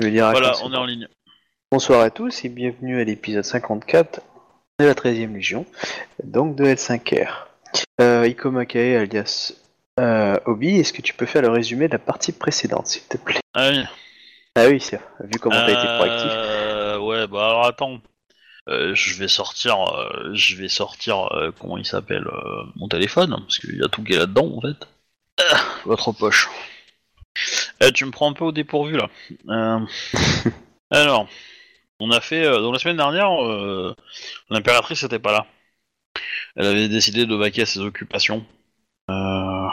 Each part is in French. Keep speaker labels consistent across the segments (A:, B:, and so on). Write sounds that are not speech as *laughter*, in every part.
A: Je dire
B: Voilà, on est en ligne.
A: Bonsoir à tous et bienvenue à l'épisode 54 de la 13e Légion, donc de L5R. Euh, Iko Makae alias euh, Obi, est-ce que tu peux faire le résumé de la partie précédente, s'il te plaît?
B: Ah oui.
A: Ah oui, c'est vu comment t'as été proactif.
B: Euh, ouais, bah alors attends. Euh, je vais sortir, euh, je vais sortir, euh, comment il s'appelle, euh, mon téléphone, parce qu'il y a tout qui est là-dedans en fait. Ah, votre poche. Eh, tu me prends un peu au dépourvu là. Euh, *laughs* alors, on a fait, euh, dans la semaine dernière, euh, l'impératrice n'était pas là. Elle avait décidé de vaquer à ses occupations. Euh,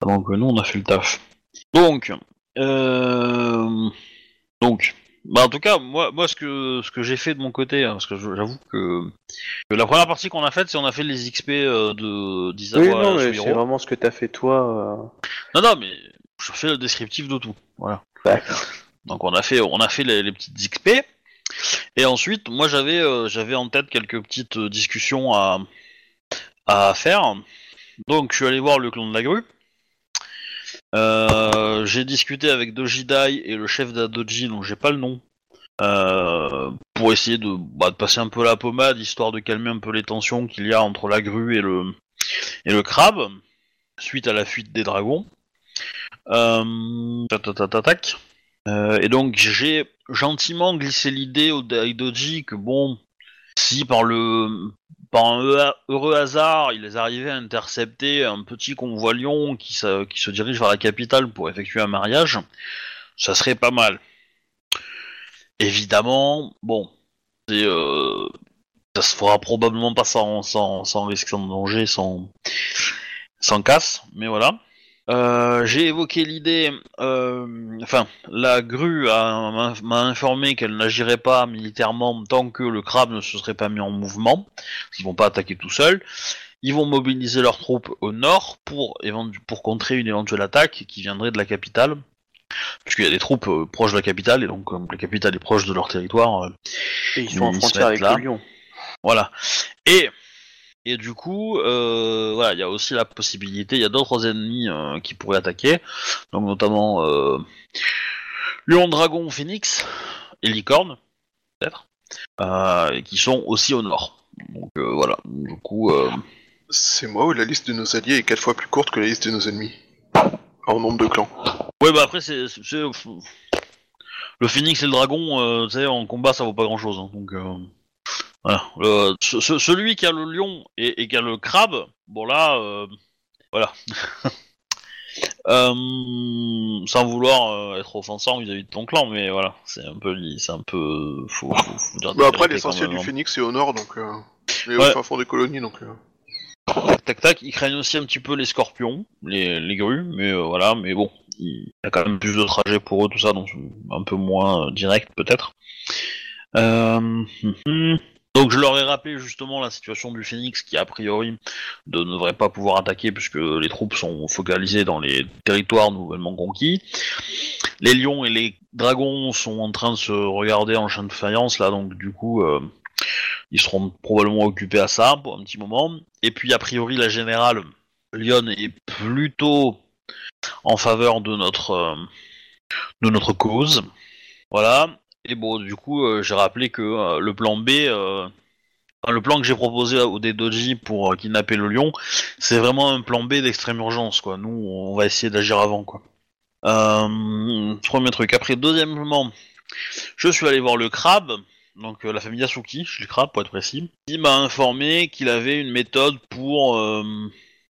B: donc nous, on a fait le taf. Donc, euh, donc, bah en tout cas, moi, moi ce que ce que j'ai fait de mon côté, hein, parce que je- j'avoue que, que la première partie qu'on a faite, c'est on a fait les XP euh, de d'Isawa
A: Oui, non, mais c'est vraiment ce que t'as fait toi.
B: Non, non, mais je fais le descriptif de tout. Voilà. Donc on a fait on a fait les, les petites XP. Et ensuite, moi j'avais euh, j'avais en tête quelques petites euh, discussions à à faire. Donc je suis allé voir le clan de la grue. Euh, j'ai discuté avec Dojidai et le chef d'Adoji, dont j'ai pas le nom, euh, pour essayer de, bah, de passer un peu la pommade, histoire de calmer un peu les tensions qu'il y a entre la grue et le, et le crabe, suite à la fuite des dragons. Euh. Euh, et donc j'ai gentiment glissé l'idée au Daidoji que bon, si par le par un heureux- hasard, il est arrivé à intercepter un petit convoi lion qui se, qui se dirige vers la capitale pour effectuer un mariage, ça serait pas mal. Évidemment, bon, euh, ça se fera probablement pas sans, sans, sans risque, sans danger, sans, sans casse, mais voilà. Euh, j'ai évoqué l'idée, euh, enfin, la grue a- m'a informé qu'elle n'agirait pas militairement tant que le crabe ne se serait pas mis en mouvement, parce qu'ils vont pas attaquer tout seuls. Ils vont mobiliser leurs troupes au nord pour, pour contrer une éventuelle attaque qui viendrait de la capitale, puisqu'il y a des troupes euh, proches de la capitale, et donc comme la capitale est proche de leur territoire,
A: Et ils sont en frontière avec
B: là.
A: le Lyon.
B: voilà. Et et du coup, euh, voilà, il y a aussi la possibilité, il y a d'autres ennemis euh, qui pourraient attaquer, donc notamment euh, Lion, Dragon, Phoenix et Licorne, peut-être, euh, qui sont aussi au nord. Donc voilà, du coup, euh,
C: C'est moi où la liste de nos alliés est quatre fois plus courte que la liste de nos ennemis. En nombre de clans.
B: ouais, bah après c'est, le Phoenix et le Dragon, tu sais, en combat ça vaut pas grand-chose, hein, donc. Euh... Voilà. Le- ce- ce- celui qui a le lion et, et qui a le crabe, bon là, euh, voilà. *laughs* Euh, sans vouloir euh, être offensant vis-à-vis de ton clan, mais voilà, c'est un peu, li- c'est un peu, faut, faut- faut dire des
C: Bah après,
B: vérités
C: l'essentiel
B: quand
C: du
B: même, hein.
C: phénix est au nord, donc... Euh... Et
B: Ouais.
C: au fin fond des colonies, donc... Euh...
B: Tac, tac, tac. Ils craignent aussi un petit peu les scorpions, les, les grues, mais euh, voilà, mais bon, il y a quand même plus de trajets pour eux, tout ça, donc c'est un peu moins euh, direct peut-être. Euh, hum, hum. Donc je leur ai rappelé justement la situation du Phoenix qui a priori ne devrait pas pouvoir attaquer puisque les troupes sont focalisées dans les territoires nouvellement conquis. Les lions et les dragons sont en train de se regarder en champ de faïence là, donc du coup euh, ils seront probablement occupés à ça pour un petit moment. Et puis a priori la générale Lyon est plutôt en faveur de notre euh, de notre cause. Voilà. Et bon, du coup, euh, j'ai rappelé que euh, le plan B, euh, enfin, le plan que j'ai proposé au Doji pour kidnapper le lion, c'est vraiment un plan B d'extrême urgence, quoi. Nous, on va essayer d'agir avant, quoi. Premier truc. Après, deuxièmement, je suis allé voir le crabe, donc la famille Yasuki, chez le crabe pour être précis. Il m'a informé qu'il avait une méthode pour,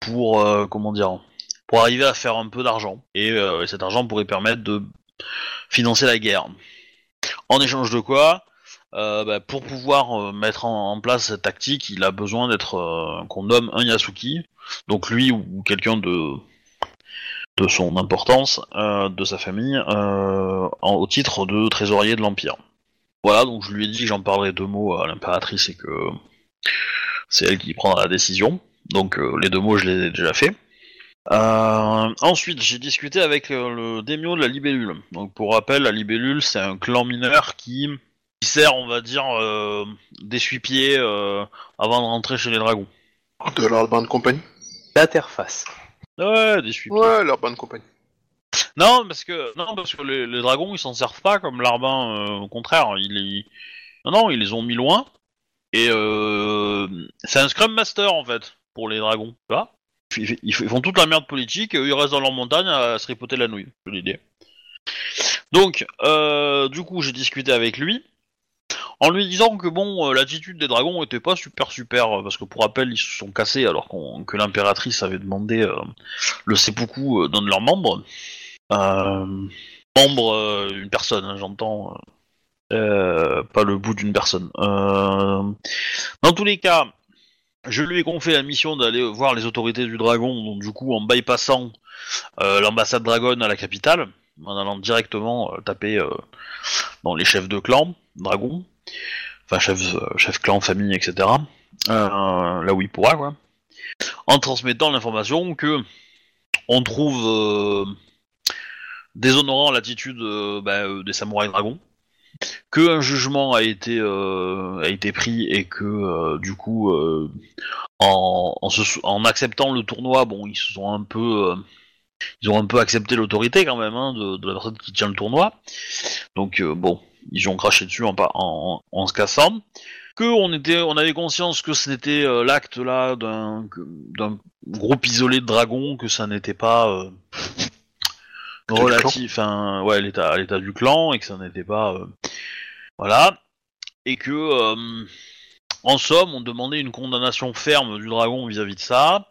B: pour comment dire, pour arriver à faire un peu d'argent. Et cet argent pourrait permettre de financer la guerre. En échange de quoi, euh, bah, pour pouvoir euh, mettre en, place cette tactique, il a besoin d'être euh, qu'on nomme un Yasuki, donc lui ou quelqu'un de de son importance, de sa famille, au titre de trésorier de l'Empire. Voilà, donc je lui ai dit que j'en parlerai deux mots à l'impératrice et que c'est elle qui prendra la décision. Donc les deux mots, je les ai déjà faits. Euh, ensuite, j'ai discuté avec le démio de la libellule. Donc pour rappel, la libellule, c'est un clan mineur qui, qui sert, on va dire, euh, d'essuie-pied euh, avant de rentrer chez les dragons.
C: De l'Urban Company
A: L'interface.
B: Ouais, d'essuie-pied.
C: Ouais, l'Urban Company.
B: Non, parce que non, parce que les, les dragons ils s'en servent pas comme larbin. euh, au contraire, ils non, non, ils les ont mis loin. Et euh, c'est un scrum master en fait pour les dragons, tu vois. Ils, font toute la merde politique ils restent dans leur montagne à se ripoter la nouille. C'est l'idée. Donc, euh, du coup, j'ai discuté avec lui en lui disant que bon, euh, l'attitude des dragons était pas super super euh, parce que pour rappel ils se sont cassés alors que l'impératrice avait demandé le seppuku d'un de leurs membres. Euh, membre, une personne, hein, j'entends. pas le bout d'une personne. Dans tous les cas, je lui ai confié la mission d'aller voir les autorités du dragon, donc du coup en bypassant euh, l'ambassade dragon à la capitale, en allant directement euh, taper euh, dans les chefs de clan dragon, enfin chef, clan, famille, etc. Là où il pourra, quoi. En transmettant l'information que on trouve déshonorant l'attitude euh, des samouraïs dragons, que un jugement a été euh, a été pris et que euh, du coup euh, en, acceptant le tournoi, bon ils se sont un peu ils ont un peu accepté l'autorité quand même hein, de, la personne qui tient le tournoi, donc bon ils ont craché dessus en, en, en se cassant. Que on était, on avait conscience que c'était euh, l'acte là d'un groupe isolé de dragons, que ça n'était pas relatif, enfin ouais l'état l'état du clan et que ça n'était pas euh, voilà. Et que euh, en somme on demandait une condamnation ferme du dragon vis-à-vis de ça.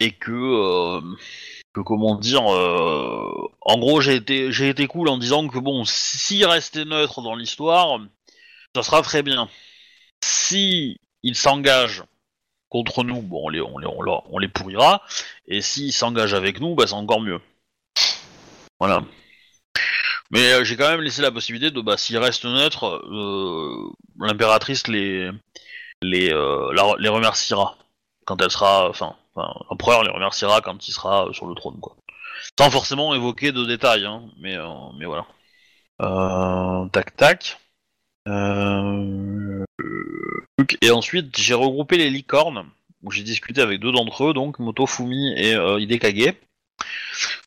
B: Et que euh, que comment dire euh, en gros j'ai été j'ai été cool en disant que bon s'il restait neutre dans l'histoire ça sera très bien. Si il s'engage contre nous bon on les on les on, les pourrira. Et s'il s'engage avec nous bah c'est encore mieux voilà. Mais euh, j'ai quand même laissé la possibilité de bah s'il reste neutre euh, l'impératrice les les euh, les remerciera quand elle sera enfin l'empereur les remerciera quand il sera sur le trône quoi. Sans forcément évoquer de détails hein, mais mais voilà. Tac tac. Et ensuite j'ai regroupé les licornes. Où j'ai discuté avec deux d'entre eux donc Motofumi et Hidekage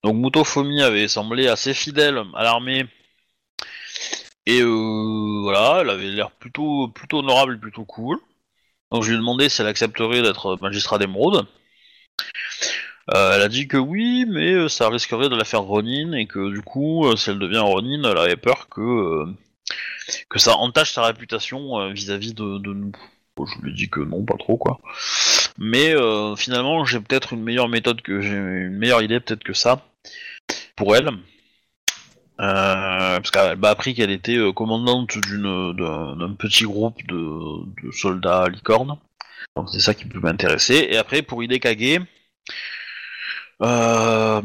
B: donc Motofumi avait semblé assez fidèle à l'armée et euh, voilà elle avait l'air plutôt plutôt honorable plutôt cool donc je lui ai demandé si elle accepterait d'être magistrat d'émeraude euh, elle a dit que oui, mais euh, ça risquerait de la faire Ronin et que du coup, si elle devient Ronin, elle avait peur que ça entache sa réputation vis-à-vis de, nous. Je lui ai dit que non, pas trop quoi. Mais euh, finalement, j'ai peut-être une meilleure méthode que j'ai une meilleure idée peut-être que ça pour elle. Euh, parce qu'elle m'a appris qu'elle était euh, commandante d'une d'un petit groupe de, soldats licornes. Donc c'est ça qui peut m'intéresser. Et après pour euh,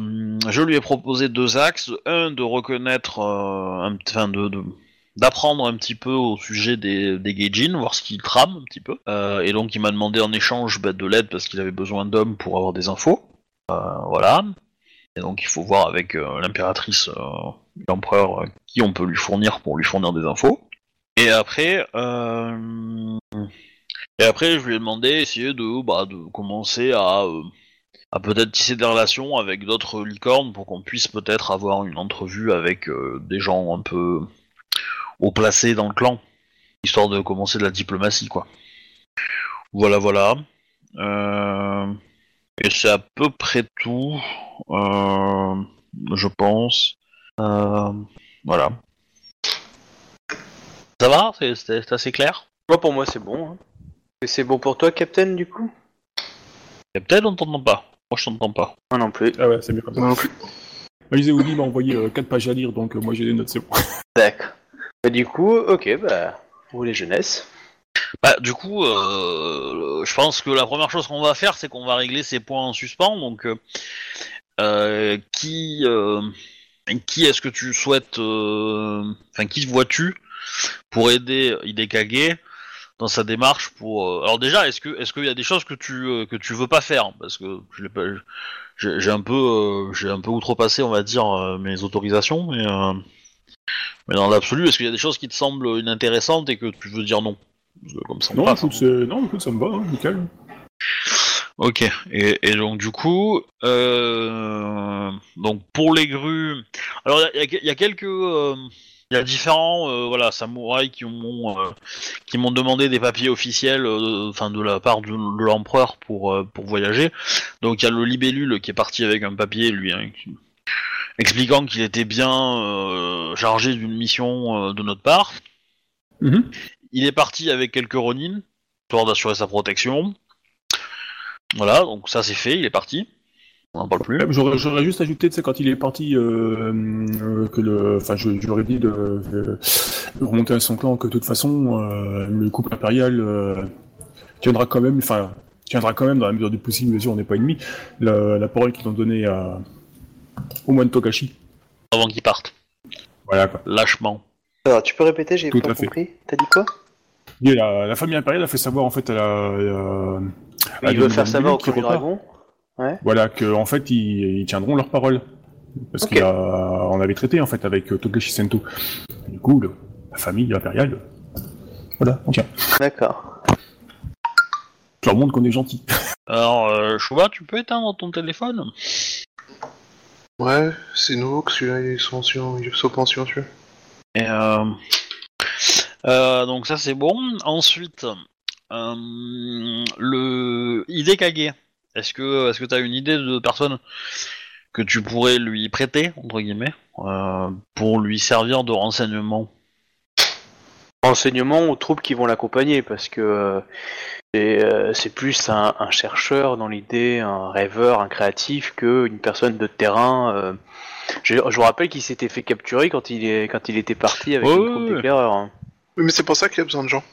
B: je lui ai proposé deux axes. Un, de reconnaître, enfin de- d'apprendre un petit peu au sujet des, des Gaijin, voir ce qu'il trame un petit peu. Euh, et donc il m'a demandé en échange bah, de l'aide parce qu'il avait besoin d'hommes pour avoir des infos. Euh, voilà. Et donc il faut voir avec euh, l'impératrice, l'empereur, qui on peut lui fournir pour lui fournir des infos. Et après, et après je lui ai demandé essayer de, bah, de commencer à à peut-être tisser des relations avec d'autres licornes pour qu'on puisse peut-être avoir une entrevue avec des gens un peu haut placés dans le clan, histoire de commencer de la diplomatie, quoi. Voilà, voilà. Euh, Et c'est à peu près tout, euh, je pense. Euh, Voilà. Ça va? C'est assez clair?
A: Moi, pour moi, c'est bon. hein. Et c'est bon pour toi, Captain, du coup?
B: Captain, on t'entend pas. Moi, je t'entends pas.
A: Moi non plus.
D: Ah ouais, c'est mieux comme ça.
C: Moi non plus.
D: Ouli m'a envoyé 4 pages à lire, donc euh, moi j'ai des notes, c'est bon.
A: D'accord. Bah, du coup, ok, bah, les jeunesses.
B: Bah, du coup, euh, je pense que la première chose qu'on va faire, c'est qu'on va régler ces points en suspens. Donc, euh, euh, qui, est-ce que tu souhaites, enfin, qui vois-tu pour aider Hidekage dans sa démarche pour. Alors déjà, est-ce que, est-ce qu'il y a des choses que tu, que veux pas faire? Parce que j'ai un peu, j'ai un peu outrepassé, on va dire, mes autorisations. Mais dans l'absolu, est-ce qu'il y a des choses qui te semblent inintéressantes et que tu veux dire non? Parce que Comme ça, on
D: Non,
B: passe,
D: écoute,
B: hein.
D: non, écoute, ça me va, hein, nickel.
B: Ok. Et, et donc du coup, euh, donc pour les grues, alors il y, a- il y a quelques, euh, il y a différents, euh, voilà, samouraïs qui m'ont, qui m'ont demandé des papiers officiels, enfin de la part de, de l'empereur pour pour voyager. Donc il y a le libellule qui est parti avec un papier, lui, hein, qui- expliquant qu'il était bien euh, chargé d'une mission euh, de notre part.
D: Mhm.
B: Il est parti avec quelques Ronin, histoire d'assurer sa protection. Voilà, donc ça c'est fait, il est parti. On n'en parle plus.
D: J'aurais juste ajouté, tu sais, quand il est parti, euh, euh, que le, enfin, je, je leur ai dit de, de- de remonter à son clan, que de toute façon, euh, le couple impérial euh, tiendra quand même, enfin, tiendra quand même dans la mesure du possible, bien sûr, on n'est pas ennemis, la, la parole qu'ils ont donnée à, au moine Tokashi.
B: Avant qu'il parte,
D: Voilà, quoi.
B: lâchement.
A: Alors, tu peux répéter, j'ai
D: Tout
A: pas
D: à fait.
A: compris. T'as dit quoi?
D: Et la, la famille impériale a fait savoir, en fait, à la, à- à
A: Il veut
D: Don
A: faire savoir au
D: qui
A: Premier
D: repart.
A: Dragon
D: Voilà, que en fait ils, ils tiendront leur parole. Parce
A: Ok.
D: qu'il a, on avait traité en fait avec euh, Togashi Sento. Du coup, le- la famille impériale, voilà, on tient.
A: D'accord.
D: Je leur montre qu'on est gentil.
B: Alors, euh, Chouba, tu peux éteindre ton téléphone?
C: Ouais, c'est nouveau que celui-là, ils sont sur, ils sont pas silencieux.
B: Et, euh, euh, Donc ça c'est bon. Ensuite, euh, le Hidekage. Est-ce que est-ce que t'as une idée de personne que tu pourrais lui prêter entre guillemets euh, pour lui servir de renseignement?
A: Renseignement aux troupes qui vont l'accompagner, parce que euh, c'est euh, c'est plus un, un chercheur dans l'idée, un rêveur, un créatif, qu'une personne de terrain. euh. Je, je vous rappelle qu'il s'était fait capturer quand il, est, quand il était parti avec
B: Ouais,
A: une troupe
B: ouais.
A: d'éclaireurs. hein.
C: Oui, mais c'est pour ça qu'il y a besoin de gens.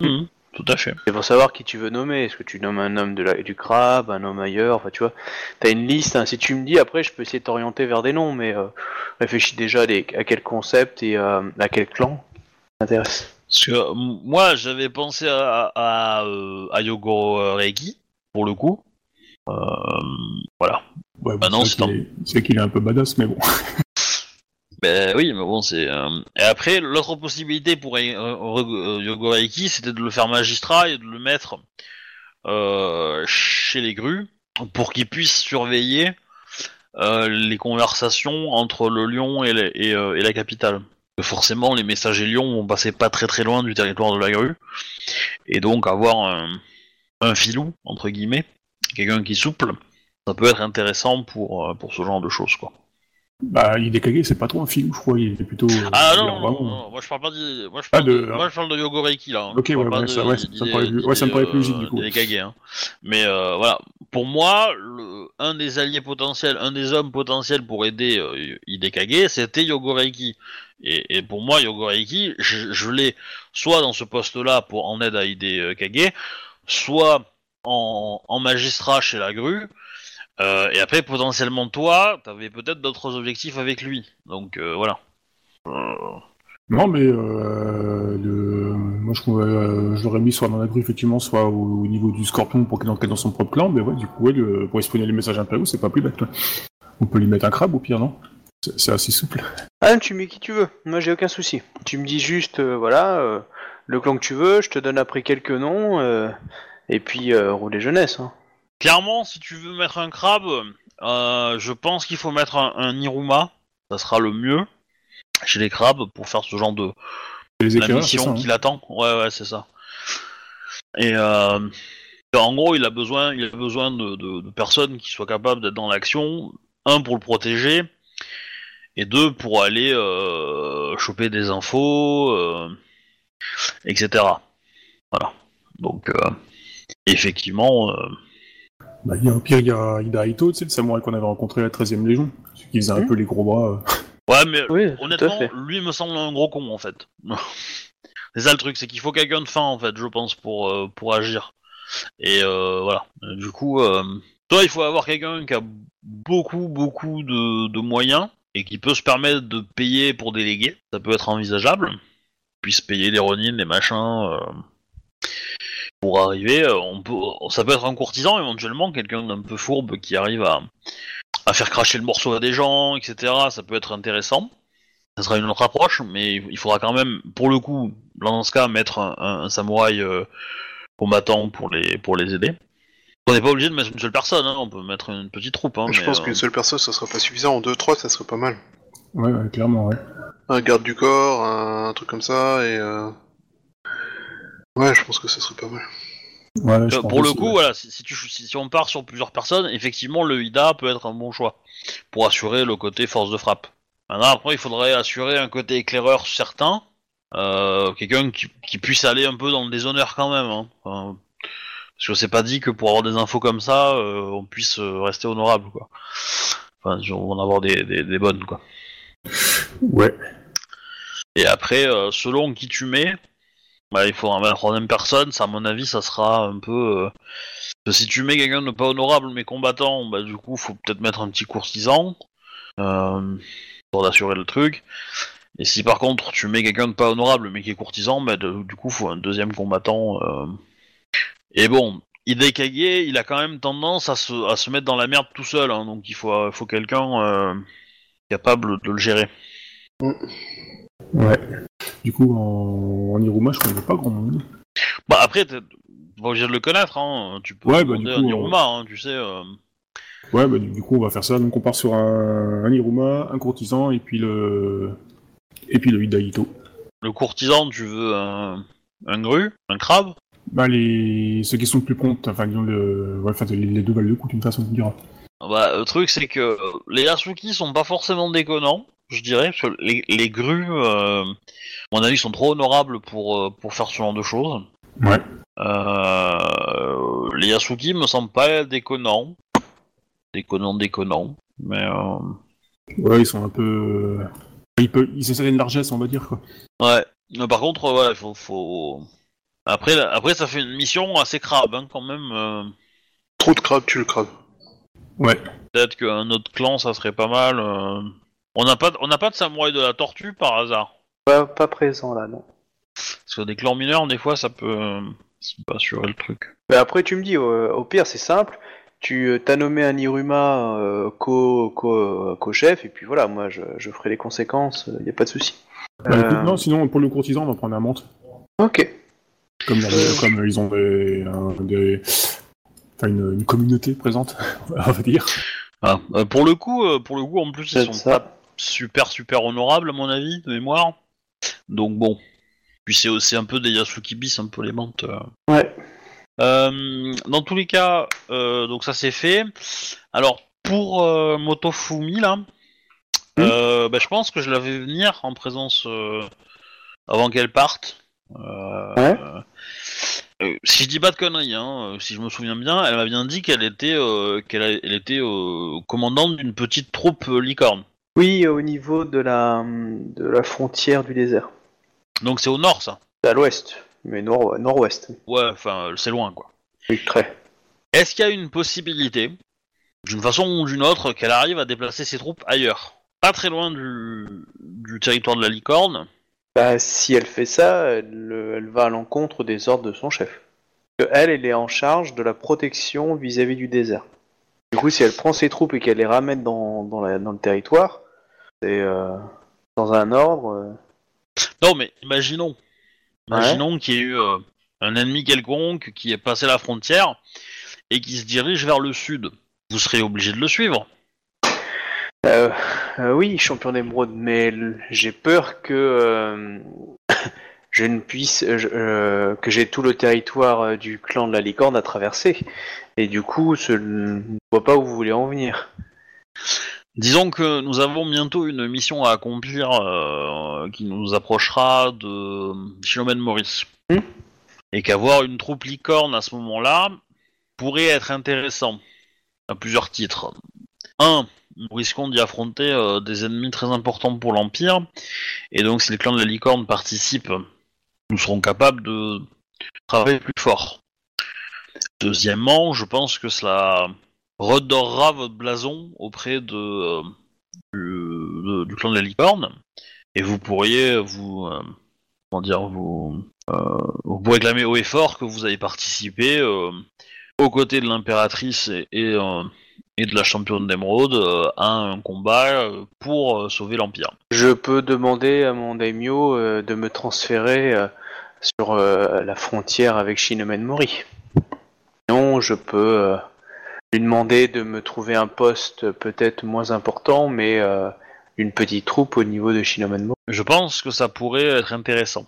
B: Mhm, Tout à fait.
A: C'est pour savoir qui tu veux nommer. Est-ce que tu nommes un homme de la, du crabe, un homme ailleurs? Enfin, tu vois, t'as une liste. hein. Si tu me dis, après, je peux essayer de t'orienter vers des noms, mais euh, réfléchis déjà à, des- à quel concept et euh, à quel clan t'intéresse?
B: Parce que euh, moi j'avais pensé à, à, euh, à Yogoro Reiki pour le coup. Euh, voilà.
D: Ouais,
B: Bah
D: c'est qu'il est- un peu badass, mais bon. *laughs*
B: Ben oui, mais bon, c'est. euh, Et après, l'autre possibilité pour euh, euh, Yogo Reiki, c'était de le faire magistrat et de le mettre chez les grues pour qu'il puisse surveiller les conversations entre le lion et, les- et, et la capitale. Forcément, les messagers lions vont passer pas très très loin du territoire de la grue, et donc avoir un, un filou entre guillemets, quelqu'un qui souple, ça peut être intéressant pour euh, pour ce genre de choses, quoi.
D: Bah, il est cagué, c'est pas trop un film, je crois, il est plutôt.
B: Ah
D: il
B: non,
D: a
B: non, non,
D: vraiment-
B: non, moi je parle pas de, moi je
D: Ah,
B: parle
D: de-
B: de, moi je parle de Yogo Reiki là. hein.
D: Ok, ouais,
B: de-
D: ça- ouais, ça me paraît plus- logique, du coup.
B: des Kage, hein. Mais euh, voilà, pour moi, un des alliés potentiels, un des hommes potentiels pour aider euh, Hidekage, c'était Yogo Reiki. Et, pour moi, Yogo Reiki, je, l'ai soit dans ce poste-là pour en aide à Hidekage, soit en, magistrat chez la grue. euh, et après, potentiellement, toi, t'avais peut-être d'autres objectifs avec lui. Donc euh, voilà.
D: Non, mais euh, le... moi je, euh, je l'aurais mis soit dans la grue, effectivement, soit au, au niveau du scorpion pour qu'il enquête dans son propre clan, mais ouais, du coup, ouais, le- pour espionner les messages impériaux, c'est pas plus bête. quoi. On peut lui mettre un crabe au pire, non? C'est assez souple.
A: Ah, tu mets qui tu veux. Moi, j'ai aucun souci. Tu me dis juste, euh, voilà, euh, le clan que tu veux. Je te donne après quelques noms. euh, et puis, euh, rouler jeunesse. Hein.
B: Clairement, si tu veux mettre un crabe, euh, je pense qu'il faut mettre un, un Iruma. Ça sera le mieux chez les crabes pour faire ce genre de
D: Les éclaireurs,
B: mission
D: ça, hein.
B: qu'il attend. Ouais, ouais, c'est ça. Et euh, en gros, il a besoin, il a besoin de, de- de personnes qui soient capables d'être dans l'action. Un pour le protéger et deux pour aller euh, choper des infos, euh, etc. Voilà. Donc euh, effectivement. euh,
D: Bah, il y a, au pire, il y a Ida Ito, tu sais, le samouraï qu'on avait rencontré à la 13ème Légion, celui qui faisait un
A: Hmm.
D: peu les gros bras.
B: Ouais, mais
A: Oui,
B: honnêtement, lui me semble un gros con en fait. *laughs* c'est ça le truc, c'est qu'il faut quelqu'un de fin en fait, je pense, pour, euh, pour agir. Et euh, voilà. Euh, Du coup, euh, toi, il faut avoir quelqu'un qui a beaucoup, beaucoup de, de moyens et qui peut se permettre de payer pour déléguer. Ça peut être envisageable. Puisse payer les Ronin, les machins. pour arriver, on peut, ça peut être un courtisan éventuellement, quelqu'un d'un peu fourbe qui arrive à, à faire cracher le morceau à des gens, etc. Ça peut être intéressant. Ça sera une autre approche, mais il faudra quand même, pour le coup, dans ce cas, mettre un, un- un samouraï euh, combattant pour les, pour les aider. On n'est pas obligé de mettre une seule personne, hein, on peut mettre une petite troupe. Hein,
C: Je
B: mais,
C: pense
B: euh,
C: qu'une seule personne, ça sera pas suffisant. En deux, trois, ça serait pas mal.
D: Ouais, ouais, clairement, ouais.
C: Un garde du corps, un, truc comme ça, et... Euh... Ouais, je pense que ça serait pas mal.
D: Ouais,
B: Euh, pour le coup,
D: ouais.
B: voilà, si, si tu, si, si on part sur plusieurs personnes, effectivement, le IDA peut être un bon choix pour assurer le côté force de frappe. Maintenant, après, il faudrait assurer un côté éclaireur certain, euh, quelqu'un qui, qui puisse aller un peu dans le déshonneur quand même. Hein. Enfin, parce que c'est pas dit que pour avoir des infos comme ça, euh, on puisse rester honorable, quoi. Enfin, on va en avoir des, des, des bonnes, quoi.
D: Ouais.
B: Et après, selon qui tu mets, bah, il faudra mettre la troisième personne. Ça, à mon avis, ça sera un peu. euh, si tu mets quelqu'un de pas honorable mais combattant, bah du coup, faut peut-être mettre un petit courtisan euh, pour assurer le truc. Et si par contre tu mets quelqu'un de pas honorable mais qui est courtisan, bah du coup, faut un deuxième combattant. euh. Et bon, Hidekage, il a quand même tendance à se, à se mettre dans la merde tout seul, hein, donc il faut, faut quelqu'un capable de le gérer.
D: Ouais. Du coup, en, en Iruma, je connais pas grand monde.
B: Bah après, t'es pas obligé de le connaître, hein. tu peux
D: Ouais, bah, du coup,
B: un Iruma, hein, tu sais. euh.
D: Ouais, bah du, coup, on va faire ça. Donc, on part sur un, un Iruma, un courtisan, et puis le. Et puis le Hidaito.
B: Le courtisan, tu veux un, un gru, un crabe?
D: Bah, les. Ceux qui sont le plus promptes, enfin, disons, le... ouais, enfin, les, deux balles de coup, d'une façon, on dira.
B: Bah, le truc, c'est que les Yasuki sont pas forcément déconnants, je dirais, parce que les, les grues, euh, à mon avis, sont trop honorables pour, euh, pour faire ce genre de choses.
D: Ouais.
B: Euh, les Yasuki me semblent pas déconnants. Déconnants, déconnants. Mais, euh,
D: Ouais, ils sont un peu. Ils, peuvent... ils essaient une largesse, on va dire, quoi.
B: ouais. Mais par contre, ouais, il faut, faut... Après, après, ça fait une mission assez crabe, hein, quand même. euh.
C: Trop de crabes, tu le crabes.
D: Ouais.
B: Peut-être qu'un autre clan, ça serait pas mal. Euh. On n'a pas, on n'a pas de samouraï de la tortue par hasard.
A: Pas, pas présent là, non.
B: Parce que des clans mineurs, des fois, ça peut, euh, ça peut assurer le truc.
A: Mais après, tu me dis, euh, au pire, c'est simple. Tu euh, t'as nommé un Iruma euh, co, co, co-chef, et puis voilà, moi je, je ferai les conséquences, il n'y a pas de souci.
D: Bah,
A: Euh,
D: non, sinon, pour le courtisan, on va prendre un menthe.
A: Ok.
D: Comme, la- comme euh, ils ont des. un- des... Enfin, une, une communauté présente, *laughs* on va dire.
B: Ah, euh, pour le coup, euh, pour le coup, en plus, ils
A: C'est
B: sont
A: ça.
B: pas super super honorables à mon avis de mémoire. Donc bon. Puis c'est aussi un peu des Yasuki bis, un peu les mentes. euh.
A: Ouais.
B: Euh, dans tous les cas, euh, donc ça c'est fait. Alors pour euh, Motofumi là, euh, bah, je pense que je l'avais vu venir en présence euh, avant qu'elle parte. Euh,
A: Ouais.
B: euh, si je dis pas de conneries, hein, euh, si je me souviens bien, elle m'a bien dit qu'elle était, euh, qu'elle a- elle était euh, commandante d'une petite troupe euh, licorne.
A: Oui, au niveau de la, de la frontière du désert.
B: Donc c'est au nord ça?
A: C'est à l'ouest, mais nord, nord-ouest.
B: Ouais, enfin c'est loin quoi.
A: Oui, très.
B: Est-ce qu'il y a une possibilité, d'une façon ou d'une autre, qu'elle arrive à déplacer ses troupes ailleurs? Pas très loin du, du territoire de la licorne.
A: Bah, si elle fait ça, elle, elle va à l'encontre des ordres de son chef. Elle, elle est en charge de la protection vis-à-vis du désert. Du coup, si elle prend ses troupes et qu'elle les ramène dans, dans, la- dans le territoire, c'est euh, dans un ordre. euh,
B: Non mais imaginons. Imaginons qu'il y ait eu euh, un ennemi quelconque qui ait passé la frontière et qui se dirige vers le sud. Vous serez obligé de le suivre.
A: Euh, euh, oui, champion d'émeraude, mais l- j'ai peur que euh, *coughs* je ne puisse, euh, je- euh, que j'ai tout le territoire euh, du clan de la licorne à traverser, et du coup, je ne vois pas où vous voulez en venir.
B: Disons que nous avons bientôt une mission à accomplir euh, qui nous approchera de Shinomen Maurice.
A: Hmm.
B: Et qu'avoir une troupe licorne à ce moment-là pourrait être intéressant à plusieurs titres. Un, nous risquons d'y affronter euh, des ennemis très importants pour l'Empire, et donc si les clans de la licorne participent, nous serons capables de travailler plus fort. Deuxièmement, je pense que cela redorera votre blason auprès de, euh, du, clan de la licorne et vous pourriez vous euh, comment dire vous euh, vous pourrez haut et fort que vous avez participé euh, aux côtés de l'impératrice et, et, de la championne d'émeraude à un combat pour sauver l'empire.
A: Je peux demander à mon daimyo de me transférer sur la frontière avec Shinomen Mori. Sinon, je peux lui demander de me trouver un poste peut-être moins important, mais euh, une petite troupe au niveau de Shinomenmo.
B: Je pense que ça pourrait être intéressant.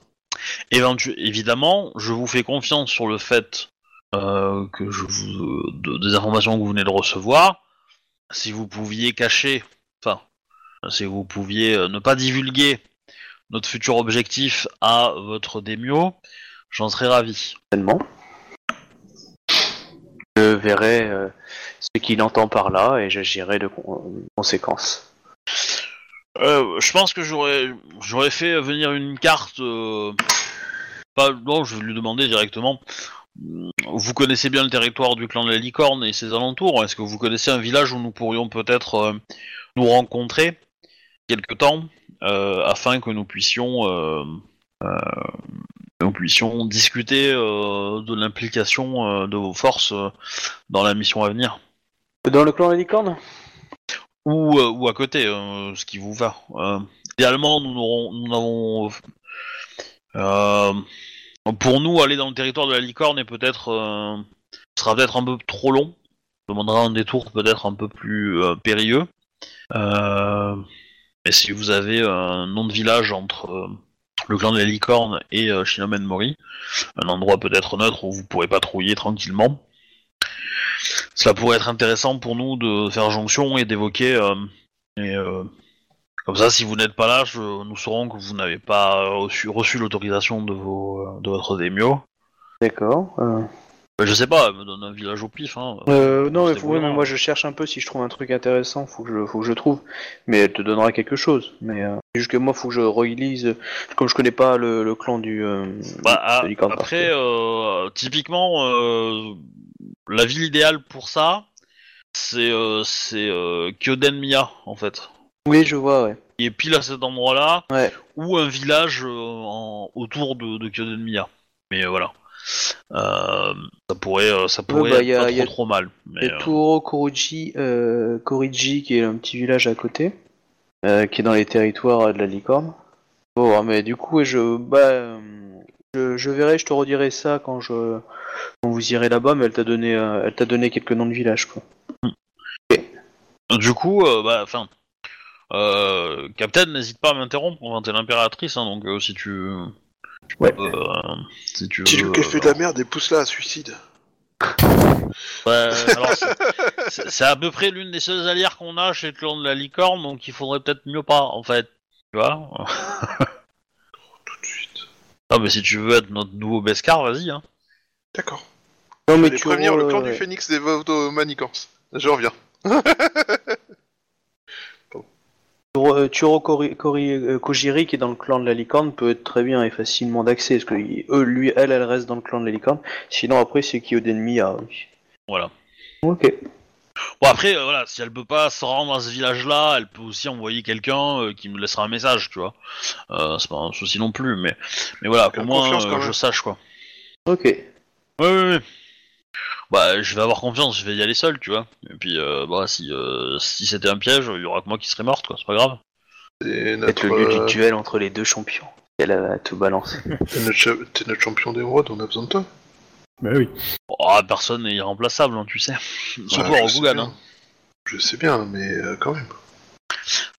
B: Éventu- évidemment, je vous fais confiance sur le fait euh, que je vous, de- des informations que vous venez de recevoir. Si vous pouviez cacher, enfin, si vous pouviez euh, ne pas divulguer notre futur objectif à votre démio, j'en serais ravi.
A: Certainement. Je verrai euh, ce qu'il entend par là et j'agirai de con- conséquence.
B: Euh, je pense que j'aurais fait venir une carte. euh, non, je vais lui demander directement. Vous connaissez bien le territoire du clan de la licorne et ses alentours. Est-ce que vous connaissez un village où nous pourrions peut-être nous rencontrer quelque temps afin que nous puissions nous puissions discuter euh, de l'implication euh, de vos forces euh, dans la mission à venir
A: Dans le clan de la licorne
B: ou, ou à côté, ce qui vous va. Idéalement, nous n'aurons, nous n'avons, euh, pour nous, aller dans le territoire de la licorne est peut-être, euh, sera peut-être un peu trop long. On demandera un détour peut-être un peu plus euh, périlleux. Mais si vous avez un nom de village entre le clan de la licorne et euh, Shinomen Mori, un endroit peut-être neutre où vous pourrez patrouiller tranquillement, cela pourrait être intéressant pour nous de faire jonction et d'évoquer. euh, et, euh, comme ça, si vous n'êtes pas là, nous saurons que vous n'avez pas reçu, l'autorisation de, euh, de votre démio.
A: D'accord. euh.
B: Euh, Je sais pas, elle me donne un village au pif. Hein.
A: Euh, non, mais, faut,
B: hein.
A: moi je cherche un peu si je trouve un truc intéressant, faut que je, faut que je trouve. Mais elle te donnera quelque chose. Mais euh, c'est juste que moi, faut que je relise. Comme je connais pas le, le clan du. euh,
B: Bah, ah, après, euh, typiquement, la ville idéale pour ça, c'est c'est Kyoden Miya, en fait.
A: Oui, je vois, ouais.
B: Et pile à cet endroit-là,
A: Ouais.
B: ou un village en- autour de, de Kyoden Miya. Mais voilà. Euh, ça pourrait, euh, ça pourrait
A: bah,
B: être
A: y a-
B: pas
A: y a-
B: trop, trop mal. Mais,
A: Et
B: euh,
A: Turo Koruji, Koriji, qui est un petit village à côté, qui est dans les territoires de la licorne. Bon, mais du coup, je, bah, je, je verrai, je te redirai ça quand je, quand vous irez là-bas. Mais elle t'a donné, elle t'a donné quelques noms de villages, quoi.
B: Du coup, euh, bah, enfin, euh, Captain, n'hésite pas à m'interrompre. Enfin, t'es l'impératrice, hein, donc euh, si tu
D: Ouais.
B: euh, si tu veux,
C: qu'elle fait de
B: euh,
C: la merde et pousse-la à suicide.
B: Ouais, alors c'est- à peu près l'une des seules allières qu'on a chez le clan de la licorne, donc il faudrait peut-être mieux pas, en fait. Tu vois *laughs*
C: Tout de suite.
B: Ah, mais si tu veux être notre nouveau Beskar, vas-y. Hein.
C: D'accord.
A: Non, mais Turo,
C: prévenir le clan
A: euh,
C: du phénix des Manicans. Je reviens. *laughs*
A: Turo, euh, Turo euh, Kojiri, qui est dans le clan de la licorne, peut être très bien et facilement d'accès, parce que eux, lui, elle, elle reste dans le clan de la licorne. Sinon, après, c'est Kyoden Miya. oui.
B: Voilà.
A: Ok.
B: Bon, après, euh, voilà, si elle peut pas se rendre à ce village-là, elle peut aussi envoyer quelqu'un euh, qui me laissera un message, tu vois. Euh, c'est pas un souci non plus, mais, mais voilà, au moins euh,
C: quand
B: je sache, quoi.
A: Ok.
B: Ouais, ouais, ouais. Bah, je vais avoir confiance, je vais y aller seul, tu vois. Et puis, euh, bah, si, euh, si c'était un piège, il y aura que moi qui serais morte, quoi, c'est pas grave.
C: Notre,
A: le lieu
C: euh,
A: du duel entre les deux champions. Elle a tout balancé. *laughs*
C: t'es notre, notre champion d'émeraude, on a besoin de toi.
D: Bah oui.
B: Oh, personne n'est irremplaçable, hein, tu sais. Surtout
C: Ouais,
B: en
C: je sais
B: Rokugan,
C: bien.
B: hein.
C: Je sais bien, mais euh, quand même.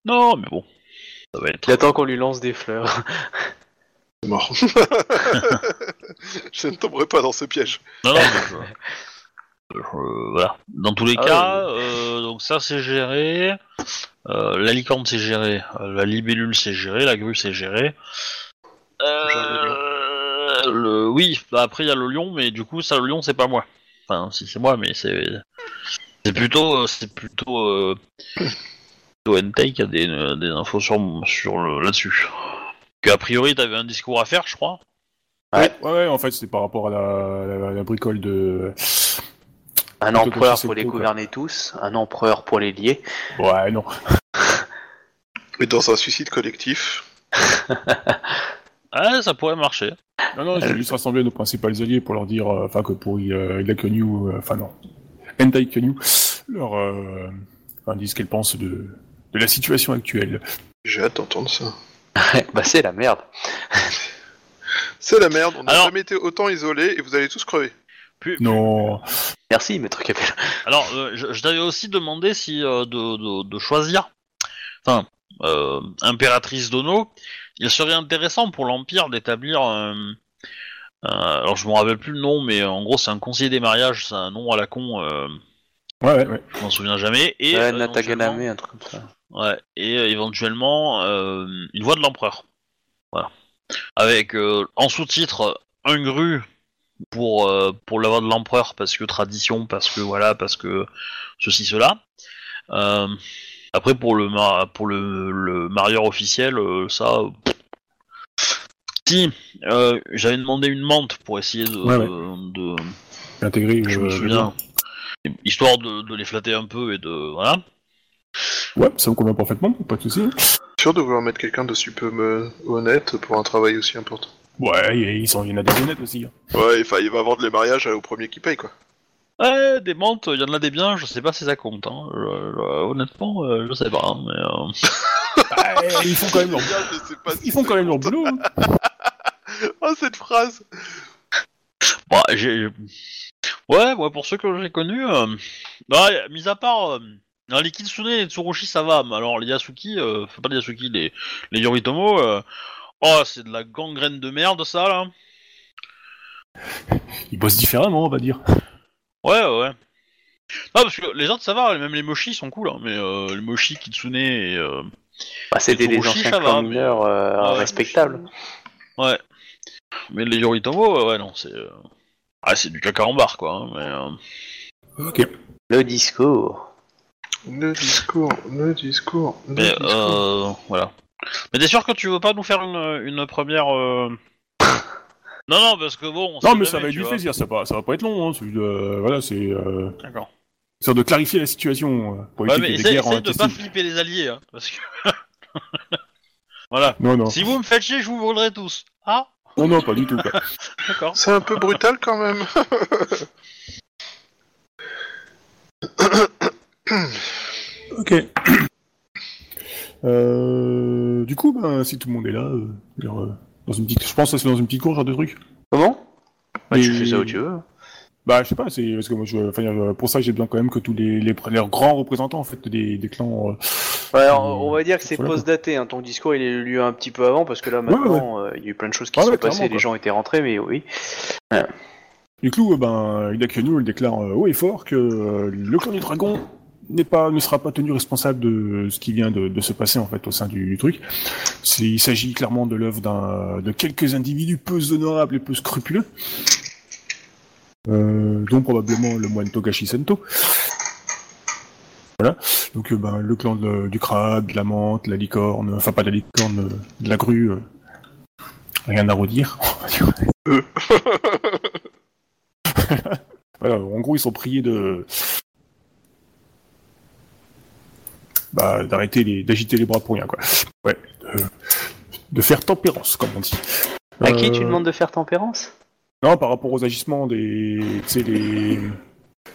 B: Non, mais bon. Ça va être.
A: Il attend qu'on lui lance des fleurs.
C: C'est mort. *laughs* je ne tomberai pas dans ce piège.
B: Non, non, mais *laughs* voilà. Dans tous les
A: Ah,
B: cas, euh, donc ça c'est géré. Euh, la licorne c'est géré. Euh, la libellule c'est géré. La grue c'est géré. Euh, le... Oui, bah après il y a le lion, mais du coup ça le lion c'est pas moi. Enfin si c'est moi, mais c'est c'est plutôt euh, c'est plutôt euh... plutôt Entei qui a des, euh, des infos sur sur le... là-dessus. Que a priori t'avais un discours à faire, je crois.
A: Ouais.
D: Ouais, ouais, en fait, c'est par rapport à la, la, la bricole de.
A: Un
D: Plutôt
A: empereur pour les
D: quoi.
A: gouverner tous, un empereur pour les lier.
D: Ouais, non.
C: Mais dans un suicide collectif, *laughs*
B: Ah, ça pourrait marcher.
D: Non, non, j'ai juste rassemblé nos principaux alliés pour leur dire, euh, enfin, que pour euh, Ida Kenyu, euh, enfin, non, Entai Kenyu, leur, euh, enfin, disent ce qu'elles pensent de, de la situation actuelle.
C: j'ai hâte d'entendre ça. *laughs*
A: bah c'est la merde.
C: C'est la merde, on n'a
B: Alors-
C: jamais été autant isolés et vous allez tous crever.
B: Puis-
D: Non,
A: Merci, maître Capel.
B: Alors, euh, je, je t'avais aussi demandé si euh, de, de, de choisir, enfin, euh, impératrice d'Ono, il serait intéressant pour l'Empire d'établir alors, je me rappelle plus le nom, mais en gros, c'est un conseiller des mariages, c'est un nom à la con, euh,
D: Ouais, ouais, ouais.
B: je m'en souviens jamais. Et,
A: Ouais,
B: euh,
A: Nataganame,
B: éventuellement-
A: un truc comme ça.
B: Ouais, et euh, éventuellement euh, une voix de l'empereur. Voilà. Avec euh, en sous-titre un gru pour euh, pour la voix de l'empereur parce que tradition, parce que voilà, parce que ceci cela. Euh, après pour le pour le, le marieur officiel, euh, ça. pff. Si euh, j'avais demandé une menthe pour essayer de,
D: Ouais, ouais.
B: de
D: Intégrer.
B: je me souviens histoire de, de les flatter un peu et de voilà.
D: Ouais, ça me convient parfaitement, pas de soucis.
C: Sûr de vouloir mettre quelqu'un de super honnête pour un travail aussi important.
D: Ouais, il y, il y en a des honnêtes aussi. hein.
C: Ouais, enfin, il va vendre les mariages au premier qui paye, quoi.
B: Ouais, des menthes, il y en a des biens, je sais pas si ça compte. Hein. Je- je- honnêtement, euh, je sais pas. hein, mais, euh,
D: Ouais, *laughs* ils font quand même leur,
C: Bien, je sais pas si
D: ils font
C: ça
D: quand même leur boulot. hein. *laughs*
C: Oh, cette phrase
B: Bon, j'ai. Ouais, ouais, pour ceux que j'ai connus, euh... ouais, mis à part euh, non, les Kitsune et les Tsurushi, ça va. Mais alors les Yasuki, euh... enfin, pas les Yasuki, les, les Yoritomo, euh... oh, c'est de la gangrène de merde, ça là. *laughs*
D: Ils bossent différemment, on va dire.
B: Ouais, ouais. ouais. Non, parce que les autres, ça va, même les Moshi sont cool, hein, mais euh, les Moshi, Kitsune et. Euh...
A: Bah, C'était des
B: Tsurushi,
A: anciens
B: ça va, mais-
A: mineurs euh,
B: Ouais,
A: respectables.
B: Ouais. Mais les Yoritomo, ouais, non, c'est. euh, Ah, c'est du caca en barre, quoi. hein, mais, euh,
D: Ok.
A: Le discours.
C: Le discours, le discours, le
B: Mais
C: discours.
B: euh, voilà. Mais t'es sûr que tu veux pas nous faire une, une première euh... Non non parce que bon. on
D: Non, mais ça
B: jamais,
D: va être
B: tu
D: du
B: vois.
D: plaisir, ça va, ça va pas être long. Hein. c'est, euh, voilà, c'est euh,
B: D'accord.
D: histoire de clarifier la situation euh, pour
B: Ouais
D: éviter
B: mais
D: des
B: essaye,
D: guerres en
B: essaye de pas
D: intestines.
B: flipper les alliés hein, parce que. *laughs* voilà.
D: Non, non.
B: Si vous me faites chier, je vous brûlerai tous. Ah
D: non, non, pas du tout. quoi. *laughs*
B: d'accord.
C: C'est un peu brutal quand même. *coughs*
D: Ok. Euh, du coup, ben, si tout le monde est là, euh, genre, euh, dans une petite, je pense que c'est dans une petite cour, genre de truc.
A: Comment? Bah, Tu
D: Et-
A: fais ça où tu veux.
D: Bah, je sais pas, c'est parce que moi, je, enfin, euh, pour ça, j'ai besoin quand même que tous les, les, les grands représentants en fait des, des clans. euh,
A: Ouais, alors, on va dire que c'est
D: Voilà,
A: post-daté. Hein. Ton discours, il est eu lieu un petit peu avant parce que là,
D: Ouais, ouais,
A: maintenant, euh, il y a eu plein de choses qui
D: Ouais,
A: se
D: ouais,
A: sont passées.
D: clairement,
A: Les
D: quoi.
A: gens étaient rentrés, mais oui.
D: Du coup, euh, ben, elle déclare euh, haut et fort que euh, le clan du dragon n'est pas, ne sera pas tenu responsable de ce qui vient de, de se passer en fait au sein du, du truc. Il s'agit clairement de l'œuvre d'un, de quelques individus peu honorables et peu scrupuleux, euh, dont probablement le moine Togashi Sento. Voilà. Donc, euh, ben, le clan de- du crabe, de la menthe, de la licorne, enfin pas de la licorne, euh, de la grue. euh, rien à redire. *laughs* Voilà, en gros, ils sont priés de. Bah, d'arrêter les, d'agiter les bras pour rien, quoi. Ouais. De, de faire tempérance, comme on dit.
A: À qui
D: Euh,
A: tu demandes de faire tempérance?
D: Non, par rapport aux agissements des. Tu sais, les.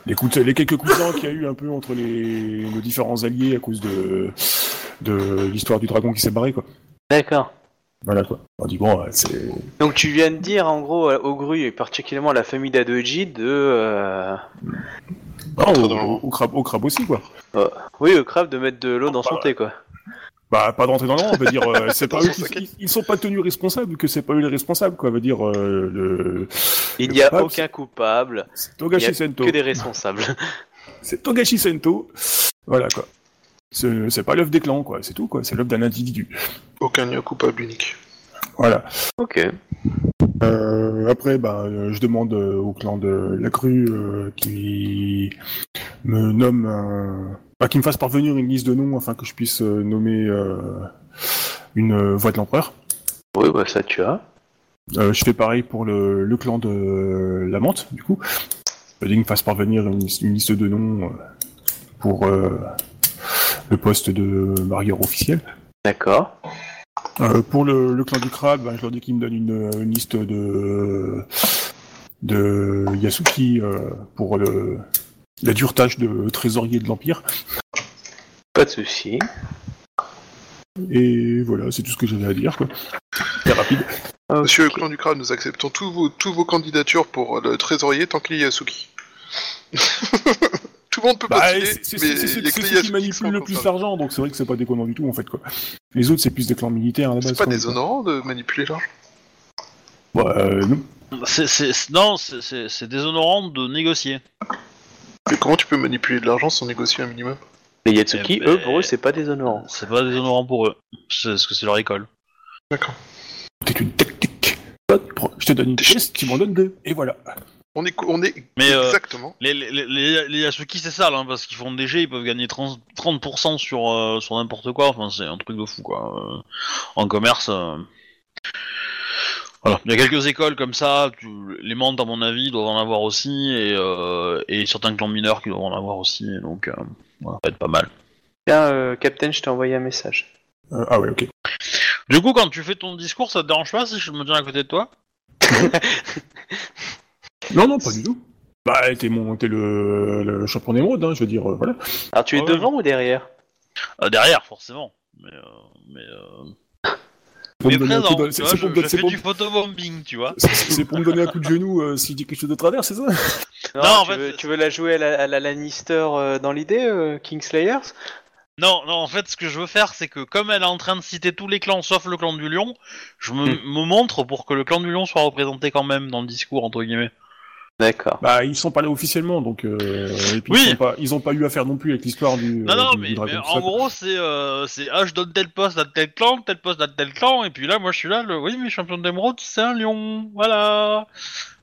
D: Les, coups de- les quelques coups de dents qu'il y a eu un peu entre les, nos différents alliés à cause de, de l'histoire du dragon qui s'est barré, quoi.
A: D'accord.
D: Voilà, quoi. On dit, bon, euh, c'est.
A: Donc tu viens de dire en gros euh, au Gru et particulièrement à la famille d'Adoji de... euh,
D: Non,
C: Entre
D: au,
C: dans
D: crabe, au crabe aussi, quoi.
A: Oui, au crabe de mettre de l'eau dans son
D: bah,
A: thé quoi.
D: Bah, pas d'entrer dans le rang, on veut dire, euh, c'est pas
C: Dans
D: eux qui, ils, ils sont pas tenus responsables, que c'est pas eux les responsables, quoi. Veut dire, euh, le.
A: Il n'y a
D: coupable,
A: aucun coupable,
D: c'est
A: il n'y
D: Togashi
A: a
D: Sento.
A: que des responsables.
D: C'est Togashi Sento. Voilà, quoi. C'est pas l'œuvre des clans, quoi. C'est tout, quoi. C'est l'œuvre d'un individu.
C: Aucun lien coupable unique.
D: Voilà.
A: ok.
D: Euh, après, bah, euh, je demande euh, au clan de la crue euh, qui me nomme un... Bah, qui me fasse parvenir une liste de noms afin que je puisse euh, nommer euh, une euh, voix de l'empereur.
A: Oui, bah ça tu as.
D: Euh, je fais pareil pour le, le clan de la menthe, du coup. Je dis qu'il me fasse parvenir une, une liste de noms euh, pour euh, le poste de marieur officiel.
A: D'accord.
D: Euh, pour le, le clan du crabe, ben, je leur dis qu'ils me donnent une, une liste de, de Yasuki euh, pour le, la dure tâche de trésorier de l'Empire.
A: Pas de souci.
D: Et voilà, c'est tout ce que j'avais à dire. quoi. C'est rapide.
C: Monsieur le clan du crâne, nous acceptons tous vos, tous vos candidatures pour le trésorier tant qu'il y a Yasuki. *laughs* Tout le monde peut
D: Bah,
C: postuler,
D: c'est ceux qui manipulent le plus l'argent, donc c'est vrai que c'est pas déconnant du tout en fait quoi. Les autres c'est plus des clans militaires à la base.
C: C'est pas déshonorant de manipuler l'argent
D: Bah, euh, non.
B: Non, c'est, déshonorant de négocier.
C: Mais comment tu peux manipuler de l'argent sans négocier un minimum
A: Les Yatsuki,
B: Eh
A: eux,
B: ben-
A: pour eux, c'est pas déshonorant.
B: C'est pas déshonorant pour eux. C'est parce que c'est leur école.
C: D'accord.
D: C'est une tactique. Je te donne une pièce, tu m'en donnes deux, et voilà.
C: On est, on est
B: Mais, euh,
C: exactement.
B: Les, les, les, les Yasuki, c'est ça, hein, parce qu'ils font des jets, ils peuvent gagner 30%, 30% sur, euh, sur n'importe quoi. Enfin, c'est un truc de fou, quoi. Euh, en commerce. euh, Voilà. Il y a quelques écoles comme ça. Tu... Les Mantes, à mon avis, doivent en avoir aussi. Et, euh, et certains clans mineurs qui doivent en avoir aussi. et Donc, euh, voilà, ça va être pas mal.
A: Tiens, euh, Captain, je t'ai envoyé un message.
D: Euh, ah ouais, ok.
B: Du coup, quand tu fais ton discours, ça te dérange pas si je me tiens à côté de toi? *laughs*
D: Non, non, pas du tout. Bah, t'es mon, t'es le, le champion d'émeraude, hein, je veux dire, euh, voilà.
A: Alors, tu es
B: Ouais,
A: devant ou derrière?
B: Euh, Derrière, forcément. Mais, euh, mais, euh...
D: Pour
B: mais
D: me donner un
B: présent,
D: coup de-
B: tu
D: c'est
B: vois,
D: c'est
B: je,
D: pour me
B: je
D: donner- c'est
B: fais
D: pour-
B: du photobombing, tu vois.
D: c'est- c'est pour me donner un coup de genou euh, si je dis quelque chose de travers, c'est ça?
A: Non,
B: en
A: tu,
B: fait,
A: veux,
B: c'est-
A: tu veux la jouer à la, à la Lannister euh, dans l'idée, euh, Kingslayers?
B: Non, non, en fait, ce que je veux faire, c'est que comme elle est en train de citer tous les clans sauf le clan du lion, je me,
A: Hmm.
B: me montre pour que le clan du lion soit représenté quand même dans le discours, entre guillemets.
A: D'accord.
D: Bah, ils sont pas là officiellement, donc euh, et puis
B: Oui.
D: ils, sont pas, ils ont pas eu affaire non plus avec l'histoire du.
B: Non,
D: euh,
B: non,
D: du-
B: mais,
D: du
B: en gros, c'est, euh, c'est, ah, je donne tel poste à tel clan, tel poste à tel clan, et puis là, moi, je suis là, le, oui, mais champion d'émeraude, c'est un lion, voilà,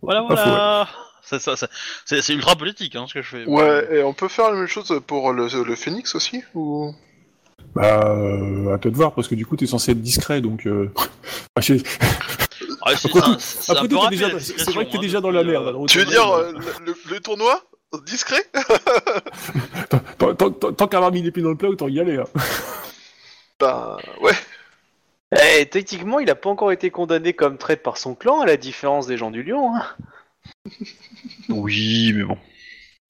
B: voilà,
D: Pas
B: voilà. *laughs* C'est, ça, ça- c'est, c'est ultra politique, hein, ce que je fais.
C: Ouais, et on peut faire la même chose pour le, le phénix aussi ou...
D: Bah, euh, à toi de voir, parce que du coup, t'es censé être discret, donc. Euh... *laughs* *laughs* ah,
B: c'est,
D: Après
B: ça-
D: tout-
B: c'est
D: Après tout, t'es déjà, vrai que t'es
B: hein,
D: déjà dans la merde.
B: euh,
D: alors
C: Tu veux
D: autant
C: dire euh, le, le tournoi discret?
D: Tant, *laughs* tant- tant- tant qu'à avoir mis les pieds dans le plat, autant y aller. Hein.
C: Bah ouais.
A: Eh, techniquement, il a pas encore été condamné comme traite par son clan, à la différence des gens du Lion. Hein.
B: Oui, mais bon.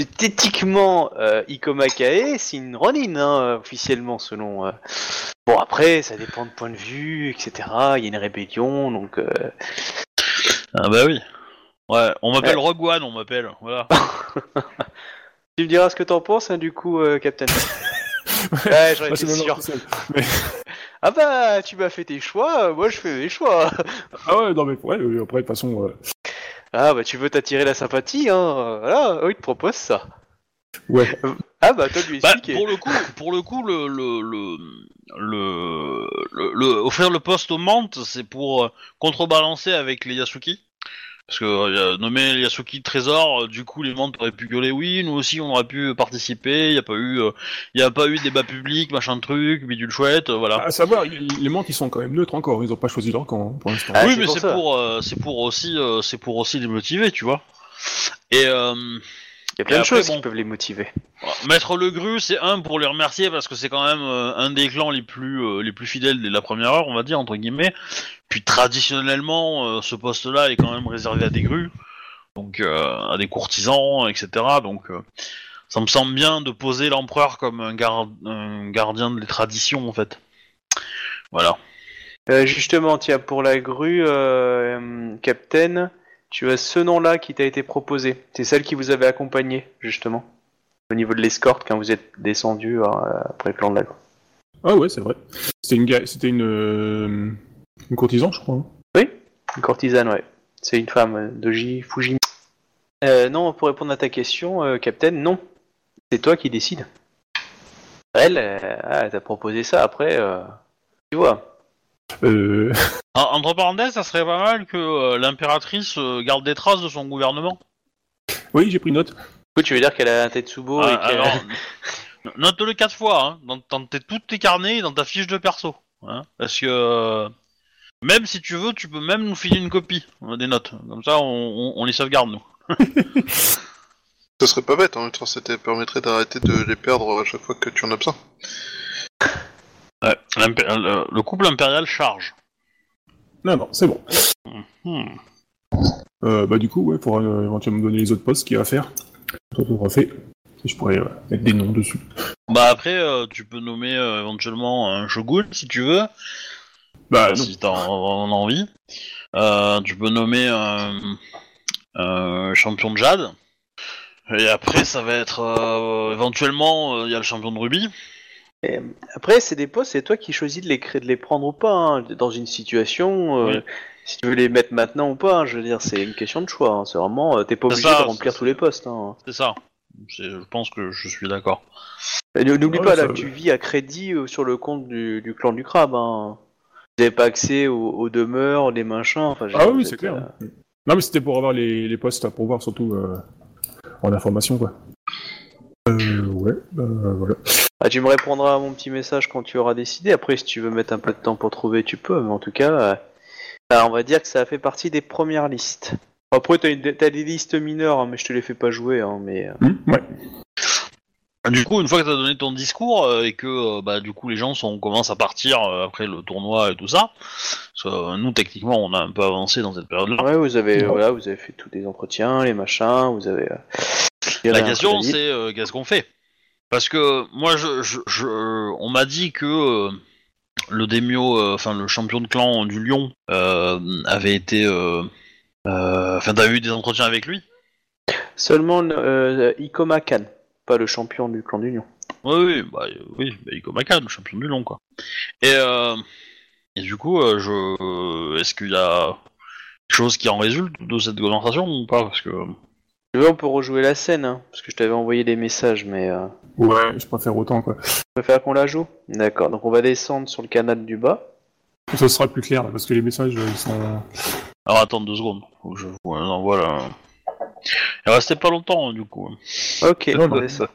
A: Techniquement, euh, Ikoma Kae, c'est une Ronin, hein, officiellement, selon... euh, Bon, après, ça dépend de point de vue, etc. Il y a une rébellion, donc... euh,
B: Ah, bah oui. Ouais, on m'appelle
A: Ouais.
B: Rogue One, on m'appelle, voilà. *laughs*
A: Tu me diras ce que t'en penses, hein, du coup, euh, Captain. *laughs* ouais, j'en
D: Ah, c'est
A: sûr. Ah bah, tu m'as fait tes choix, euh, moi je fais mes choix.
D: Ah ouais, non mais ouais, euh, après de toute façon, euh,
A: Ah bah, tu veux t'attirer la sympathie, hein. euh, Voilà, oui, il te propose ça.
D: ouais.
A: Ah bah, toi lui
B: Bah,
A: expliquer.
B: pour le coup, pour le coup, le le le le, le- le- offrir le poste aux Mantes, c'est pour euh, contrebalancer avec les Yasuki? Parce que euh, nommer Yasuki trésor, euh, du coup les Mantes auraient pu gueuler oui, nous aussi on aurait pu participer. Il y a pas eu, euh, il y a pas eu débat public, machin de truc, bidule chouette, euh, voilà.
D: À savoir, les mantes ils sont quand même neutres encore, ils ont pas choisi leur camp hein, pour l'instant.
A: Ah,
B: oui,
A: c'est
B: mais
A: pour
B: c'est
A: ça.
B: pour, euh, c'est pour aussi, euh, c'est pour aussi les motiver, tu vois. Et euh,
A: y a plein
B: et
A: de
B: après,
A: choses
B: bon.
A: qui peuvent les motiver.
B: Maître le Gru, c'est un pour les remercier parce que c'est quand même euh, un des clans les plus euh, les plus fidèles dès la première heure, on va dire entre guillemets. Puis traditionnellement, euh, ce poste-là est quand même réservé à des grues, donc euh, à des courtisans, etc. Donc euh, ça me semble bien de poser l'empereur comme un, gar- un gardien des traditions en fait. Voilà.
A: Euh, justement, tiens, pour la grue, euh, Captain, tu as ce nom-là qui t'a été proposé. C'est celle qui vous avait accompagné, justement. Au niveau de l'escorte, quand vous êtes descendu euh, après le clan de la.
D: Ah ouais, c'est vrai. C'était une, c'était une, euh, une courtisan, je crois. hein.
A: Oui, une courtisane, ouais. C'est une femme, Doji Fujimi. Euh, non, pour répondre à ta question, euh, Captain, non. C'est toi qui décides. Elle, euh, ah, elle t'a proposé ça après, euh, tu vois.
D: Euh, *laughs*
B: En- entre parenthèses, ça serait pas mal que euh, l'impératrice euh, garde des traces de son gouvernement.
D: oui, j'ai pris note.
A: Du coup, tu veux dire qu'elle a un Tetsubo
B: Ah,
A: et qu'elle...
B: alors, note-le quatre fois, hein, dans, dans tes, tous tes carnets et dans ta fiche de perso. Hein, parce que euh, même si tu veux, tu peux même nous filer une copie euh, des notes. Comme ça, on, on- on les sauvegarde, nous. *laughs*
C: Ça serait pas bête, en même temps, ça te permettrait d'arrêter de les perdre à chaque fois que tu en as besoin.
B: Ouais, l'impé- le, le couple impérial charge.
D: Non, non, c'est bon.
B: Hmm.
D: Euh, bah du coup, ouais, pour euh, éventuellement me donner les autres postes qu'il y a à faire. Je pourrais euh, mettre des noms dessus.
B: Bah après, euh, tu peux nommer euh, éventuellement un shogun si tu veux,
D: Bah non.
B: si t'as en, en envie. Euh, tu peux nommer un, champion de Jade. Et après, ça va être euh, éventuellement, euh, il y a le champion de rugby.
A: Et après, c'est des postes, c'est toi qui choisis de les, créer, de les prendre ou pas, hein, dans une situation. euh,
B: Oui.
A: Si tu veux les mettre maintenant ou pas, hein, je veux dire, c'est une question de choix. hein, C'est vraiment, euh, t'es pas obligé
B: ça,
A: de remplir tous les postes. hein.
B: C'est ça. C'est- Je pense que je suis d'accord.
A: N'oublie
D: Ouais,
A: pas, là,
D: ça-
A: tu vis à crédit euh, sur le compte du, du clan du crabe. Hein. Vous n'avez pas accès aux, aux demeures, les machins. Enfin,
D: Ah oui, c'est clair.
A: euh,
D: Non, mais c'était pour avoir les, les postes, pour voir surtout euh, en information, quoi. Euh, ouais, bah voilà.
A: Ah, tu me répondras à mon petit message quand tu auras décidé. Après, si tu veux mettre un peu de temps pour trouver, tu peux. Mais en tout cas, euh, bah, on va dire que ça a fait partie des premières listes. Après, t'as, une- t'as des listes mineures, hein, mais je te les fais pas jouer. Hein, mais euh,
D: Hum, ouais.
B: Du coup, une fois que tu as donné ton discours euh, et que euh, bah, du coup les gens sont, commencent à partir euh, après le tournoi et tout ça, parce que, euh, nous techniquement on a un peu avancé dans cette période-là.
A: ouais, vous avez,
D: Ouais.
A: voilà, vous avez fait tous les entretiens, les machins. Vous avez.
B: La question c'est euh, qu'est-ce qu'on fait? Parce que moi, je, je, je- on m'a dit que euh, le Demio, euh, enfin le champion de clan du Lion, euh, avait été, euh, euh, enfin t'as eu des entretiens avec lui?
A: Seulement euh, Ikoma Khan, pas le champion du clan d'Union.
B: Oui, oui, bah, oui, bah, Iko Makan, le champion du long, quoi. Et, euh, et du coup, euh, je, est-ce qu'il y a quelque chose qui en résulte de cette conversation ou pas? Parce que
A: Tu veux, on peut rejouer la scène, hein, parce que je t'avais envoyé des messages, mais. Euh...
D: Ouais, je préfère autant, quoi.
A: Tu préfères qu'on la joue? D'accord, donc on va descendre sur le canal du bas.
D: Ça sera plus clair, là, parce que les messages, euh, ils sont...
B: alors attends deux secondes, faut que je vous envoie là. Il restait pas longtemps hein, du coup.
A: Ok,
D: Non,
A: on
D: bah,
A: descend.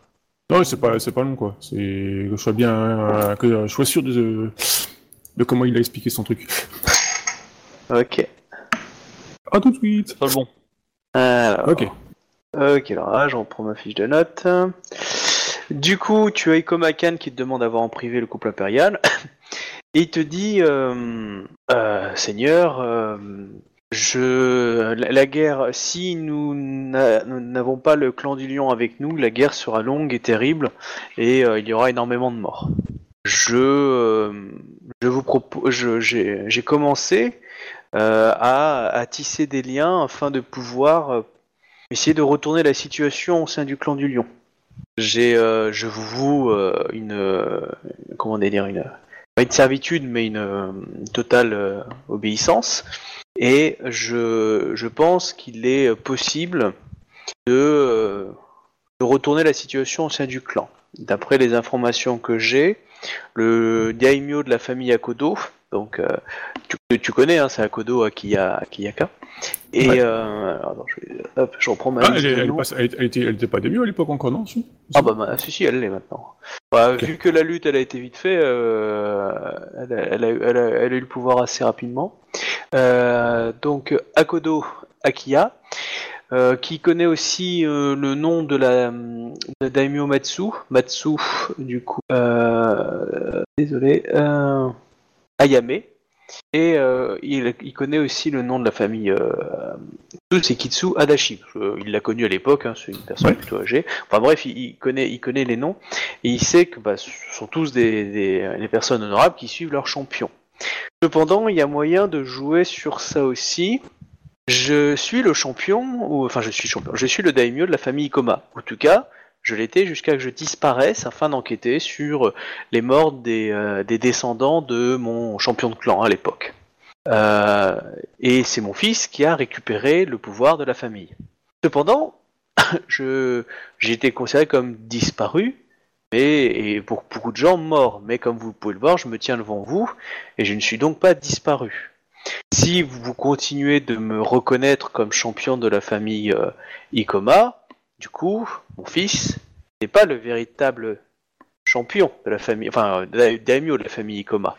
D: Non, c'est pas, c'est pas long, quoi. C'est que je sois bien... euh, que je sois sûr de, de comment il a expliqué son truc.
A: Ok.
D: À tout de suite
B: C'est pas le bon.
A: Alors,
D: Ok.
A: Ok, alors là, je reprends ma fiche de notes. Du coup, tu as Ikoma Khan qui te demande d'avoir en privé le couple impérial. *coughs* Et il te dit, euh, euh, Seigneur, euh, je, la, guerre, si nous n'a- nous n'avons pas le clan du lion avec nous, la guerre sera longue et terrible, et il y aura énormément de morts. Je, je vous propose, j'ai commencé à, à tisser des liens afin de pouvoir essayer de retourner la situation au sein du clan du lion. J'ai, euh, je vous voue euh, une, euh, comment dire, une, pas une servitude, mais une, euh, totale euh, obéissance. Et je, je pense qu'il est possible de, euh, de retourner la situation au sein du clan. D'après les informations que j'ai, le daimyo de la famille Akodo, donc euh, tu, tu connais, hein, c'est Akodo Akiya, Akiyaka. Et
D: Ouais.
A: euh, alors, attends, je, vais- hop, je reprends ma
D: Ah,
A: liste
D: elle, elle, passe- elle, elle était, elle était pas début à l'époque encore, non si?
A: Ah bah, bah, si si elle l'est maintenant. Bah. Vu que la lutte elle a été vite fait, euh, elle, a, eu- elle, a, elle a eu le pouvoir assez rapidement. Euh, donc Akodo Akiya, euh, qui connaît aussi euh, le nom de la de Daimyo Matsu, Matsu du coup, euh, désolé, euh, Ayame. Et euh, il, il connaît aussi le nom de la famille euh, c'est Kitsu Adachi. Euh, il l'a connu à l'époque, hein, c'est une personne
D: Ouais.
A: plutôt âgée. Enfin bref, il, il connaît, il connaît les noms et il sait que bah, ce sont tous des, des, des personnes honorables qui suivent leur champion. Cependant, il y a moyen de jouer sur ça aussi. Je suis le champion, ou enfin je suis champion, je suis le daimyo de la famille Ikoma. En tout cas, je l'étais jusqu'à que je disparaisse afin d'enquêter sur les morts des, euh, des descendants de mon champion de clan à l'époque. Euh, et c'est mon fils qui a récupéré le pouvoir de la famille. Cependant, *laughs* j'ai été considéré comme disparu, mais, et pour beaucoup de gens mort. Mais comme vous pouvez le voir, je me tiens devant vous, et je ne suis donc pas disparu. Si vous continuez de me reconnaître comme champion de la famille euh, Ikoma, du coup, mon fils n'est pas le véritable champion de la famille, enfin, da- daimyo de la famille Ikoma.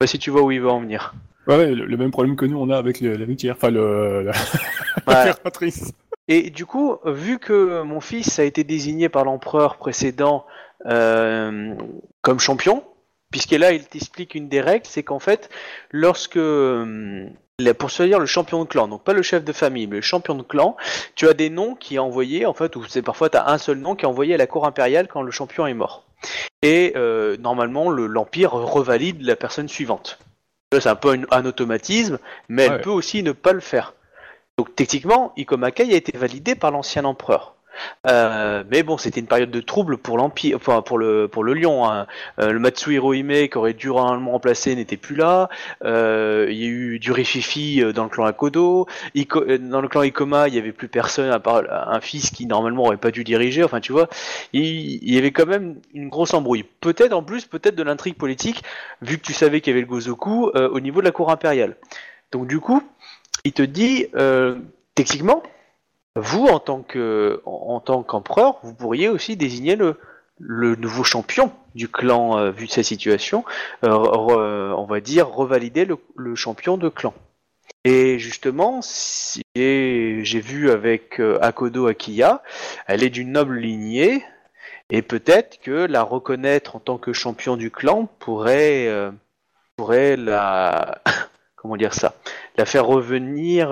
A: Pas si tu vois où il va en venir.
D: Ouais, le, le même problème que nous, on a avec le- l'héritière, enfin, le, la. *laughs*
A: Et du coup, vu que mon fils a été désigné par l'empereur précédent euh, comme champion, puisque là il t'explique une des règles, c'est qu'en fait, lorsque euh, la- pour choisir le champion de clan, donc pas le chef de famille, mais le champion de clan, tu as des noms qui est envoyé, en fait, ou c'est parfois tu as un seul nom qui est envoyé à la cour impériale quand le champion est mort. Et euh, normalement, le- l'empire revalide la personne suivante. C'est un peu un, un automatisme, mais elle peut aussi ne pas le faire. Donc techniquement, Ikomakai a été validé par l'ancien empereur. Euh, mais bon, c'était une période de trouble pour l'Empire, enfin pour le pour le Lion. hein. Euh, le Matsu Hirohime qui aurait dû normalement remplacer n'était plus là. Euh, il y a eu du rififi dans le clan Akodo. Dans le clan Ikoma, il y avait plus personne à part un fils qui normalement aurait pas dû diriger. Enfin, tu vois, il, il y avait quand même une grosse embrouille. Peut-être en plus, peut-être de l'intrigue politique, vu que tu savais qu'il y avait le Gozoku au niveau de la cour impériale. Donc du coup, il te dit techniquement vous, en tant que, en, tant qu'empereur, vous pourriez aussi désigner le, le nouveau champion du clan, euh, vu de sa situation, euh, on va dire revalider le, champion de clan. Et justement, si- j'ai vu avec euh, Akodo Akiya, elle est d'une noble lignée, et peut-être que la reconnaître en tant que champion du clan pourrait, pourrait la, *laughs* comment dire ça, la faire revenir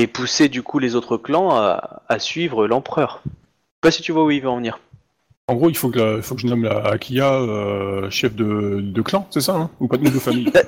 A: et pousser du coup les autres clans à, à suivre l'empereur. Je sais pas si tu vois où il va en venir.
D: En gros, il faut que, la- il faut que je nomme la Akia euh, chef de, de clan, c'est ça hein Ou pas de de famille? *laughs*
A: Bah,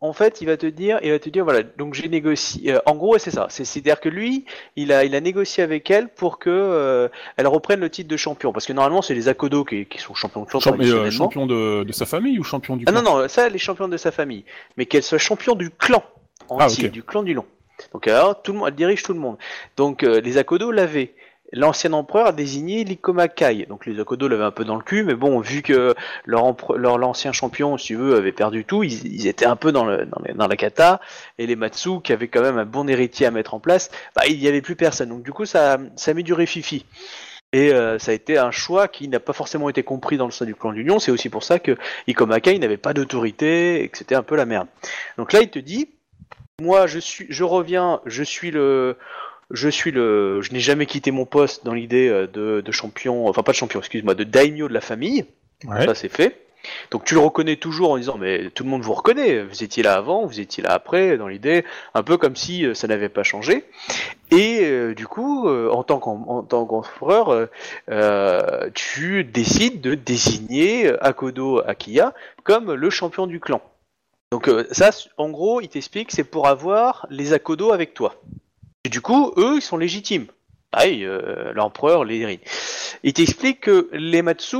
A: En fait, il va te dire, il va te dire, voilà, donc j'ai négocié. euh, en gros, c'est ça. C'est- C'est-à-dire que lui, il a, il a négocié avec elle pour que euh, elle reprenne le titre de champion, parce que normalement, c'est les Akodo qui, qui sont champions de clan
D: Champ- euh, champion de, de sa famille ou champion du
A: Ah
D: clan?
A: non, non, ça, elle est championne de sa famille. Mais qu'elle soit champion du clan entier,
D: Ah,
A: du clan du long. Donc alors, tout le monde, elle dirige tout le monde. Donc euh, les Akodo l'avaient. L'ancien empereur a désigné l'Ikoma Kai. Donc les Akodo l'avaient un peu dans le cul, mais bon, vu que leur, leur l'ancien champion, si tu veux, avait perdu tout, ils, ils étaient un peu dans, le, dans, dans la kata. Et les Matsu, qui avaient quand même un bon héritier à mettre en place, bah, il n'y avait plus personne. Donc du coup, ça, ça a mis du réfifi. Et euh, ça a été un choix qui n'a pas forcément été compris dans le sein du clan d'Union. C'est aussi pour ça que Ikoma Kai n'avait pas d'autorité et que c'était un peu la merde. Donc là, il te dit, moi, je suis, je reviens, je suis le, je suis le, je n'ai jamais quitté mon poste dans l'idée euh, de, de champion, enfin pas de champion, excuse-moi, de daimyo de la famille.
D: Ouais.
A: Ça c'est fait. Donc tu le reconnais toujours en disant mais tout le monde vous reconnaît, vous étiez là avant, vous étiez là après, dans l'idée, un peu comme si euh, ça n'avait pas changé. Et euh, du coup, euh, en tant qu'en- en tant qu'empereur, euh, tu décides de désigner Akodo Akiya comme le champion du clan. Donc euh, ça, en gros, il t'explique, c'est pour avoir les Akodo avec toi. Du coup, eux, ils sont légitimes. Pareil, euh, l'empereur les hérite. Il t'explique que les Matsu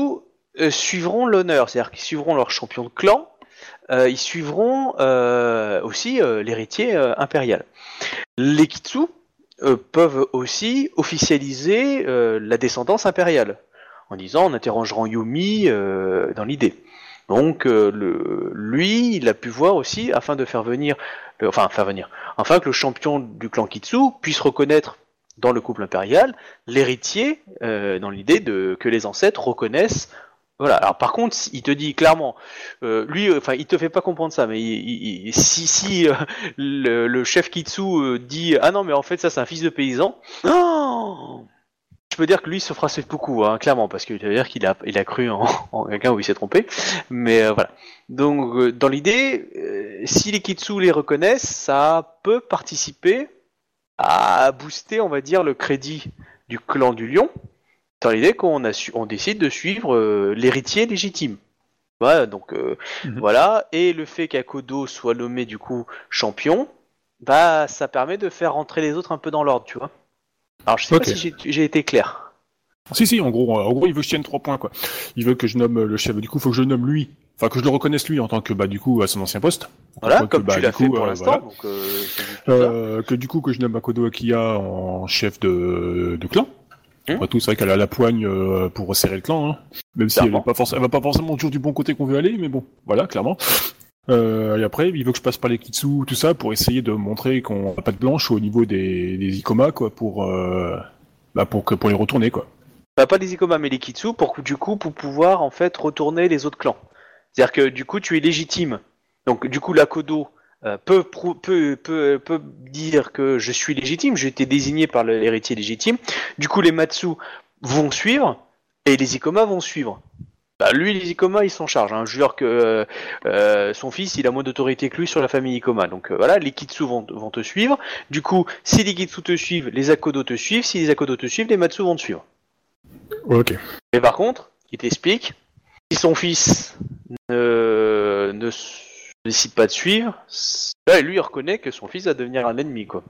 A: euh, suivront l'honneur, c'est-à-dire qu'ils suivront leur champion de clan, ils suivront aussi l'héritier impérial. Les Kitsu peuvent aussi officialiser la descendance impériale, en disant on interrogera Yumi dans l'idée. Donc euh, lui, il a pu voir aussi, afin de faire venir, enfin faire venir, afin que le champion du clan Kitsu puisse reconnaître dans le couple impérial l'héritier, euh, dans l'idée de que les ancêtres reconnaissent. Voilà. Alors par contre, il te dit clairement, euh, lui, enfin, il te fait pas comprendre ça, mais si si le, chef Kitsu dit ah non mais en fait ça c'est un fils de paysan, je peux dire que lui il se fera beaucoup, hein, clairement, parce que veut dire qu'il a il a cru en, *laughs* en quelqu'un où il s'est trompé, mais euh, voilà. Donc euh, dans l'idée, euh, si les Kitsu les reconnaissent, ça peut participer à booster, on va dire, le crédit du clan du lion, dans l'idée qu'on a su- on décide de suivre euh, l'héritier légitime. Voilà, donc euh,
D: Mhm.
A: voilà, et le fait qu'Akodo soit nommé du coup champion, bah ça permet de faire rentrer les autres un peu dans l'ordre, tu vois. Alors je sais pas si j'ai- été clair.
D: Si, si, en gros, en gros, il veut que je tienne trois points, quoi. Il veut que je nomme le chef. Du coup, il faut que je le nomme lui. Enfin, que je le reconnaisse lui en tant que, bah, du coup, à son ancien poste.
A: Voilà, comme
D: bah,
A: tu l'as fait
D: coup,
A: pour
D: euh,
A: l'instant,
D: voilà.
A: euh.
D: Euh, que du coup, que je nomme Akodo Akiya en chef de, de clan.
A: Hmm.
D: Après tout, c'est vrai qu'elle a la poigne euh, pour resserrer le clan, hein. Même si elle, est pas elle va pas forcément toujours du bon côté qu'on veut aller, mais bon, voilà, clairement. Euh, et après, il veut que je passe par les Kitsu, tout ça, pour essayer de montrer qu'on n'a pas de blanche au niveau des, des Ikoma, quoi, pour, euh, bah, pour, les retourner, quoi.
A: Bah, pas les Ikoma mais les Kitsu pour du coup pour pouvoir en fait retourner les autres clans. C'est-à-dire que du coup tu es légitime. Donc du coup l'Akodo euh, peut, dire que je suis légitime, j'ai été désigné par l'héritier légitime. Du coup les Matsu vont suivre et les Ikoma vont suivre. Bah, lui les Ikoma ils s'en chargent. Hein. Je jure que euh, euh, son fils il a moins d'autorité que lui sur la famille Ikoma. Donc euh, voilà les Kitsu vont, vont te suivre. Du coup si les Kitsu te suivent, les Akodo te suivent. Si les Akodo te suivent, les Matsu vont te suivre.
D: Ok.
A: Mais par contre, il t'explique, si son fils ne, décide pas de suivre, là, lui, il reconnaît que son fils va devenir un ennemi, quoi.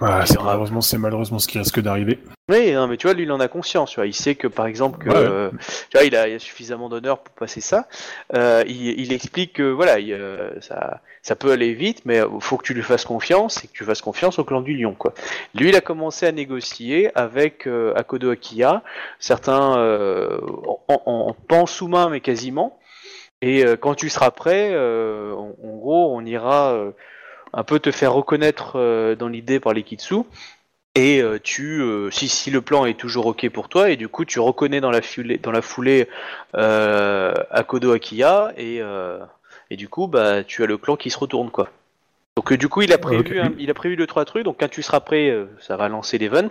D: Ah, c'est malheureusement, c'est malheureusement ce qui risque d'arriver.
A: Oui, non, mais tu vois, lui, il en a conscience. Tu vois. Il sait que, par exemple, que,
D: Ouais, ouais.
A: euh, tu vois, il a, il a suffisamment d'honneur pour passer ça. Euh, il, il explique que, voilà, il, euh, ça, ça peut aller vite, mais il faut que tu lui fasses confiance et que tu fasses confiance au clan du lion, quoi. Lui, il a commencé à négocier avec Akodo Akiya, certains en, en, en sous-main, mais quasiment. Et quand tu seras prêt, en, en gros, on ira un peu te faire reconnaître euh, dans l'idée par les Kitsu. Et euh, tu, euh, si, si le plan est toujours ok pour toi, et du coup tu reconnais dans la foulée, dans la foulée Akodo Akiya, et, et du coup bah tu as le clan qui se retourne quoi. Donc euh, du coup il a prévu,
D: Ok.
A: un- il a prévu le trois trucs. Donc quand tu seras prêt, euh, ça va lancer l'event.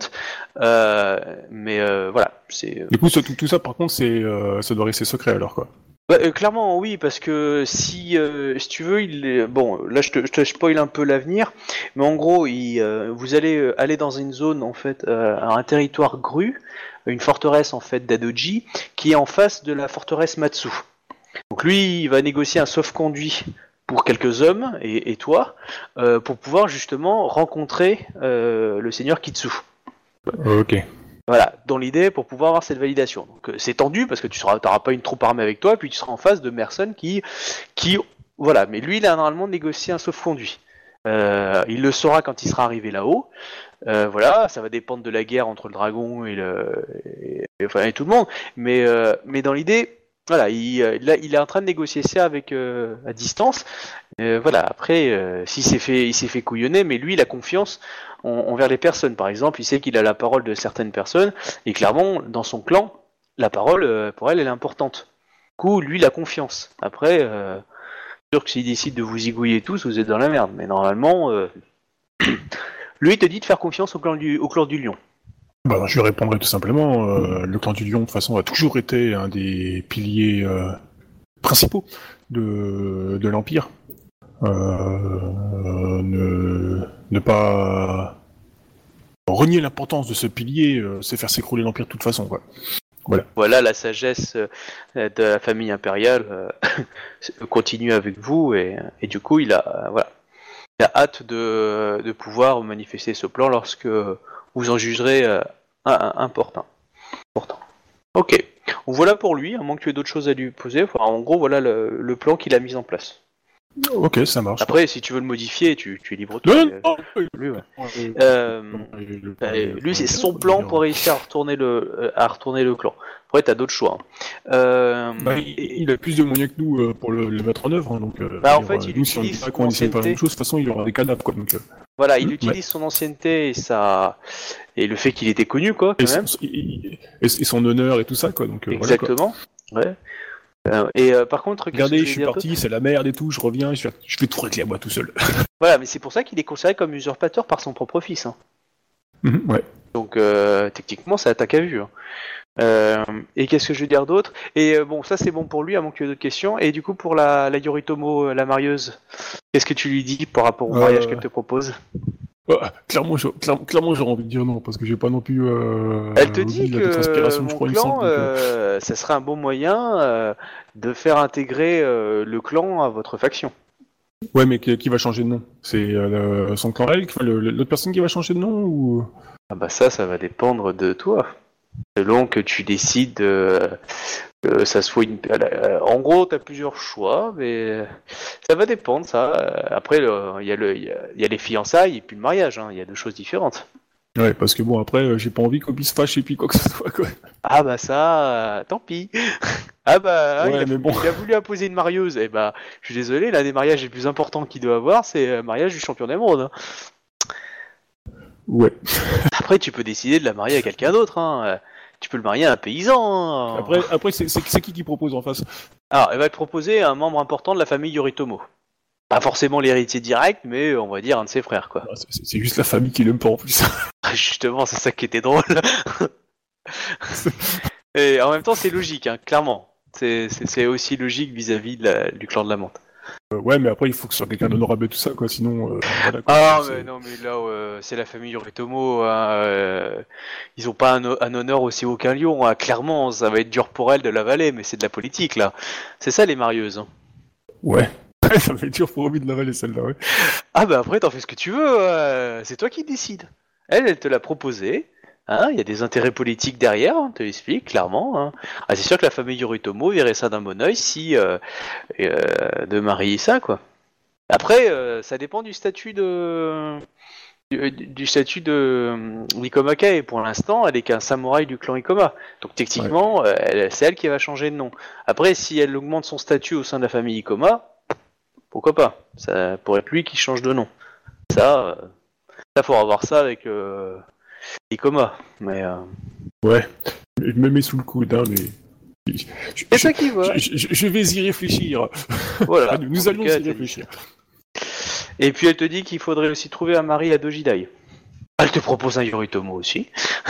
A: Euh, mais voilà, c'est
D: Du coup, tout, tout ça, par contre, c'est, ça doit rester secret alors quoi.
A: Bah, euh, clairement, oui, parce que si, euh, si tu veux, il est... bon, là je te, je spoil un peu l'avenir, mais en gros, euh, vous allez aller dans une zone en fait, un territoire gru, une forteresse en fait d'Adoji, qui est en face de la forteresse Matsu. Donc lui, il va négocier un sauf-conduit pour quelques hommes et, et toi, pour pouvoir justement rencontrer le seigneur Kitsu.
D: Ok.
A: Voilà, dans l'idée pour pouvoir avoir cette validation. Donc euh, c'est tendu parce que tu n'auras pas une troupe armée avec toi, puis tu seras en face de personnes qui, qui, voilà. Mais lui, il a normalement négocié un sauf-conduit. Euh, il le saura quand il sera arrivé là-haut. Euh, voilà, ça va dépendre de la guerre entre le dragon et le, et, et- et tout le monde. Mais, euh, mais dans l'idée, voilà, il, euh, il est en train de négocier ça avec euh, à distance. Euh, voilà, après, euh, s'il s'est fait, il s'est fait couillonner, mais lui, il a confiance en- envers les personnes. Par exemple, il sait qu'il a la parole de certaines personnes, et clairement, dans son clan, la parole, euh, pour elle, elle est importante. Du coup, lui, il a confiance. Après, sûr que s'il décide de vous zigouiller tous, vous êtes dans la merde. Mais normalement, *clears throat* lui, il te dit de faire confiance au clan du, au clan du lion.
D: Bah, je lui répondrai tout simplement. euh, le clan du lion, de toute façon, a toujours été un des piliers euh, principaux de, l'Empire. Euh, ne, pas renier l'importance de ce pilier, c'est faire s'écrouler l'Empire de toute façon. Quoi.
A: Voilà la sagesse de la famille impériale *laughs* continue avec vous et, du coup il a voilà il a hâte de pouvoir manifester ce plan lorsque vous en jugerez euh, important. important. Ok, voilà pour lui, à moins que tu aies d'autres choses à lui poser. Enfin, en gros voilà le, le plan qu'il a mis en place.
D: Ok, ça marche.
A: Après si tu veux le modifier, tu, tu es libre de
D: Non, non,
A: lui, ouais. Euh, lui, c'est son plan pour réussir à retourner le, euh, à retourner le clan. Après, t'as d'autres choix. hein. Euh,
D: Bah, il, il a plus de moyens que nous euh, pour le, le mettre en œuvre, hein, donc.
A: Bah, en fait, il
D: nous, si on dit pas qu'on faire la même chose, de toute façon, il y aura des cadavres, quoi. Donc,
A: Voilà, il
D: Ouais.
A: utilise son ancienneté et sa et le fait qu'il était connu, quoi,
D: et,
A: quand même.
D: son, et- et- et son honneur et tout ça, quoi. Donc, euh, voilà, quoi.
A: Exactement. ouais. Euh, et euh, par contre,
D: Regardez,
A: je
D: suis parti, c'est la merde et tout, je reviens, je je fais tout régler à moi tout seul. *laughs*
A: Voilà, mais c'est pour ça qu'il est considéré comme usurpateur par son propre fils. hein.
D: Mhm, ouais.
A: Donc euh, techniquement, ça attaque à vue. hein. Euh, et qu'est-ce que je veux dire d'autre? Et euh, bon, ça c'est bon pour lui, à moins que tu aies d'autres questions. Et du coup, pour la, la Yoritomo, euh, la marieuse, qu'est-ce que tu lui dis par rapport au mariage qu'elle te propose?
D: Ouais, clairement, je- clair- clairement, j'aurais envie de dire non, parce que j'ai pas non plus. Euh,
A: Elle te dit que
D: je
A: mon
D: crois,
A: clan,
D: donc, euh,
A: ça serait un bon moyen euh, de faire intégrer le clan à votre faction.
D: Ouais, mais qui, qui va changer de nom? C'est son clan l'autre personne qui va changer de nom ou?
A: Ah bah ça, ça va dépendre de toi. Selon que tu décides euh, que ça soit une... euh, En gros, tu as plusieurs choix, mais ça va dépendre, ça. Euh, Après, il y, y y a les fiançailles et puis le mariage, hein. il y a deux choses différentes.
D: Ouais, parce que bon, après, j'ai pas envie qu'on puisse fâcher puis quoi que ce soit, quoi.
A: Ah bah ça, euh, tant pis. *laughs* ah bah,
D: Ouais,
A: il, a,
D: mais bon.
A: il a voulu imposer une marieuse. Et bah, je suis désolé, l'un des mariages les plus importants qu'il doit avoir, c'est le mariage du champion du monde.
D: Ouais. *laughs*
A: Après, tu peux décider de la marier à quelqu'un d'autre. Hein. Tu peux le marier à un paysan. hein.
D: Après, après c'est qui qui propose en face?
A: Alors, elle va te proposer un membre important de la famille Yoritomo. Pas forcément l'héritier direct, mais on va dire un de ses frères, quoi.
D: Ah, c'est- juste la famille qui l'aime pas en plus. *laughs*
A: Justement, c'est ça qui était drôle. *laughs* Et en même temps, c'est logique, hein, clairement. C'est- aussi logique vis-à-vis la- du clan de la menthe.
D: Euh, ouais, mais après, il faut que ce soit quelqu'un d'honorable et tout ça, quoi. Sinon, euh, voilà, quoi.
A: Ah, mais non, mais là, euh, c'est la famille Yoritomo. hein, ils ont pas un, ho- un honneur aussi haut qu'un lion. hein. Clairement, ça va être dur pour elle de l'avaler, mais c'est de la politique, là. C'est ça, les marieuses. hein.
D: Ouais. *laughs* ça va être dur pour Obi de l'avaler celle-là, ouais.
A: Ah bah après, t'en fais ce que tu veux, c'est toi qui décides. Elle, elle te l'a proposé. Hein, il y a des intérêts politiques derrière, on te l'explique clairement. Hein. Ah, c'est sûr que la famille Yoritomo verrait ça d'un bon oeil si euh, euh, de marier ça, quoi. Après, euh, ça dépend du statut de du, du statut de. Pour l'instant, elle est qu'un samouraï du clan Ikoma. Donc techniquement, c'est elle qui va changer de nom. Après, si elle augmente son statut au sein de la famille Ikoma, pourquoi pas? Ça pourrait être lui qui change de nom. Ça, ça faudra voir ça avec euh, Ikoma. Mais euh,
D: Ouais. Je me mets sous le coude, hein, mais.
A: C'est ça qui va.
D: je- je- je vais y réfléchir.
A: Voilà. *laughs*
D: Nous,
A: En
D: allons
A: cas,
D: y réfléchir.
A: Et puis elle te dit qu'il faudrait aussi trouver un mari à Dojidai. Elle te propose un Yoritomo aussi. *laughs*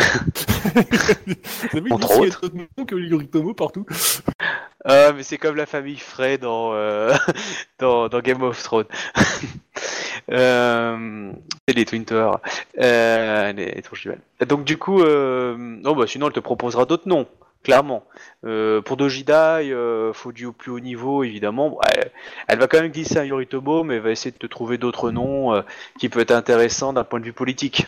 A: Entre
D: dit s'il y a
A: autres.
D: d'autres noms que Yoritomo partout
A: Ah, mais c'est comme la famille Frey dans, euh, *laughs* dans, dans Game of Thrones. *laughs* euh, c'est les Twin Towers. Les, les. Donc du coup, euh, non, bah, sinon elle te proposera d'autres noms, clairement. Euh, pour Dojidai, euh, faut du plus haut niveau, évidemment. Elle, elle va quand même glisser un Yoritomo, mais elle va essayer de te trouver d'autres noms euh, qui peuvent être intéressants d'un point de vue politique.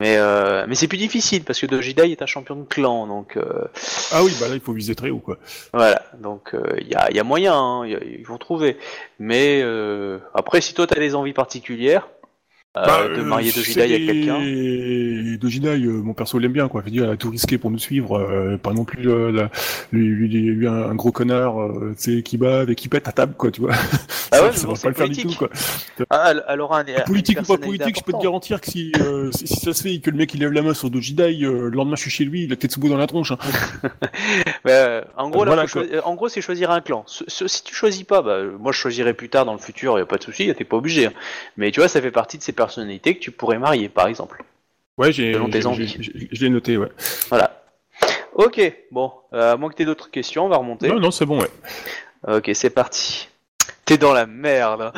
A: Mais, euh, mais c'est plus difficile parce que Dojidai est un champion de clan, donc euh,
D: Ah oui, bah là, il faut viser très haut, quoi.
A: voilà, donc il y, a, y a moyen, hein, y a- ils vont trouver. Mais euh, après, si toi t'as des envies particulières euh,
D: Bah,
A: de
D: euh,
A: marier Dojidai à
D: c'est-
A: quelqu'un,
D: Dojidai, euh, mon perso l'aime bien, quoi. Je veux dire, elle a tout risqué pour nous suivre, euh, pas non plus euh, la- lui, lui, lui, lui un, gros connard, euh, tu qui bave et qui pète à table, quoi, tu vois.
A: Ah *laughs*
D: ça
A: ouais,
D: ça
A: bon,
D: va pas le faire du tout,
A: politique.
D: quoi.
A: ah, un,
D: Politique ou pas politique, je peux te garantir que si, euh, si, si ça se fait et que le mec il lève la main sur euh, le lendemain je suis chez lui, il a Tetsubo dans la tronche. Hein.
A: Euh, *laughs* en gros,
D: Voilà,
A: euh, en gros, c'est choisir un clan. Ce- ce- si tu choisis pas, bah, euh, moi je choisirai plus tard dans le futur, y a pas de souci, t'es pas obligé. hein. Mais tu vois, ça fait partie de ces personnalités que tu pourrais marier, par exemple.
D: Ouais, j'ai,
A: tes
D: je l'ai noté, ouais.
A: Voilà. Ok, bon, euh, à moins que t'aies d'autres questions, on va remonter.
D: Non, non, c'est bon, ouais.
A: Ok, c'est parti. T'es dans la merde.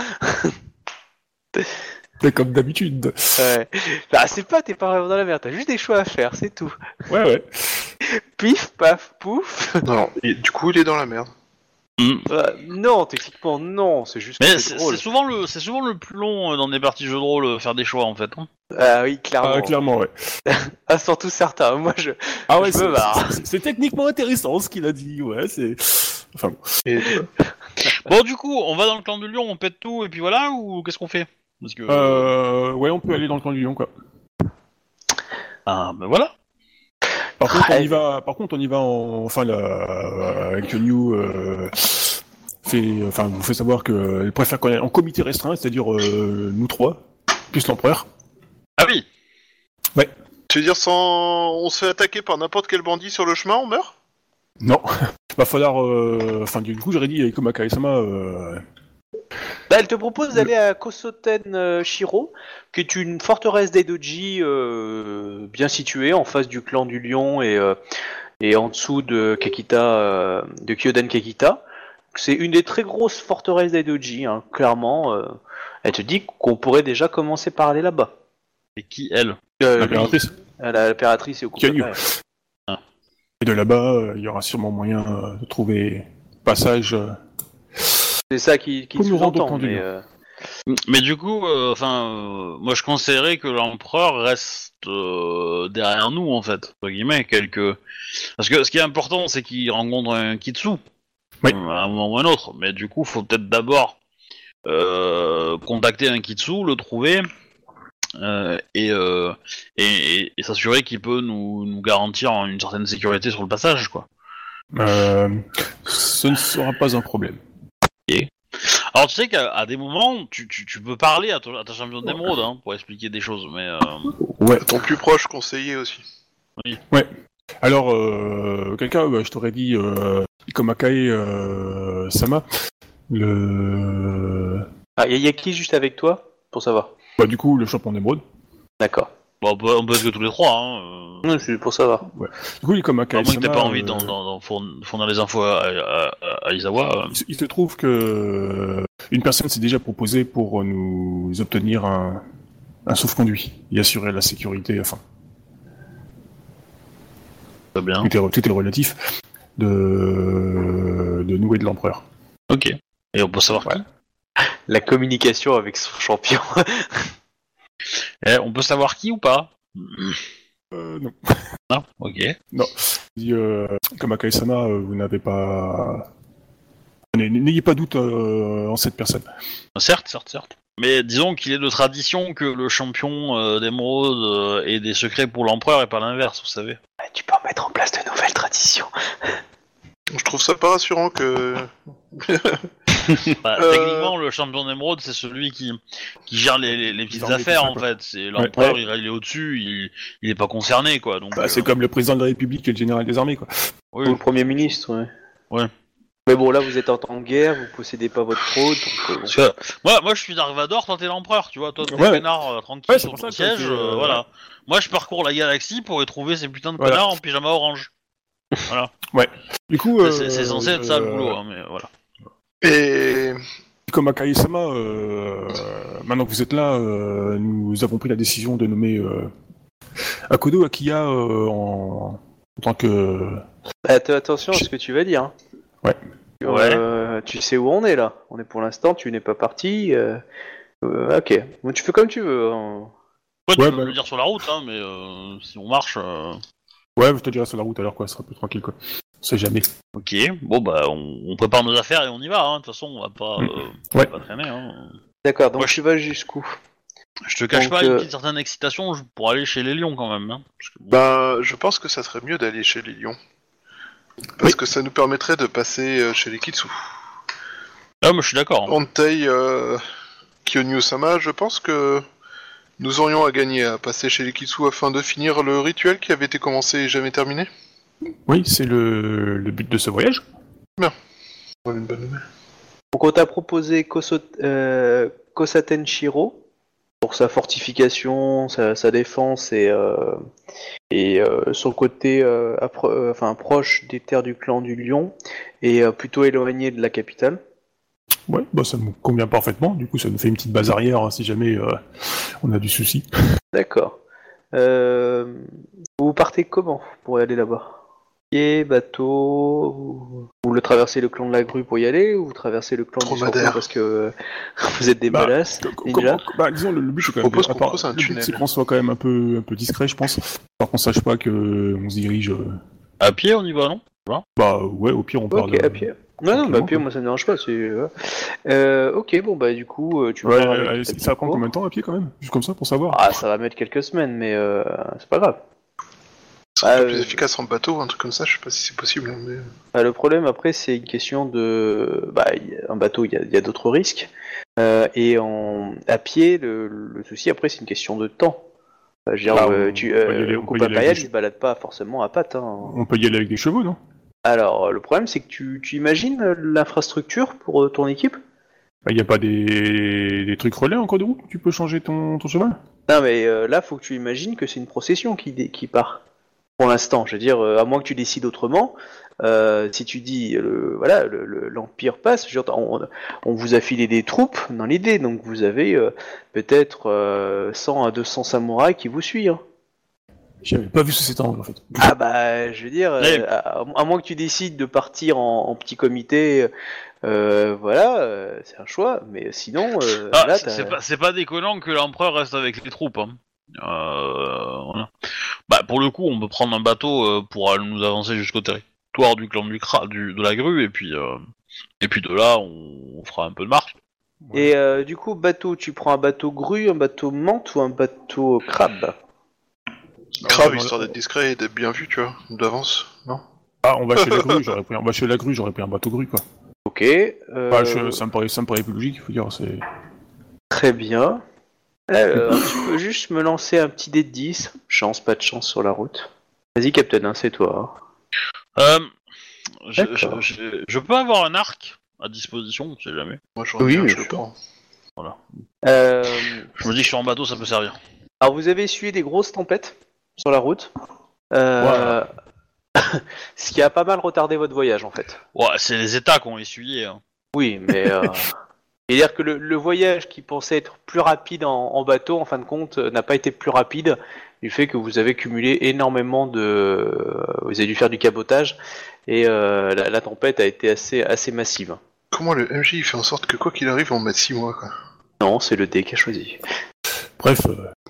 A: *laughs*
D: C'est comme d'habitude.
A: Ouais. Bah, c'est pas, t'es pas vraiment dans la merde, t'as juste des choix à faire, c'est tout.
D: Ouais, ouais. *laughs*
A: Pif, paf, pouf.
C: Non, et du coup, il est dans la merde.
B: Hmm.
A: Euh, non, techniquement, non, c'est juste
B: Mais
A: c'est
B: c'est
A: drôle.
B: c'est souvent le c'est souvent le plus long euh, dans des parties jeux de rôle euh, faire des choix en fait. hein.
A: Ah oui, clairement.
D: Ah, clairement, ouais. *laughs*
A: Ah, surtout certains. Moi, je.
D: Ah ouais,
A: Je
D: c'est,
A: me marre.
D: c'est- techniquement intéressant ce qu'il a dit, ouais, c'est... Enfin bon.
C: Et *laughs*
B: Bon du coup, on va dans le clan de Lyon, on pète tout et puis voilà ou qu'est-ce qu'on fait? Parce que
D: Euh, ouais, on peut aller dans le camp du lion, quoi.
B: ah ben voilà.
D: Par contre, on
A: Ouais.
D: y va, par contre, on y va en, enfin, la, avec New, euh, fait, enfin, vous fait savoir qu'elle préfère qu'on aille en comité restreint, c'est-à-dire, euh, nous trois, plus l'empereur.
B: Ah oui.
C: tu veux dire, sans... on se fait attaquer par n'importe quel bandit sur le chemin, on meurt?
D: Non. *laughs* Va falloir, euh, enfin, du coup, j'aurais dit avec Komaka Sama, euh,
A: Bah, elle te propose d'aller à Kosoten euh, Shiro, qui est une forteresse d'Edoji euh, bien située en face du clan du Lion et, euh, et en dessous de Kakita, euh, de Kyoden Kakita. C'est une des très grosses forteresses d'Edoji, hein, clairement. euh, elle te dit qu'on pourrait déjà commencer par aller là-bas.
B: Et qui elle?
A: Euh,
D: l'impératrice.
A: l'impératrice et au.
D: Et de là-bas, euh, il y aura sûrement moyen euh, de trouver passage.
A: C'est ça qui, qui sous-entend. mais, euh,
B: Mais du coup, euh, enfin, euh, moi je conseillerais que l'empereur reste euh, derrière nous en fait, entre guillemets, quelques. Parce que ce qui est important, c'est qu'il rencontre un Kitsu
D: Oui.
B: euh, à un moment ou un autre. Mais du coup, faut peut-être d'abord euh, contacter un Kitsu, le trouver. euh, et, euh, et, et- et s'assurer qu'il peut nous, nous garantir une certaine sécurité sur le passage, quoi.
D: euh, ce ne sera pas un problème.
B: Alors tu sais qu'à des moments, tu, tu, tu peux parler à, ton- à ta championne d'émeraude hein, pour expliquer des choses, mais euh,
D: Ouais.
C: Ton plus proche conseiller aussi.
D: Alors, euh, quelqu'un, bah, je t'aurais dit euh, Ikomakae euh, Sama. Le,
A: Ah, y, a- y a qui juste avec toi Pour savoir?
D: bah, du coup, le champion d'émeraude.
A: D'accord.
B: Bon, on, peut, on peut être que tous les trois. Hein, euh.
A: Non, c'est pour savoir.
D: Du coup, Ikomakae
B: À moins que t'aies pas envie
D: euh,
B: d'en d'en- d'en fourn- fournir les infos à, à, à- à Izawa. euh.
D: il, se- il se trouve que euh, une personne s'est déjà proposée pour nous obtenir un, un sauf-conduit et assurer la sécurité, enfin,
B: Très bien.
D: tout est, tout est relatif, de, de nous et de l'empereur.
B: Ok. Et on peut savoir
A: Ouais.
B: qui?
A: La communication avec son champion. *laughs*
B: Eh, on peut savoir qui ou pas?
D: Euh, non.
B: Non? Ok.
D: Dit, euh, Kamakae-sama, euh, vous n'avez pas... N'ayez n'ayez pas doute euh, en cette personne.
B: Certes, certes, certes. Mais disons qu'il est de tradition que le champion euh, d'émeraude euh, ait des secrets pour l'empereur et pas l'inverse, vous savez.
A: tu peux mettre en place de nouvelles traditions.
C: Je trouve ça pas rassurant que. *laughs*
B: Bah,
C: Euh.
B: Techniquement, le champion d'émeraude, c'est celui qui, qui gère les, les- les petites
D: Dans les
B: affaires, en fait. C'est l'empereur,
A: Ouais.
B: il, il est au-dessus, il, il est pas concerné, quoi. Donc,
D: Bah,
B: euh,
D: c'est comme le président de la République et le général des armées, quoi.
B: oui.
A: Ou le Premier ministre, ouais.
B: Ouais.
A: Mais bon, là, vous êtes en temps de guerre, vous possédez pas votre trône, donc... euh, bon.
B: Parce que, moi, moi, je suis Dark Vador, toi, t'es l'empereur, tu vois. Toi, t'es
D: Ouais.
B: peinard euh, tranquille
D: Ouais, c'est
B: sur
D: pour
B: ton
D: ça que
B: siège,
D: c'est, euh,
B: euh, voilà. Moi, je parcours la galaxie pour y trouver ces putains de
D: Voilà.
B: connards en pyjama orange.
D: Du coup...
B: C'est- c'est c'est censé être ça le
D: euh,
B: boulot, hein, mais voilà.
C: Et.
D: Kamakae-sama, euh, maintenant que vous êtes là, euh, nous avons pris la décision de nommer euh, Akodo Akiya euh, en... en tant que...
A: Att- attention à ce que tu vas dire. hein.
D: Ouais.
A: Euh, tu sais où on est, là. On est pour l'instant, tu n'es pas parti. euh, euh, ok. Bon, tu fais comme tu veux. hein.
B: Toi, tu
D: Ouais,
B: peux
D: bah-
B: me le dire sur la route, hein, mais euh, si on marche... euh,
D: Ouais, je te dirai sur la route alors, quoi, ce sera plus tranquille, quoi. On sait jamais.
B: Ok, bon bah on, on prépare nos affaires et on y va, hein. de toute façon on va pas,
D: Mm.
B: euh, on
D: Ouais.
B: va pas traîner. Hein.
A: D'accord, donc
B: je-
A: tu vas jusqu'où?
B: Je te cache
A: Donc,
B: pas une
A: euh,
B: petite certaine excitation pour aller chez les lions quand même. Hein. Parce que, bon,
C: Ben, je pense que ça serait mieux d'aller chez les lions. Parce
D: Oui.
C: que ça nous permettrait de passer euh, chez les Kitsu.
B: Ah mais je suis d'accord. hein.
C: Antei euh, Kyonyu-sama, je pense que nous aurions à gagner à passer chez les Kitsu afin de finir le rituel qui avait été commencé et jamais terminé.
D: Oui, c'est le, le but de ce voyage.
C: Voilà une bonne nouvelle.
A: Donc on t'a proposé euh, Kosaten Shiro pour sa fortification, sa, sa défense et, euh, et euh, son côté euh, appro- euh, enfin, proche des terres du clan du Lion et euh, plutôt éloigné de la capitale.
D: Ouais, bah ça me convient parfaitement. Du coup, ça nous fait une petite base arrière hein, si jamais euh, on a du souci.
A: D'accord. Euh, vous partez comment pour aller là-bas? Pied, bateau, vous- vous le traversez le clan de la grue pour y aller ou vous traversez le clan du
C: Dromadaire.
A: scorpion parce que euh, *laughs* vous êtes des
D: Bah,
A: Ninja
D: co- bah, disons, le, le but,
C: Je
D: c'est quand même.
C: qu'on
D: part-
C: un
D: le but,
C: tunnel.
D: c'est qu'on soit quand même un peu, un peu discret, je pense. Par qu'on sache pas que on se dirige. euh,
B: À pied on y va non?
D: Bah, ouais, au pire, on part
A: Ok,
D: de-
A: à pied. Non, non, bah, à pied, moi ça me dérange pas. C'est... euh, euh, ok, bon, bah, du coup, euh, tu
D: Ouais,
A: ta
D: ça va prendre
A: petite
D: combien de temps à pied quand même? Juste comme ça pour savoir.
A: Ah, ça va mettre quelques semaines, mais euh, c'est pas grave.
C: Ça serait
A: Ah,
C: plus
A: euh,
C: efficace en bateau, un truc comme ça, je sais pas si c'est possible. Mais...
A: Bah, le problème, après, c'est une question de. Bah, un bateau, il y a, d'autres risques. Euh, et en... à pied, le, le souci, après, c'est une question de temps. Bah, je veux dire,
D: Bah,
A: euh,
D: on-
A: tu,
D: on peut y
A: euh,
D: aller-
A: balade pas forcément à pattes. Hein.
D: On peut y aller avec des chevaux, non?
A: Alors, le problème, c'est que tu, tu imagines l'infrastructure pour euh, ton équipe?
D: Il n'y a pas des... des trucs relais en cours de route? Où Tu peux changer ton, ton cheval?
A: Non, mais euh, là, faut que tu imagines que c'est une procession qui part. Pour l'instant, je veux dire, euh, à moins que tu décides autrement, euh, si tu dis, euh, voilà, le- le- l'Empire passe, dire, on, on vous a filé des troupes dans l'idée, donc vous avez euh, peut-être euh, 100 à 200 samouraïs qui vous suivent. hein.
D: J'avais pas vu sous cet angle en fait.
A: Ah bah, je veux dire, euh,
B: Ouais.
A: à, à moins que tu décides de partir en, en petit comité, euh, voilà, euh, c'est un choix, mais sinon, euh,
B: Ah, c'est pas, déconnant que l'empereur reste avec les troupes. Hein. Euh, voilà. Bah pour le coup on peut prendre un bateau euh, pour aller nous avancer jusqu'au territoire du clan du, cra du de la grue et puis euh, et puis de là on, on fera un peu de marche.
A: Et euh, du coup, bateau, tu prends un bateau grue, un bateau menthe ou un bateau crabe?
C: Grave,
D: on-
C: histoire d'être discret et d'être bien vu, tu vois, d'avance, non?
D: Ah, on va chez la grue, j'aurais pris, on va chez la grue, j'aurais pris un bateau grue quoi.
A: Ok. euh,
D: Bah, je- ça, me paraît, ça me paraît plus logique, faut dire. C'est...
A: Très bien. Alors, tu peux juste me lancer un petit dé de 10. Chance, pas de chance sur la route. Vas-y, Captain, hein, c'est toi.
B: Euh, je, je,
A: D'accord.
B: je- je peux avoir un arc à disposition, on sait jamais.
C: Moi, je
A: Oui, bien
C: je le
A: sûr.
C: prends.
A: Euh,
B: Je me dis que sur un bateau ça peut servir.
A: alors, vous avez essuyé des grosses tempêtes sur la route. Euh, *laughs* ce qui a pas mal retardé votre voyage, en fait.
B: Ouais, c'est les États qui ont essuyé. Hein.
A: Oui, mais... Euh... *laughs* C'est-à-dire que le, le voyage qui pensait être plus rapide en, en bateau, en fin de compte, euh, n'a pas été plus rapide du fait que vous avez cumulé énormément de... euh, Vous avez dû faire du cabotage et euh, la, la tempête a été assez, assez massive.
C: comment le MJ il fait en sorte que quoi qu'il arrive, on mette 6 mois quoi?
A: Non, c'est le dé qui a choisi.
D: Bref,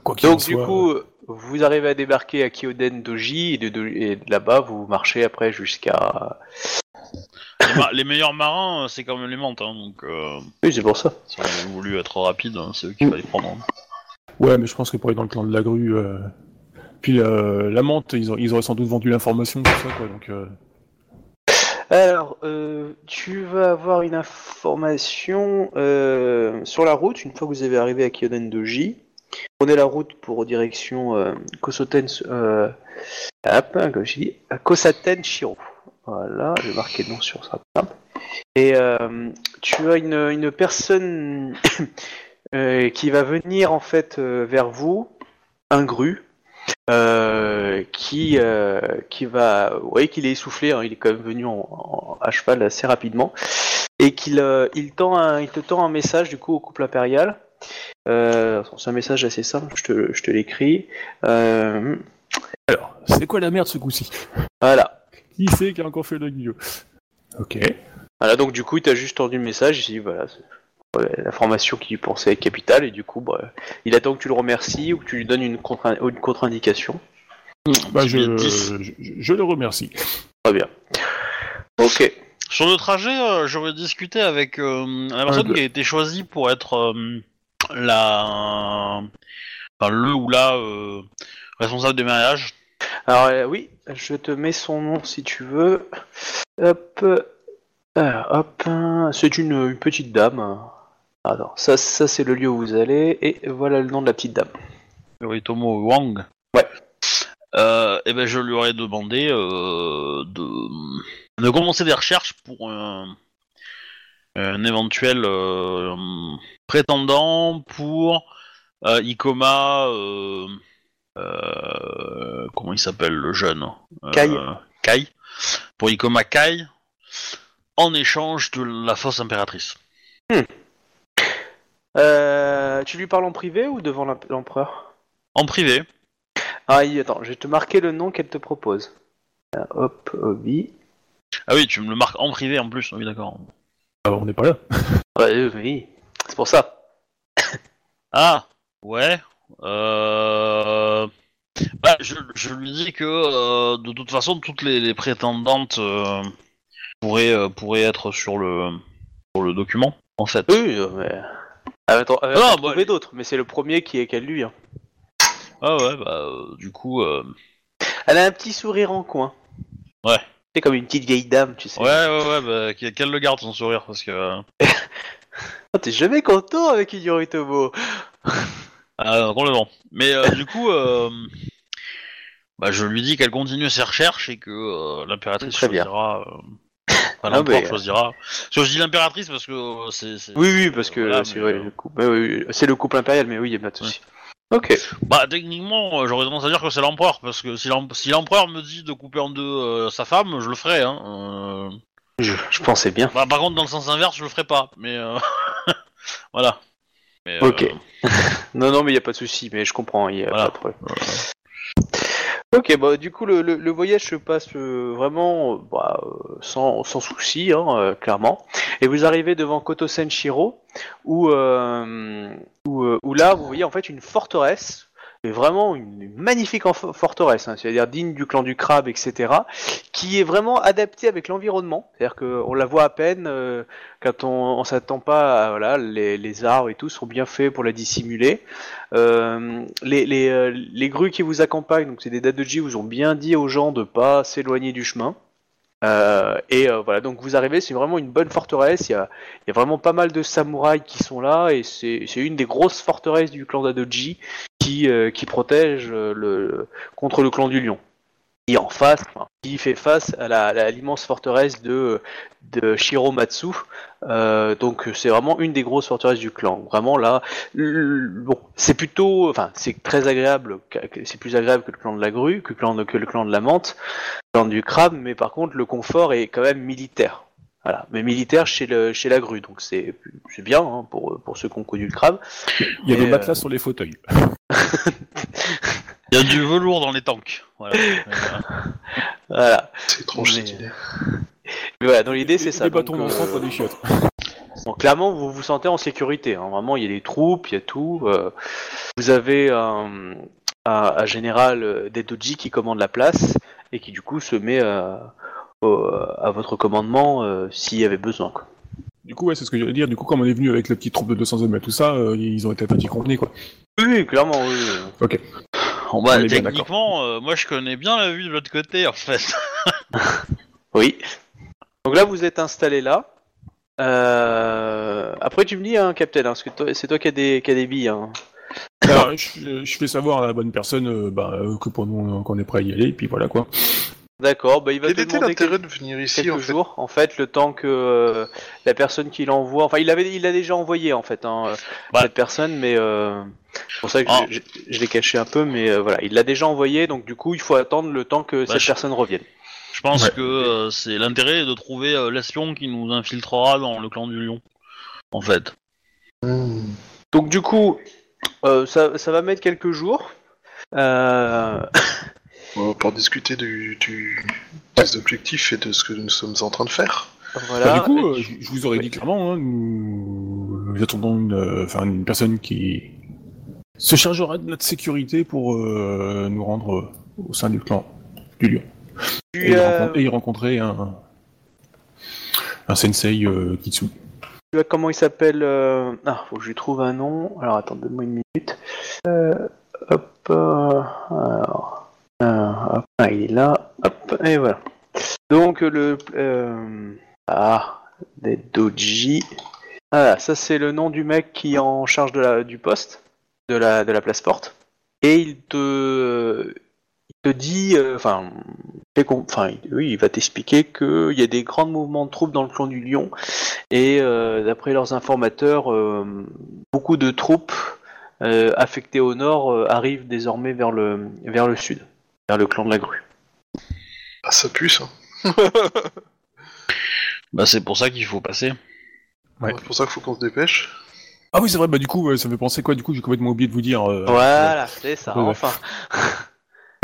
D: quoi qu'il en
A: Donc du
D: soit,
A: coup, vous arrivez à débarquer à Kyoden Doji et de, de- et de là-bas vous marchez après jusqu'à.
B: Les, ma- les meilleurs marins, euh, c'est quand même les menthes, hein, donc euh,
A: Oui, c'est pour ça.
B: si on avait voulu être rapide, hein, c'est eux qu'il fallait prendre. hein.
D: Ouais, mais je pense que pour aller dans le clan de la grue, euh, puis euh, la menthe, ils, ont- ils auraient sans doute vendu l'information, tout ça, quoi. Donc, euh,
A: Alors, euh, tu vas avoir une information euh, sur la route une fois que vous avez arrivé à Kyoden Doji. Prenez la route pour direction euh, Kosoten, euh, hop, comme je dis, à Kosaten Shiro. Voilà, je vais marquer le nom sur ça. Hop. Et euh, tu as une, une personne *coughs* euh, qui va venir en fait euh, vers vous, un gru, qui qui va, vous voyez qu'il est essoufflé, hein, il est quand même venu en, en- à cheval assez rapidement, et qu'il il tend un, il te tend un message du coup au couple impérial. C'est un message assez simple, je te, je te l'écris.
D: Alors, c'est quoi la merde ce coup-ci?
A: Voilà.
D: Qui c'est qui a encore fait le guillot Ok.
A: Voilà, donc du coup, il t'a juste tendu le message, il s'est dit, voilà, l'information qu'il pensait être capitale, et du coup, bah, il attend que tu le remercies ou que tu lui donnes une contre- une contre-indication.
D: Bah, je,
B: Il est 10.
D: je, je le remercie.
A: Très bien. Ok.
B: Sur le trajet, euh, j'aurais discuté avec euh, la personne
D: de-
B: qui a été choisie pour être euh, la, enfin, le ou la euh, responsable des mariages.
A: Alors euh, oui, je te mets son nom si tu veux. Hop. Euh, hop. C'est une, une petite dame. Alors, ça, ça c'est le lieu où vous allez, et voilà le nom de la petite dame.
B: Yoritomo Wang.
A: Ouais.
B: Euh, et ben je lui aurais demandé euh, de, de commencer des recherches pour un, un éventuel prétendant pour Ikoma. Euh, comment il s'appelle le jeune Euh,
A: Kai.
B: Kai. Pour Ikoma Kai, en échange de la fausse impératrice.
A: Euh, tu lui parles en privé ou devant l'emp- l'empereur?
B: En privé.
A: Ah, il- attends, je vais te marquer le nom qu'elle te propose. Euh, hop, Obi.
B: Ah oui, tu me le marques en privé en plus. Oui, d'accord.
D: Ah, on n'est pas là. *laughs*
A: Ouais, oui, c'est pour ça.
B: Ah, ouais. Euh... Bah, je, je lui dis que euh, de toute façon, toutes les, les prétendantes euh, pourraient, pourraient être sur le, sur le document, en fait.
A: Oui, mais. Ah, attends, elle
B: Non, bah,
A: d'autres, mais c'est le premier qui est qu'elle lui. hein.
B: Ah ouais, bah, du coup,
A: Elle a un petit sourire en coin.
B: Ouais.
A: C'est comme une petite vieille dame, tu sais.
B: ouais, ouais, ouais, bah, qu'elle le garde son sourire, parce que... *laughs*
A: Oh, T'es jamais content avec Yoritomo. *laughs*
B: Ah, complètement. Mais euh, du coup, euh, bah, je lui dis qu'elle continue ses recherches et que euh, l'impératrice
A: Très bien.
B: choisira... Euh... Enfin,
A: Ah,
B: l'empereur
A: mais-
B: choisira... Parce que je dis l'impératrice parce que euh, c'est... c'est-
A: Oui, oui, parce que
B: Voilà,
A: c'est
B: mais,
A: vrai,
B: euh,
A: le couple. ouais, oui, oui, c'est le couple impérial, mais oui, il y a pas de souci. Ok.
B: Bah techniquement, euh, j'aurais tendance à dire que c'est l'empereur, parce que si l'em- si l'empereur me dit de couper en deux euh, sa femme, je le ferai. Hein. Euh,
A: Je, je pensais bien.
B: Bah, par contre, dans le sens inverse, je le ferai pas. Mais euh, *laughs* voilà. Mais, euh,
A: Ok. *laughs* Non, non, mais il y a pas de souci, mais je comprends, il y a
B: Voilà.
A: pas de problème. Ok, bah du coup le, le- le voyage se passe euh, vraiment euh, bah, euh, sans, sans souci, hein, clairement. Et vous arrivez devant Kotosen Shiro, où, où, où là vous voyez en fait une forteresse, et vraiment une, magnifique forteresse, hein, c'est-à-dire digne du clan du crabe, etc., qui est vraiment adaptée avec l'environnement. C'est-à-dire qu'on la voit à peine euh, quand on, on s'attend pas, à, voilà, les, les arbres et tout sont bien faits pour la dissimuler. Euh, les, les, euh, les grues qui vous accompagnent, donc c'est des Dadoji, vous ont bien dit aux gens de pas s'éloigner du chemin. Euh, et euh, voilà, donc vous arrivez, c'est vraiment une bonne forteresse. Il y a, il y a vraiment pas mal de samouraïs qui sont là, et c'est une des grosses forteresses du clan d'Adoji qui, euh, qui protège euh, le, contre le clan du lion. Et en face, enfin, qui fait face à la- à l'immense forteresse de, de Shiromatsu. Euh, donc c'est vraiment une des grosses forteresses du clan. Vraiment là, bon, c'est plutôt, enfin, c'est très agréable. C'est plus agréable que le clan de la grue, que le clan de, que le clan de la menthe, le clan du crabe, mais par contre le confort est quand même militaire. Voilà, mais militaire chez le chez la grue, donc c'est c'est bien hein, pour pour ceux qui ont connu le crabe.
D: Il y a des
A: euh,
D: matelas sur les fauteuils.
B: Il y a du velours dans les tanks. Voilà. Euh,
A: Voilà.
C: C'est étrange
A: Mais-
C: cette idée.
A: Mais voilà, dans l'idée c'est ça.
D: Des
A: donc,
D: bâtons
A: euh,
D: d'enfant, pas des chiottes. *laughs*
A: Donc clairement, vous vous sentez en sécurité. hein. Vraiment, il y a des troupes, il y a tout. euh, vous avez un, un- un général euh, des Doji qui commande la place et qui du coup se met euh, au- à votre commandement euh, s'il y avait besoin. Quoi.
D: Du coup, ouais, c'est ce que je veux dire. Du coup, comme on est venu avec la petite troupe de 200 hommes et tout ça, euh, ils ont été fatigués convenus, quoi.
A: Oui, oui, clairement, oui. oui.
B: Bon, bah,
D: On est bien
B: techniquement, euh, moi je connais bien la vue de l'autre côté en fait. *laughs*
A: Oui. Donc là, vous êtes installé là. Euh, Après, tu me dis, hein, Captain, hein, parce que toi- c'est toi qui as des, qui as des billes. Hein.
D: Alors, je, je fais savoir à la bonne personne euh, bah, euh, que pour nous, euh, qu'on est prêt à y aller, et puis voilà, quoi.
A: D'accord, bah, il va
C: Quel
A: te
C: était
A: demander
C: l'intérêt de venir ici
A: quelques
C: en fait
A: jours, en fait, le temps que euh, la personne qui l'envoie, enfin, il avait, il l'a déjà envoyé en fait, hein, euh,
B: Bah.
A: cette personne, mais euh, c'est pour ça que
B: Ah.
A: je, je- je l'ai caché un peu, mais euh, voilà, il l'a déjà envoyé, donc du coup, il faut attendre le temps que
B: Bah,
A: cette
B: je-
A: personne revienne.
B: Je pense
D: Ouais.
B: que euh, c'est l'intérêt de trouver euh, l'espion qui nous infiltrera dans le clan du lion. En fait.
A: Donc du coup, euh, ça, ça va mettre quelques jours. Euh,
C: Pouvoir discuter du, du- des objectifs et de ce que nous sommes en train de faire.
A: voilà.
D: Bah, du coup, euh, je, je vous aurais dit clairement, hein, nous, nous attendons une, euh, enfin, une personne qui se chargera de notre sécurité pour euh, nous rendre euh, au sein du clan du lion.
A: tu,
D: Et, y
A: as-
D: rencontrer, et y rencontrer un, un sensei euh, Kitsu.
A: comment il s'appelle euh, Ah, faut que je lui trouve un nom. Alors attendez-moi une minute. Euh, hop. euh, alors, euh, ah, il est là. Hop, et voilà. Donc le euh, ah des doji. Ah, ça c'est le nom du mec qui est en charge de la du poste de la de la place porte. Et il te il te dit, euh, enfin, il- va t'expliquer qu'il y a des grands mouvements de troupes dans le clan du Lion et euh, d'après leurs informateurs, euh, beaucoup de troupes euh, affectées au nord euh, arrivent désormais vers le vers le sud, vers le clan de la grue.
C: Ah, ça pue ça. *laughs*
B: Bah c'est pour ça qu'il faut passer.
D: Ouais.
C: C'est pour ça qu'il faut qu'on se dépêche.
D: Ah oui, c'est vrai, bah du coup, ça me fait penser quoi Du coup, j'ai complètement oublié de vous dire. euh,
A: Voilà, c'est ça.
D: Ouais, ouais.
A: Enfin. *laughs*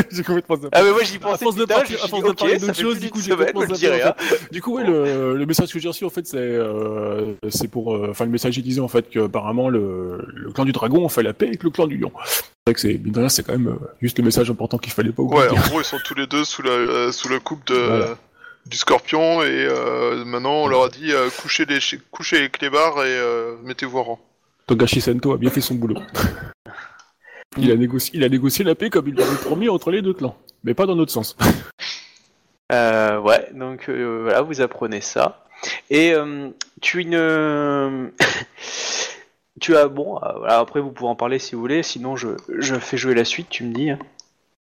A: *laughs*
D: j'ai complètement
A: Ah mais moi j'y
D: À
A: pensais
D: force de
A: à
D: à force de parler d'autres choses, du coup, j'ai complètement zappé,
A: hein.
D: Du coup, ouais, le, le message que j'ai reçu, en fait, c'est, euh, c'est pour, euh, enfin, le message il disait en fait que apparemment le, le clan du dragon a fait la paix avec le clan du lion. C'est vrai que c'est, c'est quand même euh, juste le message important qu'il fallait pas oublier.
C: Ouais, en *laughs* gros, ils sont tous les deux sous la, euh, sous la coupe de,
D: Voilà.
C: du scorpion et euh, maintenant on leur a dit euh, couchez, les, couchez les clébards et euh, mettez-vous en rang.
D: Togashi Sento a bien fait son boulot. *laughs* il, a négocié, la paix comme il l'avait promis entre les deux clans, mais pas dans notre sens. *laughs*
A: Euh, ouais, donc euh, voilà, vous apprenez ça. Et euh, tu *laughs* tu as. Bon, euh, après vous pouvez en parler si vous voulez, sinon je, fais jouer la suite, tu me dis. hein.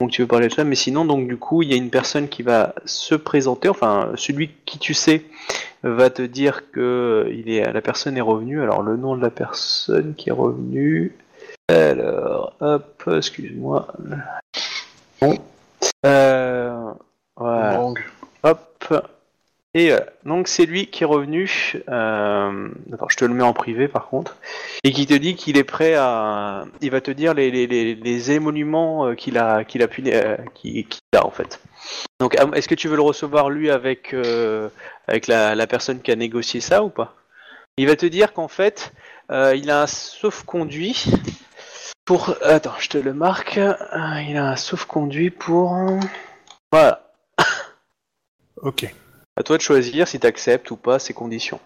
A: Donc tu veux parler de ça, mais sinon, donc du coup, il y a une personne qui va se présenter, enfin, celui qui tu sais va te dire que il est, la personne est revenue. Alors le nom de la personne qui est revenue. Alors, hop, excuse-moi. Bon. Euh, voilà.
C: Bang.
A: Hop. Et voilà. donc c'est lui qui est revenu. Euh... Attends, je te le mets en privé par contre. Et qui te dit qu'il est prêt à. Il va te dire les, les, les, les émoluments euh, qu'il a qu'il a pu euh, qu'il a en fait. Donc est-ce que tu veux le recevoir lui avec euh, avec la, la personne qui a négocié ça ou pas? Il va te dire qu'en fait euh, il a un sauf-conduit pour. Attends, je te le marque. Euh, Il a un sauf-conduit pour. Voilà. *laughs*
D: Ok.
A: À toi de choisir si tu acceptes ou pas ces conditions.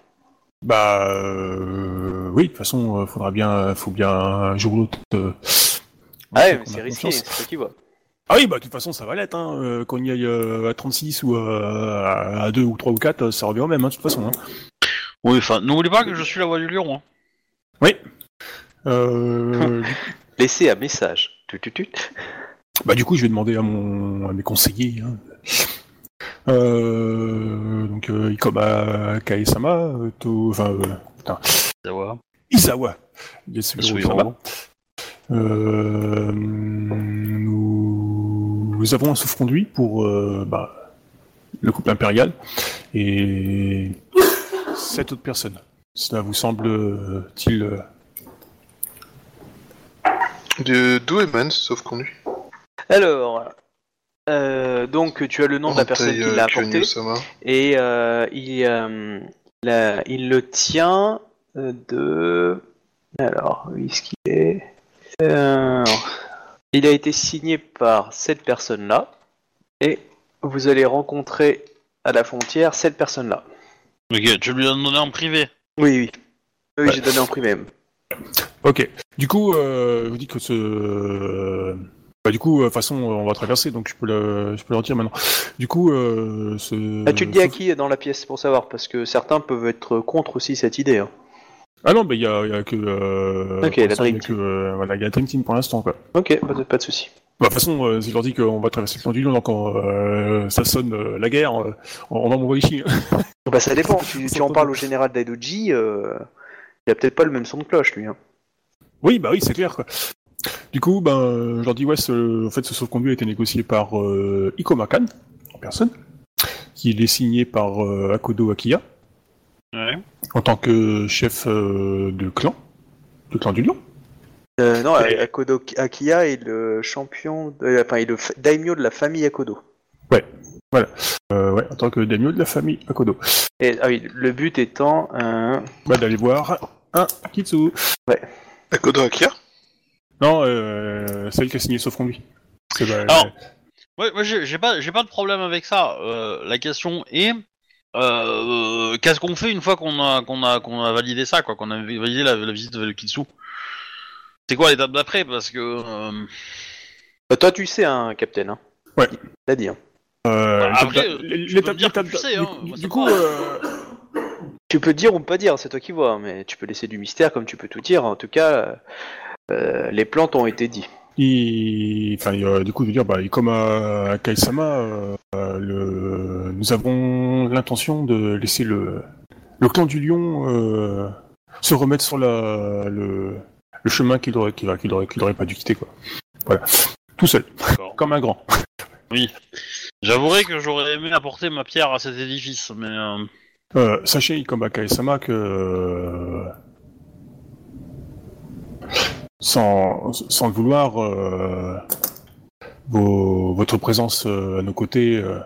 D: Bah euh, oui, de toute façon, euh, faudra bien, faut bien un jour ou l'autre. euh,
A: Ah ouais, c'est risqué, c'est toi qui vois.
D: Ah oui, bah de toute façon, ça va l'être. Hein. euh, Qu'on y aille euh, à 36 ou euh, à 2 ou 3 ou 4, ça revient au même, hein, de toute façon. Hein.
B: Oui, enfin, n'oublie pas que je suis la voix du lion. Hein.
D: Oui. Euh, *laughs*
A: Laissez un message. Tut, tut, tut.
D: bah du coup, je vais demander à mon, à mes conseillers. Hein. Euh, donc euh, Ikoma Kaesama, euh, to, enfin, euh, putain. Isawa. Isawa. Euh, nous, nous avons un sauf-conduit pour euh, bah, le couple impérial et sept autres personnes. Cela vous semble-t-il euh,
C: De- D'où émane ce sauf-conduit
A: Alors, euh, donc tu as le nom de la personne qui l'a
C: euh,
A: apporté
C: Kyonyu-sama.
A: et euh, il, euh, la- il le tient de... Alors, où est-ce qu'il est? Euh, Il a été signé par cette personne-là, et vous allez rencontrer à la frontière cette personne-là.
B: Ok, tu lui as donné en privé?
A: Oui, oui. Oui,
D: Ouais.
A: j'ai donné en prix même.
D: Ok. Du coup, euh, je vous dis que ce. Bah, du coup, de toute façon, on va traverser, donc je peux le, je peux le retirer maintenant. Du coup, euh, ce.
A: Ah, tu le dis à qui dans la pièce pour savoir Parce que certains peuvent être contre aussi cette idée. hein.
D: Ah non, bah il y a, il y a que. Euh,
A: Ok, la Dream
D: euh, voilà, il y a la Dream Team pour l'instant, quoi.
A: Ok, pas de, pas de souci.
D: Bah, de toute façon, euh, si je leur dis qu'on va traverser le plan du Lion, donc euh, ça sonne euh, la guerre, euh, on, on va m'envoyer chier.
A: Bah ça dépend, tu, *laughs* tu en parles au général d'Aidoji, euh, il a peut-être pas le même son de cloche lui. Hein.
D: Oui, bah oui, c'est clair, quoi. Du coup, ben, euh, je leur dis, ouais, ce, en fait, ce sauf-conduit a été négocié par euh, Iko Makan, en personne, qui est signé par euh, Akodo Akiya,
B: Ouais.
D: en tant que chef euh, de clan, de clan du Lion.
A: Euh, non,
D: Et-
A: Akodo Akiya est le champion, de, enfin, il est le fa- daimyo de la famille Akodo.
D: Euh, ouais, en tant que daimyo de la famille Akodo.
A: Et ah oui, le but étant, euh,
D: Bah, d'aller voir un Kitsu.
C: Akia
D: Non, euh, celle qui a signé sauf conduit. C'est
B: Alors, Ouais, moi j'ai pas, j'ai pas de problème avec ça. Euh, la question est, euh, qu'est-ce qu'on fait une fois qu'on a, qu'on a, qu'on a validé ça, quoi, qu'on a validé la, la visite de Kitsu C'est quoi l'étape d'après? Parce que euh,
A: bah, toi tu sais, hein, Captain. Hein.
D: Ouais.
A: T'as dit. Hein.
D: euh,
B: Bah, après,
D: l'étape-
B: tu peux
D: l'étape-
B: me dire que
D: l'étape-
B: tu sais, hein,
D: du- coup, euh,
A: Tu peux dire ou pas dire, c'est toi qui vois, mais tu peux laisser du mystère comme tu peux tout dire. En tout cas, euh, les plantes ont été dit.
D: il, enfin, euh, du coup, veux dire, bah, comme à Kaisama, euh, euh, le, nous avons l'intention de laisser le, le clan du lion euh, se remettre sur la, le, le chemin qu'il aurait, qu'il, qu'il aurait, qu'il aurait pas dû quitter, quoi. Voilà, tout seul,
B: d'accord.
D: comme un grand.
B: J'avouerai que j'aurais aimé apporter ma pierre à cet édifice, mais euh,
D: sachez, comme à Kaesama, que euh, sans, sans le vouloir, euh, vos- votre présence euh, à nos côtés euh,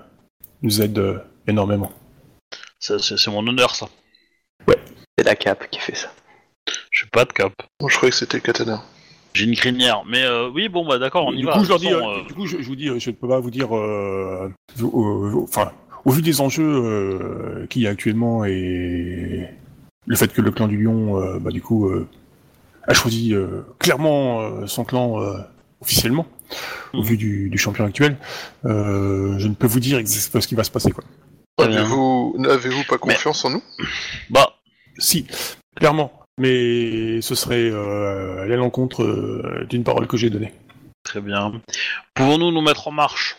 D: nous aide énormément.
B: c'est c'est- c'est mon honneur ça.
A: C'est la cape qui fait ça.
B: Je suis pas de cap.
C: Je croyais que c'était le katana.
B: J'ai une crinière, mais euh, oui, bon bah d'accord, on y
D: du
B: va.
D: coup, je leur
B: toute
D: dis,
B: façon,
D: euh,
B: euh,
D: du coup, je, je vous dis, euh, je ne peux pas vous dire, euh, enfin, au vu des enjeux euh, qu'il y a actuellement et le fait que le clan du lion, euh, bah, du coup, euh, a choisi euh, clairement euh, son clan euh, officiellement, au vu du, du champion actuel, euh, je ne peux vous dire exactement ce qui va se passer, quoi.
C: Avez-vous n'avez-vous pas confiance en nous?
B: Bah,
D: Si, clairement, mais ce serait euh, aller à l'encontre euh, d'une parole que j'ai donnée.
B: très bien. Pouvons-nous nous mettre en marche?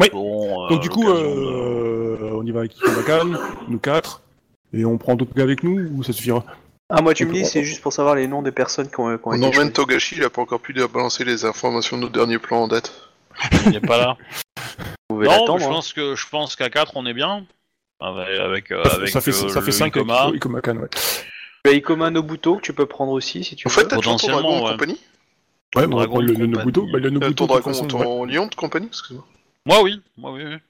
D: Oui.
B: Bon, euh,
D: Donc du coup,
B: de-
D: euh, on y va avec Ikomakan, nous quatre, et on prend d'autres gars avec nous, ou ça suffira?
A: Ah, moi tu me dis, c'est juste pour savoir les noms des personnes qui ont, qui ont
C: On
A: été.
C: Togashi, il a pas encore pu balancer les informations de nos derniers plans en date.
B: il n'est pas là.
A: Vous pouvez
B: non, mais je
A: hein.
B: pense que je pense qu'à 4 on est bien. Avec, avec, euh,
D: ça, fait-
B: avec,
D: ça fait,
B: euh,
D: ça fait
B: le
D: 5 avec
B: Ikoma.
D: Iko- Ikomakan, ouais.
A: As Ikoma Nobuto que tu peux prendre aussi si tu
C: En
A: veux.
C: fait, t'as toujours ton dragon
B: ouais.
C: compagnie?
D: Ouais, bon, on
B: Dragon
D: prend le, le. Nobuto, bah, le
C: Euh,
D: Nobuto,
C: Ton
D: de toute
C: dragon,
D: façon,
C: ton
D: ouais.
C: lion de compagnie Excuse-moi.
B: Moi oui, moi oui. oui.
D: De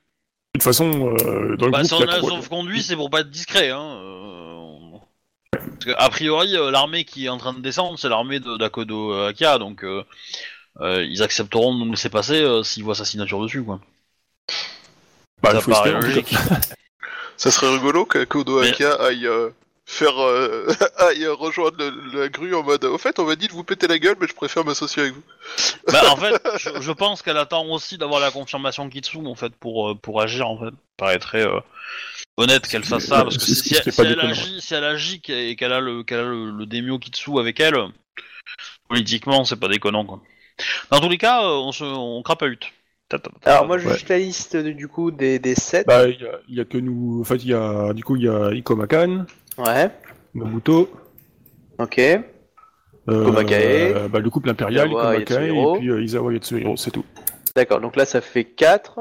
D: toute façon, euh, dans le
B: Bah,
D: groupe,
B: si on
D: il y a
B: a
D: trois-
B: sauf-conduit, c'est pour pas être discret. Hein. euh, Parce que, a priori, euh, l'armée qui est en train de descendre, c'est l'armée de d'Akodo euh, Akia, donc euh, euh, ils accepteront de nous laisser passer euh, s'ils voient sa signature dessus, quoi.
D: bah,
B: ça
D: il faut
B: paraît
D: espérer, en tout
B: logique.
C: Ça serait rigolo que Kodo
B: Mais-
C: Akia aille euh, faire euh, *laughs* aille rejoindre le- la grue en mode au fait on m'a dit de vous péter la gueule mais je préfère m'associer avec vous. *laughs*
B: bah, en fait, *laughs* je, je pense qu'elle attend aussi d'avoir la confirmation Kitsu, en fait, pour, euh, pour agir, en fait. paraîtrait euh, honnête qu'elle fasse ça, parce que si, elle agit, si elle agit et qu'elle a le, qu'elle a le, le daimyo Kitsu avec elle, politiquement, c'est pas déconnant, quoi. Dans tous les cas, euh, on se, on crapahute.
A: Alors moi je
D: Ouais.
A: juste la liste du coup des, des 7.
D: Bah, il y, a- il y a que nous. En fait, il y a, du coup, il y a Ikomakan,
A: Ouais,
D: Nobuto,
A: ok.
D: euh,
A: Komakae.
D: bah, le couple impérial,
A: Izawa
D: Ikomakae, et puis euh, Izawa Yatsuhiro, c'est tout.
A: D'accord, donc là ça fait 4.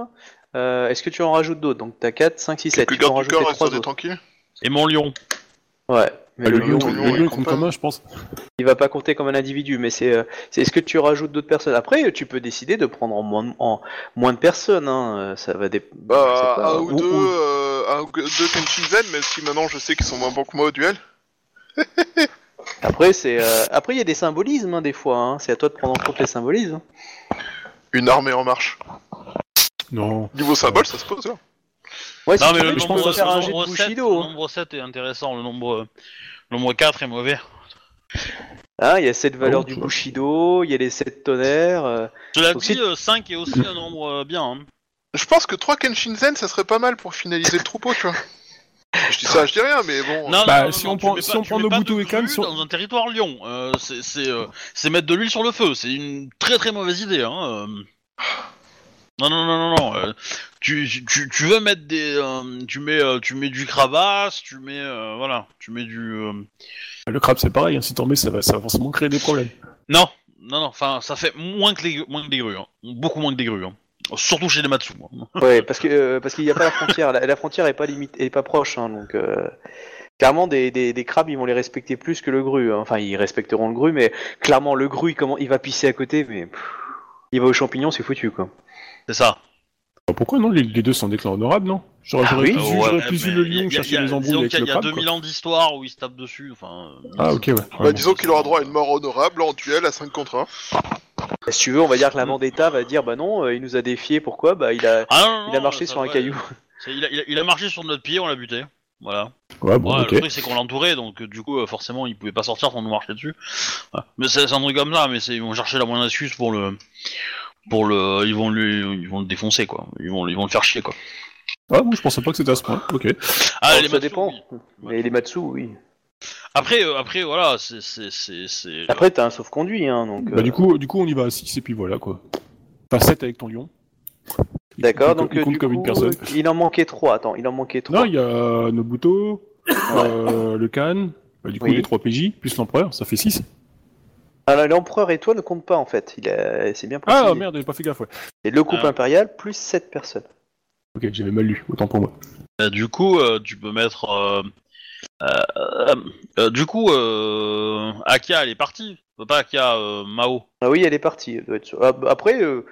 A: Est-ce que tu en rajoutes d'autres? Donc t'as 4, 5, 6, 7.
C: Que
A: Tu peux en rajouter
C: corps reste
A: 3
C: des
A: autres.
C: tranquille.
B: Et mon lion.
A: Ouais, mais
D: Bah,
A: le,
D: le
A: lion,
D: lion,
C: lion,
D: est
C: compte pas.
D: commun, je pense.
A: il va pas compter comme un individu, mais c'est. euh, c'est- Est-ce que tu rajoutes d'autres personnes? Après, tu peux décider de prendre en moins, en moins de personnes. Hein. euh, Ça va dépendre.
C: Bah un ou deux, euh, un ou deux Kenshinzen, même si maintenant je sais qu'ils sont moins bons que moi au duel. *laughs*
A: Après, c'est euh, après il y a des symbolismes hein, des fois. hein. C'est à toi de prendre en compte les symbolismes.
C: Une armée en marche.
D: Non.
C: Niveau symbole, ça se pose là.
A: Ouais, si
B: Non,
A: tu
B: mais
A: veux,
B: le
A: tu
B: nombre,
A: peux
B: le
A: faire un jet de
B: nombre 7,
A: Bushido.
B: le
A: hein.
B: nombre 7 est intéressant, le nombre, le nombre 4 est mauvais.
A: Hein, il y a cette valeur
D: Oh,
A: du
D: tu vois.
A: Bushido, il y a les 7 tonnerres. euh,
B: Cela
A: Donc
B: dit,
A: si-
B: euh, 5 est aussi un nombre euh, bien. hein.
C: Je pense que 3 Kenshinzen, ça serait pas mal pour finaliser le troupeau, tu vois. Je dis ça, je dis rien, mais bon.
B: Non,
D: Bah,
B: non,
D: si
B: non,
D: on prend- si
B: pas-
D: on prend
B: de
D: et on-
B: dans un territoire lion, euh, c'est c'est, euh, c'est mettre de l'huile sur le feu. C'est une très très mauvaise idée. Hein. euh. Non non non non non. euh, tu, tu, tu veux mettre des, euh, tu mets euh, tu mets du cravasse, tu mets euh, voilà, tu mets du euh,
D: Le crabe, c'est pareil. hein. Si t'en mets, ça va, ça va forcément créer des problèmes.
B: non non non. Enfin, ça fait moins que les moins que des grues, hein. beaucoup moins que des grues. hein. Surtout chez les Matsu. hein. *laughs*
A: Ouais, parce que euh, parce qu'il n'y a pas la frontière. La, la frontière est pas limite, est pas proche, hein, donc euh, clairement des, des, des crabes ils vont les respecter plus que le gru. hein. Enfin, ils respecteront le gru, mais clairement le gru il, comment, il va pisser à côté, mais pff, il va aux champignons, c'est foutu quoi.
B: C'est ça.
D: Pourquoi non les, les deux sont des clans honorables, non? J'aurais
A: Ah
D: j'aurais
A: oui.
D: plus, vu,
B: Ouais,
D: j'aurais plus vu le lion chercher les
B: disons
D: embrouilles avec
B: qu'il y a-
D: le
B: Il y a
D: crabe.
B: 2000
D: quoi.
B: ans d'histoire où ils se tapent dessus. Enfin. euh,
D: Ah ok, ouais.
C: Bah,
D: Ouais,
C: disons qu'il aura droit à une mort honorable en duel à 5 contre 1.
A: Si tu veux, on va dire que la Vendetta va dire bah non, euh, il nous a défié, pourquoi? Bah il a
B: Ah non,
A: il a
B: non,
A: marché sur un caillou.
B: Il a, il a- il a marché sur notre pied, on l'a buté. Voilà.
D: Ouais, bon,
B: Ouais,
D: ok.
B: Le truc c'est qu'on l'entourait, donc euh, du coup forcément il pouvait pas sortir sans nous marcher dessus. Ouais. Mais c'est un truc comme ça, mais c'est ils vont chercher la moindre excuse pour le pour le ils vont lui ils vont le défoncer quoi. Ils vont ils vont le faire chier quoi.
D: Ah, moi je pensais pas que c'était à ce point. Ok.
B: Ah
A: Alors,
B: les
A: ça
B: Matsu,
A: dépend.
B: oui.
A: Mais les Matsu, oui.
B: Après euh, après voilà c'est c'est c'est c'est
A: Après t'as un sauf-conduit, hein, donc.
D: Bah
A: euh,
D: du coup, du coup on y va à 6 et puis voilà quoi. Enfin 7 avec ton lion. Il-
A: D'accord,
D: il-
A: donc
D: il
A: euh,
D: compte
A: du
D: comme
A: coup,
D: une personne.
A: il en manquait trois. Attends, il en manquait trois.
D: Non, il y a Nobuto, *coughs* euh, le Khan, bah, du coup
A: Oui.
D: les 3 PJ, plus l'empereur, ça fait 6.
A: Alors l'empereur et toi ne comptent pas en fait. Il a... c'est bien précisé.
D: Ah merde, j'avais pas fait gaffe, ouais.
A: Et le couple
B: Ah.
A: impérial plus 7 personnes.
D: Ok, j'avais mal lu, autant pour moi.
B: Euh, du coup euh, tu peux mettre euh, euh, euh, du coup euh, Akia elle est partie. Pas Akia euh, Mao.
A: Ah oui, elle est partie. elle doit être. Ah, bah, Après, euh,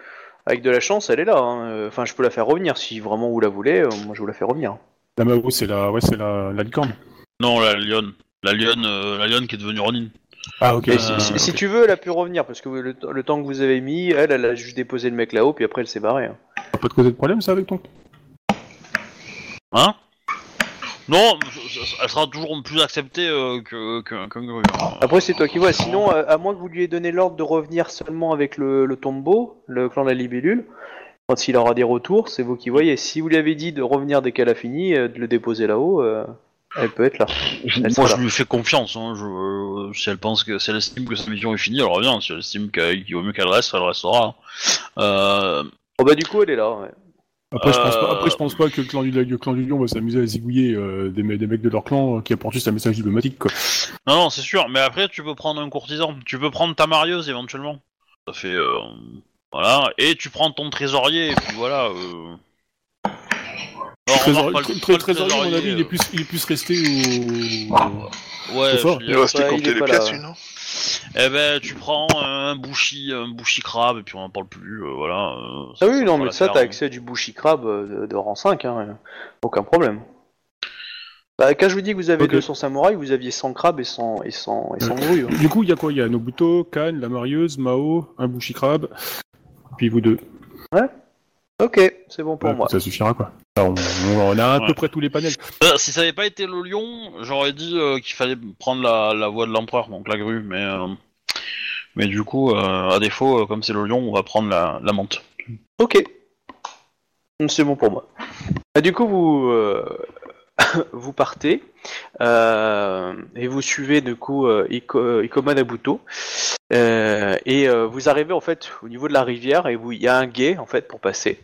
A: avec de la chance, elle est là. hein. Euh, Enfin, je peux la faire revenir si vraiment vous la voulez. euh, moi, je vous la fais revenir.
D: La Mao, c'est la, ouais, c'est la, la licorne.
B: Non la lionne. La lionne euh, la lionne qui est devenue Ronin.
D: Ah ok.
B: Euh,
A: si, si tu veux, elle a pu revenir parce que le, t- le temps que vous avez mis, elle, elle a juste déposé le mec là-haut, puis après elle s'est barrée. hein.
D: Ça peut te causer de problème ça avec ton
B: Hein? Non, elle sera toujours plus acceptée euh, que que- qu'un grue. hein.
A: Après, c'est toi qui vois. Sinon, euh, à moins que vous lui ayez donné l'ordre de revenir seulement avec le, le tombeau, le clan de la libellule, quand il aura des retours, c'est vous qui voyez. Si vous lui avez dit de revenir dès qu'elle a fini, euh, de le déposer là-haut, euh, elle peut être là. Elle
B: Moi, je
A: là.
B: lui fais confiance. Hein. Je, euh, si elle pense que, si elle estime que sa mission est finie, elle revient. Si elle estime qu'il vaut mieux qu'elle reste, elle restera. hein. Euh,
A: Oh bah du coup, elle est là. ouais.
D: Après, je pense pas,
B: Euh,
D: après, je pense pas que le clan du, le clan du lion va s'amuser à zigouiller euh, des, me- des mecs de leur clan euh, qui apportent juste un message diplomatique quoi.
B: Non, non, c'est sûr. Mais après, tu peux prendre un courtisan. Tu peux prendre ta marieuse éventuellement. Ça fait, euh, voilà. Et tu prends ton trésorier. Et puis voilà. Euh... Alors,
D: Trésor-
B: remarque, pas
D: le
B: pas
D: trésorier, à mon avis, il est plus, il est plus resté au.
B: Ouais,
D: fort.
B: je
C: Il reste
A: Ouais, il
C: compter les
A: pas
C: pièces,
A: là,
C: lui, non
B: Eh ben, tu prends un bouchi, un bouchi crabe, et puis on en parle plus, euh, voilà. euh,
A: Ah
B: ça-
A: oui,
B: ça
A: non, mais ça, t'as accès à du bushi crabe euh, de, de rang 5, hein, aucun problème. Bah, quand je vous dis que vous avez
D: Ok.
A: 200 samouraïs, vous aviez 100 crabes et 100, et 100, et 100 grues. hein.
D: Du coup, il y a quoi? Il y a Nobuto, Khan, la marieuse, Mao, un Bushi crabe, puis vous deux.
A: Ok, c'est bon pour
D: Ouais,
A: moi.
D: Ça suffira quoi. On, on a à
B: Ouais.
D: peu près tous les panels.
B: Euh, si ça avait pas été le lion, j'aurais dit euh, qu'il fallait prendre la, la voie de l'empereur, donc la grue, mais euh, mais du coup, euh, à défaut, comme c'est le lion, on va prendre la, la menthe.
A: Ok. C'est bon pour moi. Bah, du coup, vous, euh, *coughs* vous partez euh, et vous suivez du coup euh, Iko- Ikoma Nabuto Euh, et euh, vous arrivez en fait au niveau de la rivière et il y a un guet en fait pour passer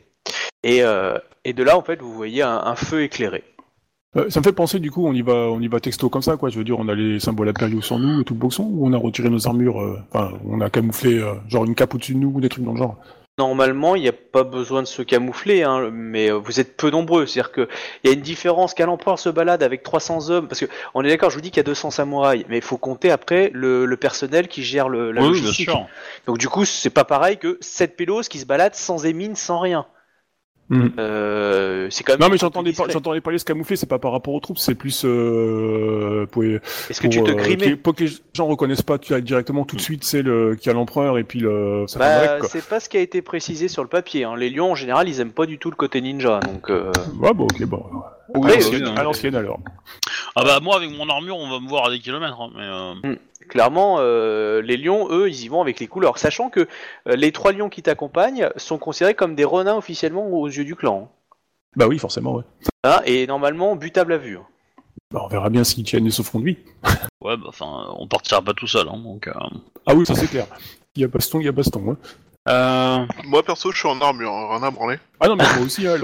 A: et, euh, de là en fait vous voyez un, feu éclairé.
D: Euh, ça me fait penser du coup, on y va, on y va texto comme ça quoi. Je veux dire, on a les symboles impériaux sur nous et tout le boxon, ou on a retiré nos armures, euh, enfin, on a camouflé euh, genre une cape au-dessus de nous ou des trucs dans le genre.
A: Normalement, il n'y a pas besoin de se camoufler, hein, mais euh, vous êtes peu nombreux. C'est-à-dire qu'il y a une différence qu'à l'empereur se balade avec 300 hommes, parce que on est d'accord, je vous dis qu'il y a 200 samouraïs, mais il faut compter après le, le personnel qui gère le, la
B: oui, bien
A: logistique.
B: sûr.
A: Donc du coup, c'est pas pareil que 7 pélos qui se baladent sans émine, sans rien.
D: Mhm.
A: Euh, c'est quand même.
D: Non, mais j'entendais pas,
A: discret.
D: j'entendais pas les se camoufler, c'est pas par rapport aux troupes, c'est plus euh, pour,
A: Est-ce que tu te
D: euh,
A: grimais
D: pour que les gens reconnaissent pas tu as directement tout de suite, c'est le qu'il y a l'empereur et puis le ça
A: Bah, c'est pas ce qui a été précisé sur le papier. Hein. Les lions, en général, ils aiment pas du tout le côté ninja. Donc, euh,
D: Ouais, bon, ok, bon.
A: Oui,
D: à l'ancienne,
B: oui,
D: à l'ancienne, alors.
B: Ah bah moi avec mon armure on va me voir à des kilomètres, hein, mais euh,
A: clairement, euh, les lions, eux, ils y vont avec les couleurs. Sachant que euh, les trois lions qui t'accompagnent sont considérés comme des renins officiellement aux yeux du clan.
D: Bah oui, forcément, ouais.
A: Hein, et normalement, butable à vue. hein.
D: Bah, on verra bien s'ils tiennent et se font de lui. *laughs*
B: ouais bah enfin on partira pas tout seul, hein, donc. Euh...
D: Ah oui, ça c'est clair. Il y a baston, il y a baston. Hein.
B: Euh,
C: Moi perso, je suis en armure, hein, rien à branler.
D: Ah non, mais moi aussi, hein,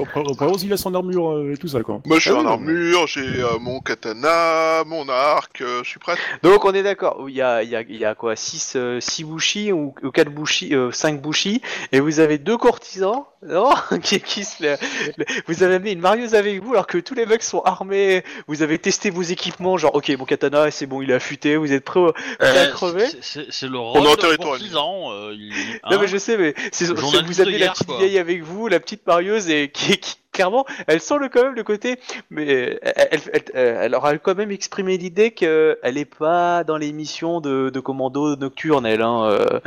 D: aussi, il a son armure euh, et tout ça, quoi.
C: Moi je suis
A: Ah
C: en armure, j'ai euh, mon katana, mon arc, euh, je suis prêt.
A: Donc on est d'accord, il y a, il y a, il y a quoi 6 six bushis ou, ou 4 bushis, 5 bushis, et vous avez deux courtisans non *laughs* qui, qui se, le- le- vous avez amené une marieuse avec vous alors que tous les mecs sont armés, vous avez testé vos équipements, genre ok mon katana c'est bon il est affûté, vous êtes prêts prêts à
B: euh,
A: crever
B: c'est- c'est c'est le
C: est
B: rôle
C: en territoire
B: courtisan, euh, il-
A: Non
B: hein.
A: mais je sais mais c'est c'est-
B: Journaliste
A: vous avez la petite
B: quoi.
A: vieille avec vous, la petite et qui, qui- clairement elle sent le quand même le côté mais elle, elle, elle, elle aura quand même exprimé l'idée qu'elle est pas dans les missions de, de commando nocturne elle hein. euh.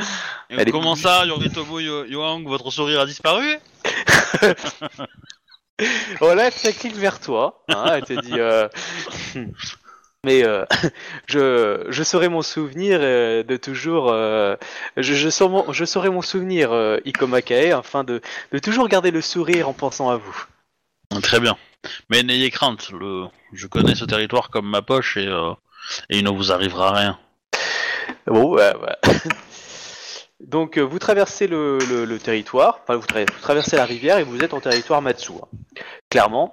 A: Elle est
B: Comment
A: plus-
B: ça, Yoritomo Yo- Yoang, votre sourire a disparu? *laughs*
A: Voilà, elle s'incline vers toi. hein, elle te dit. euh, *laughs* Mais euh, *laughs* je, je saurai mon souvenir euh, de toujours. euh, je, je, saurai mon, je saurai mon souvenir, Ikomakae, afin de, de toujours garder le sourire en pensant à vous.
B: Très bien. Mais n'ayez crainte, le... je connais ce territoire comme ma poche et, et il ne vous arrivera rien.
A: Bon, bah, bah. *laughs* Donc, vous traversez le, le, le territoire, enfin, vous, tra- vous traversez la rivière et vous êtes en territoire Matsu, hein, clairement.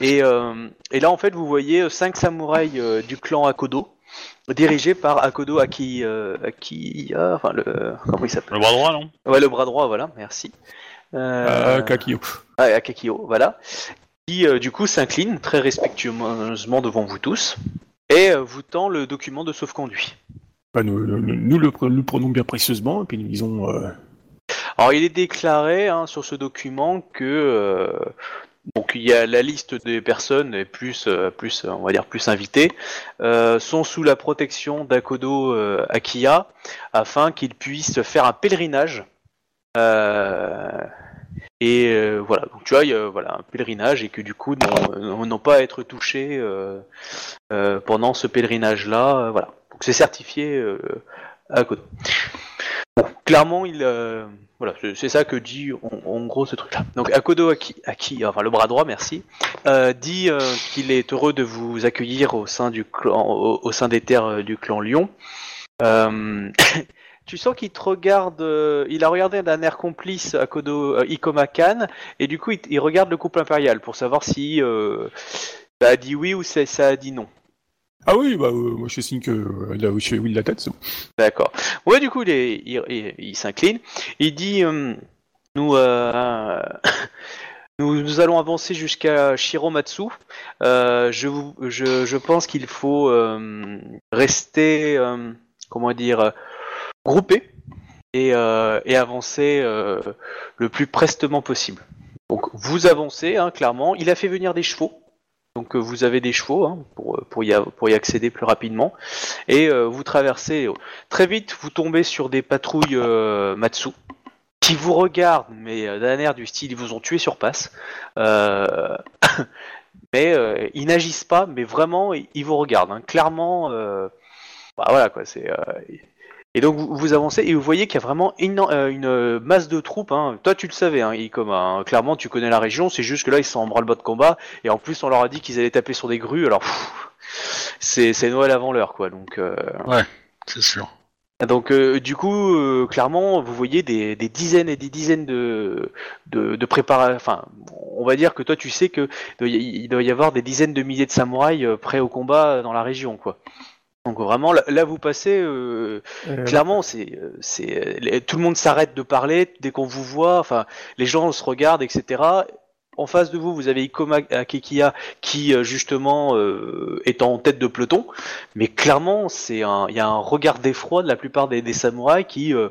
A: Et, euh, et là, en fait, vous voyez euh, cinq samouraïs euh, du clan Akodo, dirigés par Akodo Aki, euh, Akiya, enfin, le, comment il s'appelle
B: Le bras droit, non?
A: Ouais, le bras droit, voilà, merci. Euh,
D: Euh, Kakio.
A: ah, Akakio, voilà. Qui, euh, du coup, s'incline très respectueusement devant vous tous et euh, vous tend le document de sauf-conduit.
D: Bah, nous, nous, nous le, pre- nous le prenons bien précieusement, et puis nous disons... Euh...
A: Alors, il est déclaré hein, sur ce document que euh, donc il y a la liste des personnes plus, euh, plus, on va dire plus invitées euh, sont sous la protection d'Akodo euh, Akiya afin qu'ils puissent faire un pèlerinage. Euh, et euh, voilà, donc tu vois, il y a voilà, un pèlerinage et que du coup n'ont pas à être touchés euh, euh, pendant ce pèlerinage-là. euh, voilà, donc c'est certifié euh, Akodo. Bon, clairement, il, euh, voilà, c'est ça que dit en, gros ce truc-là. Donc Akodo Aki, enfin le bras droit, merci, euh, dit euh, qu'il est heureux de vous accueillir au sein du clan, au, sein des terres euh, du clan. Euh, *coughs* tu sens qu'il te regarde, il a regardé d'un air complice Akodo Ikoma Kan, et du coup il, regarde le couple impérial pour savoir si ça a dit oui ou ça a dit non.
D: Ah oui, bah, euh, moi je signe que euh, là où je fais oui de la tête.
A: D'accord. Ouais, du coup, il, s'incline. Il dit euh, *coughs* nous, nous, allons avancer jusqu'à Shiromatsu. Euh, je, pense qu'il faut rester, comment dire, groupé et, avancer le plus prestement possible. Donc, vous avancez, hein, clairement. Il a fait venir des chevaux. Donc, euh, vous avez des chevaux hein, pour, a- pour y accéder plus rapidement. Et euh, vous traversez Très vite, vous tombez sur des patrouilles euh, Matsu qui vous regardent, mais euh, d'un air du style ils vous ont tué sur. Euh, *coughs* mais euh, ils n'agissent pas, mais vraiment ils vous regardent. hein. Clairement, euh, bah voilà quoi. C'est euh, et donc vous, vous avancez et vous voyez qu'il y a vraiment une, euh, une masse de troupes. hein. Toi tu le savais, hein, Ikoma, hein. clairement tu connais la région. C'est juste que là ils sont en branle-bas de combat et en plus on leur a dit qu'ils allaient taper sur des grues. Alors c'est c'est Noël avant l'heure quoi. Donc euh,
B: C'est sûr.
A: donc euh, du coup, euh, clairement, vous voyez des, des dizaines et des dizaines de de, de prépara- Enfin, on va dire que toi, tu sais que doit y- il doit y avoir des dizaines de milliers de samouraïs euh, prêts au combat dans la région, quoi. Donc vraiment, là, là, vous passez. euh,
D: Euh,
A: clairement, c'est euh, c'est euh, tout le monde s'arrête de parler dès qu'on vous voit. Enfin, les gens se regardent, etc. En face de vous, vous avez Ikoma Akekiya qui justement euh, est en tête de peloton, mais clairement, c'est un, il y a un regard d'effroi de la plupart des, des samouraïs qui, euh,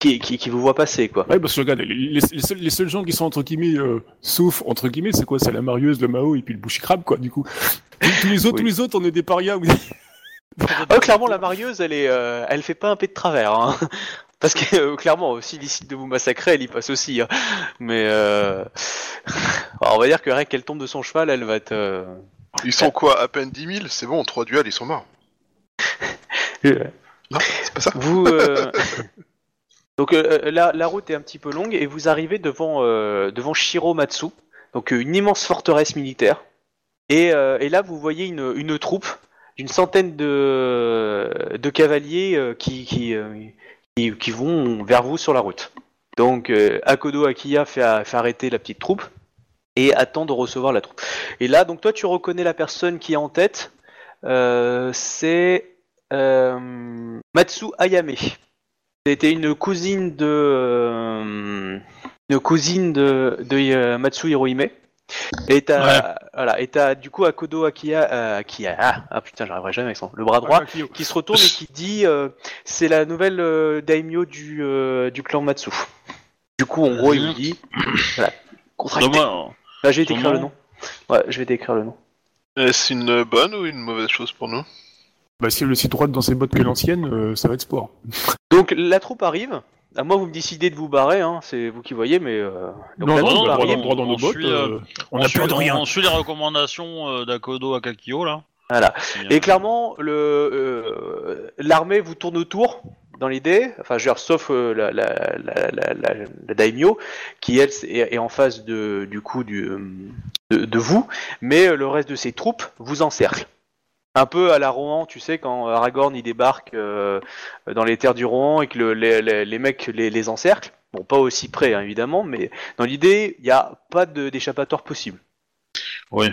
A: qui, qui, qui vous voit passer, quoi.
D: Ouais, parce que regarde, les, les- les seuls, les seuls gens qui sont entre guillemets, euh, sauf entre guillemets, c'est quoi? C'est la marieuse, le Mao et puis le bouchicrabe, quoi, du coup. Tous, tous les autres,
A: Oui.
D: tous les autres, on est des parias. oui.
A: Ah, clairement, la marieuse, elle est, euh, elle fait pas un pet de travers, hein. *laughs* Parce que euh, clairement, s'il décide de vous massacrer, elle y passe aussi. hein. Mais euh... alors, *laughs* on va dire que rien qu'elle tombe de son cheval, elle va être. euh,
C: Ils sont quoi À peine 10 000 C'est bon, trois duels, ils sont morts. *laughs* Non, c'est pas ça.
A: Vous. euh, Donc euh, la, la route est un petit peu longue et vous arrivez devant euh, devant Shiromatsu, donc une immense forteresse militaire. Et, euh, et là, vous voyez une, une troupe d'une centaine de cavaliers euh, euh, qui vont vers vous sur la route. Donc euh, Akodo Akiya fait, arrêter la petite troupe et attend de recevoir la troupe. Et là, donc toi, tu reconnais la personne qui est en tête. C'est Matsu Ayame. C'était une cousine de une cousine de, Matsu Hirohime. Et t'as voilà, et t'as du coup Akodo Akiya, euh, Akiya ah, ah, putain j'arriverai jamais avec son le bras droit qui se retourne et qui dit euh, c'est la nouvelle euh, daimyo du euh, du clan Matsu. Du coup en gros il vous dit voilà contracté.
B: Dommage.
A: Là j'ai
B: Son
A: décrire le
B: nom.
A: Ouais je vais décrire le nom.
C: Est-ce une bonne ou une mauvaise chose pour nous?
D: Bah, si elle est aussi droite dans ses bottes que l'ancienne, euh, ça va être sport.
A: Donc la troupe arrive. À moi, vous me décidez de vous barrer, hein, c'est vous qui voyez, mais euh, donc,
D: non, non,
A: troupe
D: on a
B: bah,
D: droit,
A: arrive.
D: droit dans
B: on
D: nos bottes.
B: suit, euh,
D: euh, on
B: On,
D: a
B: suit,
D: peur de rien.
B: on suit les recommandations euh, d'Akodo Akakio là.
A: Voilà. Et clairement, le euh, l'armée vous tourne autour dans l'idée, enfin, je veux dire, sauf euh, la, la, la, la, la, la daimyo qui elle est, est en face de du coup du de, de vous, mais euh, le reste de ses troupes vous encercle. Un peu à la Rohan, tu sais, quand Aragorn il débarque euh, dans les terres du Rohan et que le, les, les, les mecs les, les encerclent. Bon, pas aussi près hein, évidemment, mais dans l'idée, il n'y a pas d'échappatoire possible.
B: Oui.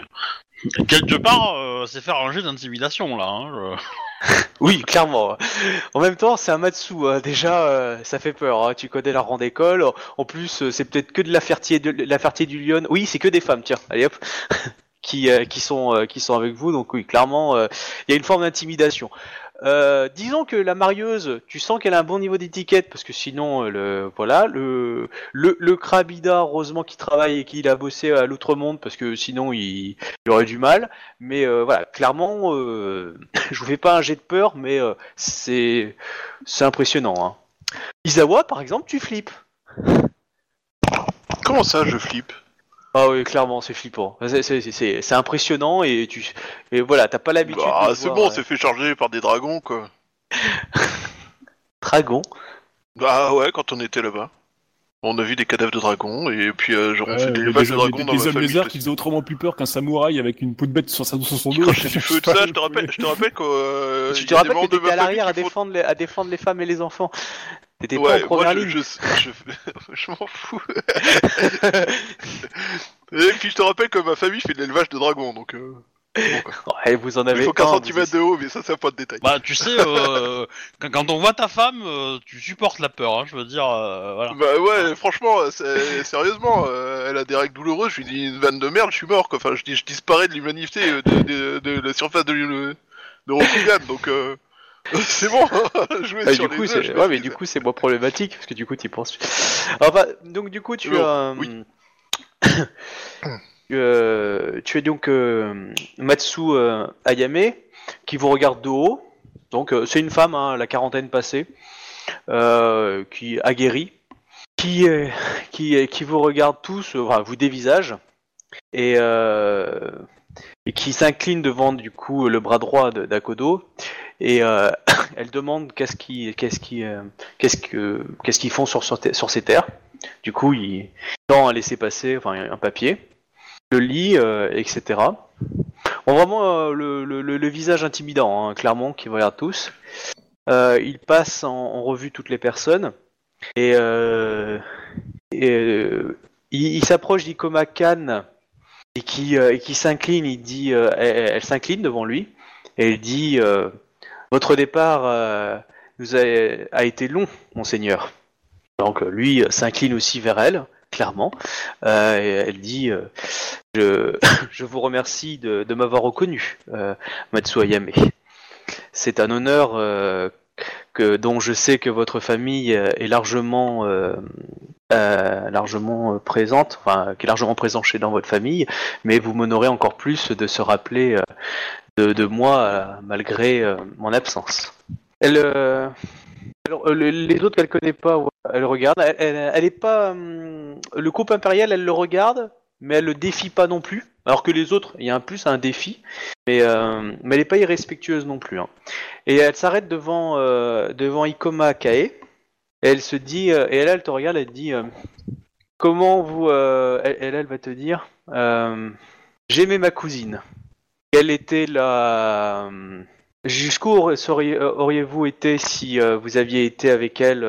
B: Quelque part, euh, c'est faire un jeu d'intimidation là. Hein, je- *laughs*
A: Oui, clairement. En même temps, c'est un Matsu. hein. Déjà, euh, ça fait peur. hein. Tu connais leur rang d'école. En plus, c'est peut-être que de la fertier, de la fertier du Lyon. Oui, c'est que des femmes. Tiens, allez hop, *laughs* qui euh, qui sont euh, qui sont avec vous. Donc oui, clairement, euh, il y a une forme d'intimidation. Disons que la marieuse, tu sens qu'elle a un bon niveau d'étiquette parce que sinon, le voilà, le le, le Krabida, heureusement qu'il travaille et qu'il a bossé à l'outre-monde parce que sinon il, il aurait du mal. Mais voilà, clairement, euh, *coughs* je vous fais pas un jet de peur, mais c'est c'est impressionnant. Hein. Isawa, par exemple, tu flippes.
C: Comment ça, je flippe?
A: Ah oui, clairement, c'est flippant. C'est- c'est- C'est c'est impressionnant et tu et voilà, t'as pas l'habitude.
C: Bah,
A: de
C: c'est
A: voir,
C: bon,
A: euh,
C: c'est fait charger par des dragons, quoi. *laughs*
A: Dragon.
C: Bah ouais, quand on était là-bas. On a vu des cadavres de dragons, et puis euh, genre, on
D: Ouais,
C: fait des de dragons
D: des-
C: dans
D: des
C: ma
D: hommes
C: famille.
D: lézards qui faisaient autrement plus peur qu'un samouraï avec une peau de bête sur, sa, sur son dos.
C: crachaient du feu, tout ça, je te rappelle, je te rappelle qu'au... euh,
A: tu
C: il
A: te
C: y a des
A: rappelles que
C: membres de
A: t'étais à
C: ma famille
A: l'arrière à
C: qui font-
A: défendre les, à défendre les femmes et les enfants. T'étais
C: Ouais,
A: pas en première
C: je,
A: ligne.
C: je, *laughs* je, je m'en fous. *laughs* Et puis je te rappelle que ma famille fait de l'élevage de dragons, donc euh,
A: Ouais, vous en
C: il
A: avez
C: faut qu'un
A: un,
C: centimètre de haut, mais ça c'est pas de détail.
B: Bah, tu sais, euh, quand, quand on voit ta femme, euh, tu supportes la peur. Hein, je veux dire, euh, voilà.
C: Bah ouais, franchement, sérieusement, euh, elle a des règles douloureuses, je lui dis une vanne de merde, je suis mort, quoi. Enfin, je, dis, je disparais de l'humanité, de, de, de la surface de, de Rokugan, donc euh, *laughs* c'est bon, *laughs* jouer
A: Ah,
C: sur
A: du coup,
C: les je
A: ouais, mais du coup, c'est moins problématique parce que du coup, tu penses. *laughs* Enfin, donc du coup, tu as.
C: oui. *coughs*
A: Euh, tu es donc euh, Matsu euh, Ayame qui vous regarde de haut. Donc euh, c'est une femme, hein, la quarantaine passée, qui aguerrit, qui qui qui vous regarde tous, enfin, vous dévisage et euh, et qui s'incline devant du coup le bras droit d'Akodo et euh, *coughs* elle demande qu'est-ce qui qu'est-ce qui euh, qu'est-ce que qu'est-ce qu'ils font sur sur, ces terres. Du coup, il tend à laisser passer enfin un papier le lit, euh, etc. Bon, vraiment euh, le, le- visage intimidant, hein, clairement, qui regarde tous. Il passe en, revue toutes les personnes et, et, il, il s'approche d'Ikoma Khan et qui, euh, qui s'incline. Il dit, euh, elle, s'incline devant lui et elle dit euh, Votre départ euh, nous a, a été long, monseigneur. Donc euh, lui euh, s'incline aussi vers elle, clairement. Et elle dit je, *laughs* je vous remercie de, de m'avoir reconnu, euh, Matsu Ayame. C'est un honneur que dont je sais que votre famille est largement euh, largement euh, présente, enfin qui est largement présent chez dans votre famille, mais vous m'honorez encore plus de se rappeler euh, de, de moi malgré mon absence. Elle, les autres qu'elle connaît pas, elle regarde. Elle, elle, est pas le couple impérial, elle le regarde, mais elle le défie pas non plus. Alors que les autres, il y a un plus un défi, mais mais elle est pas irrespectueuse non plus. hein. Et elle s'arrête devant devant Ikoma Kae. Et elle se dit, euh, et elle, elle te regarde, elle te dit, euh, comment vous, euh, elle, elle, elle va te dire, j'aimais ma cousine. Quelle était la, jusqu'où auriez-vous été si vous aviez été avec elle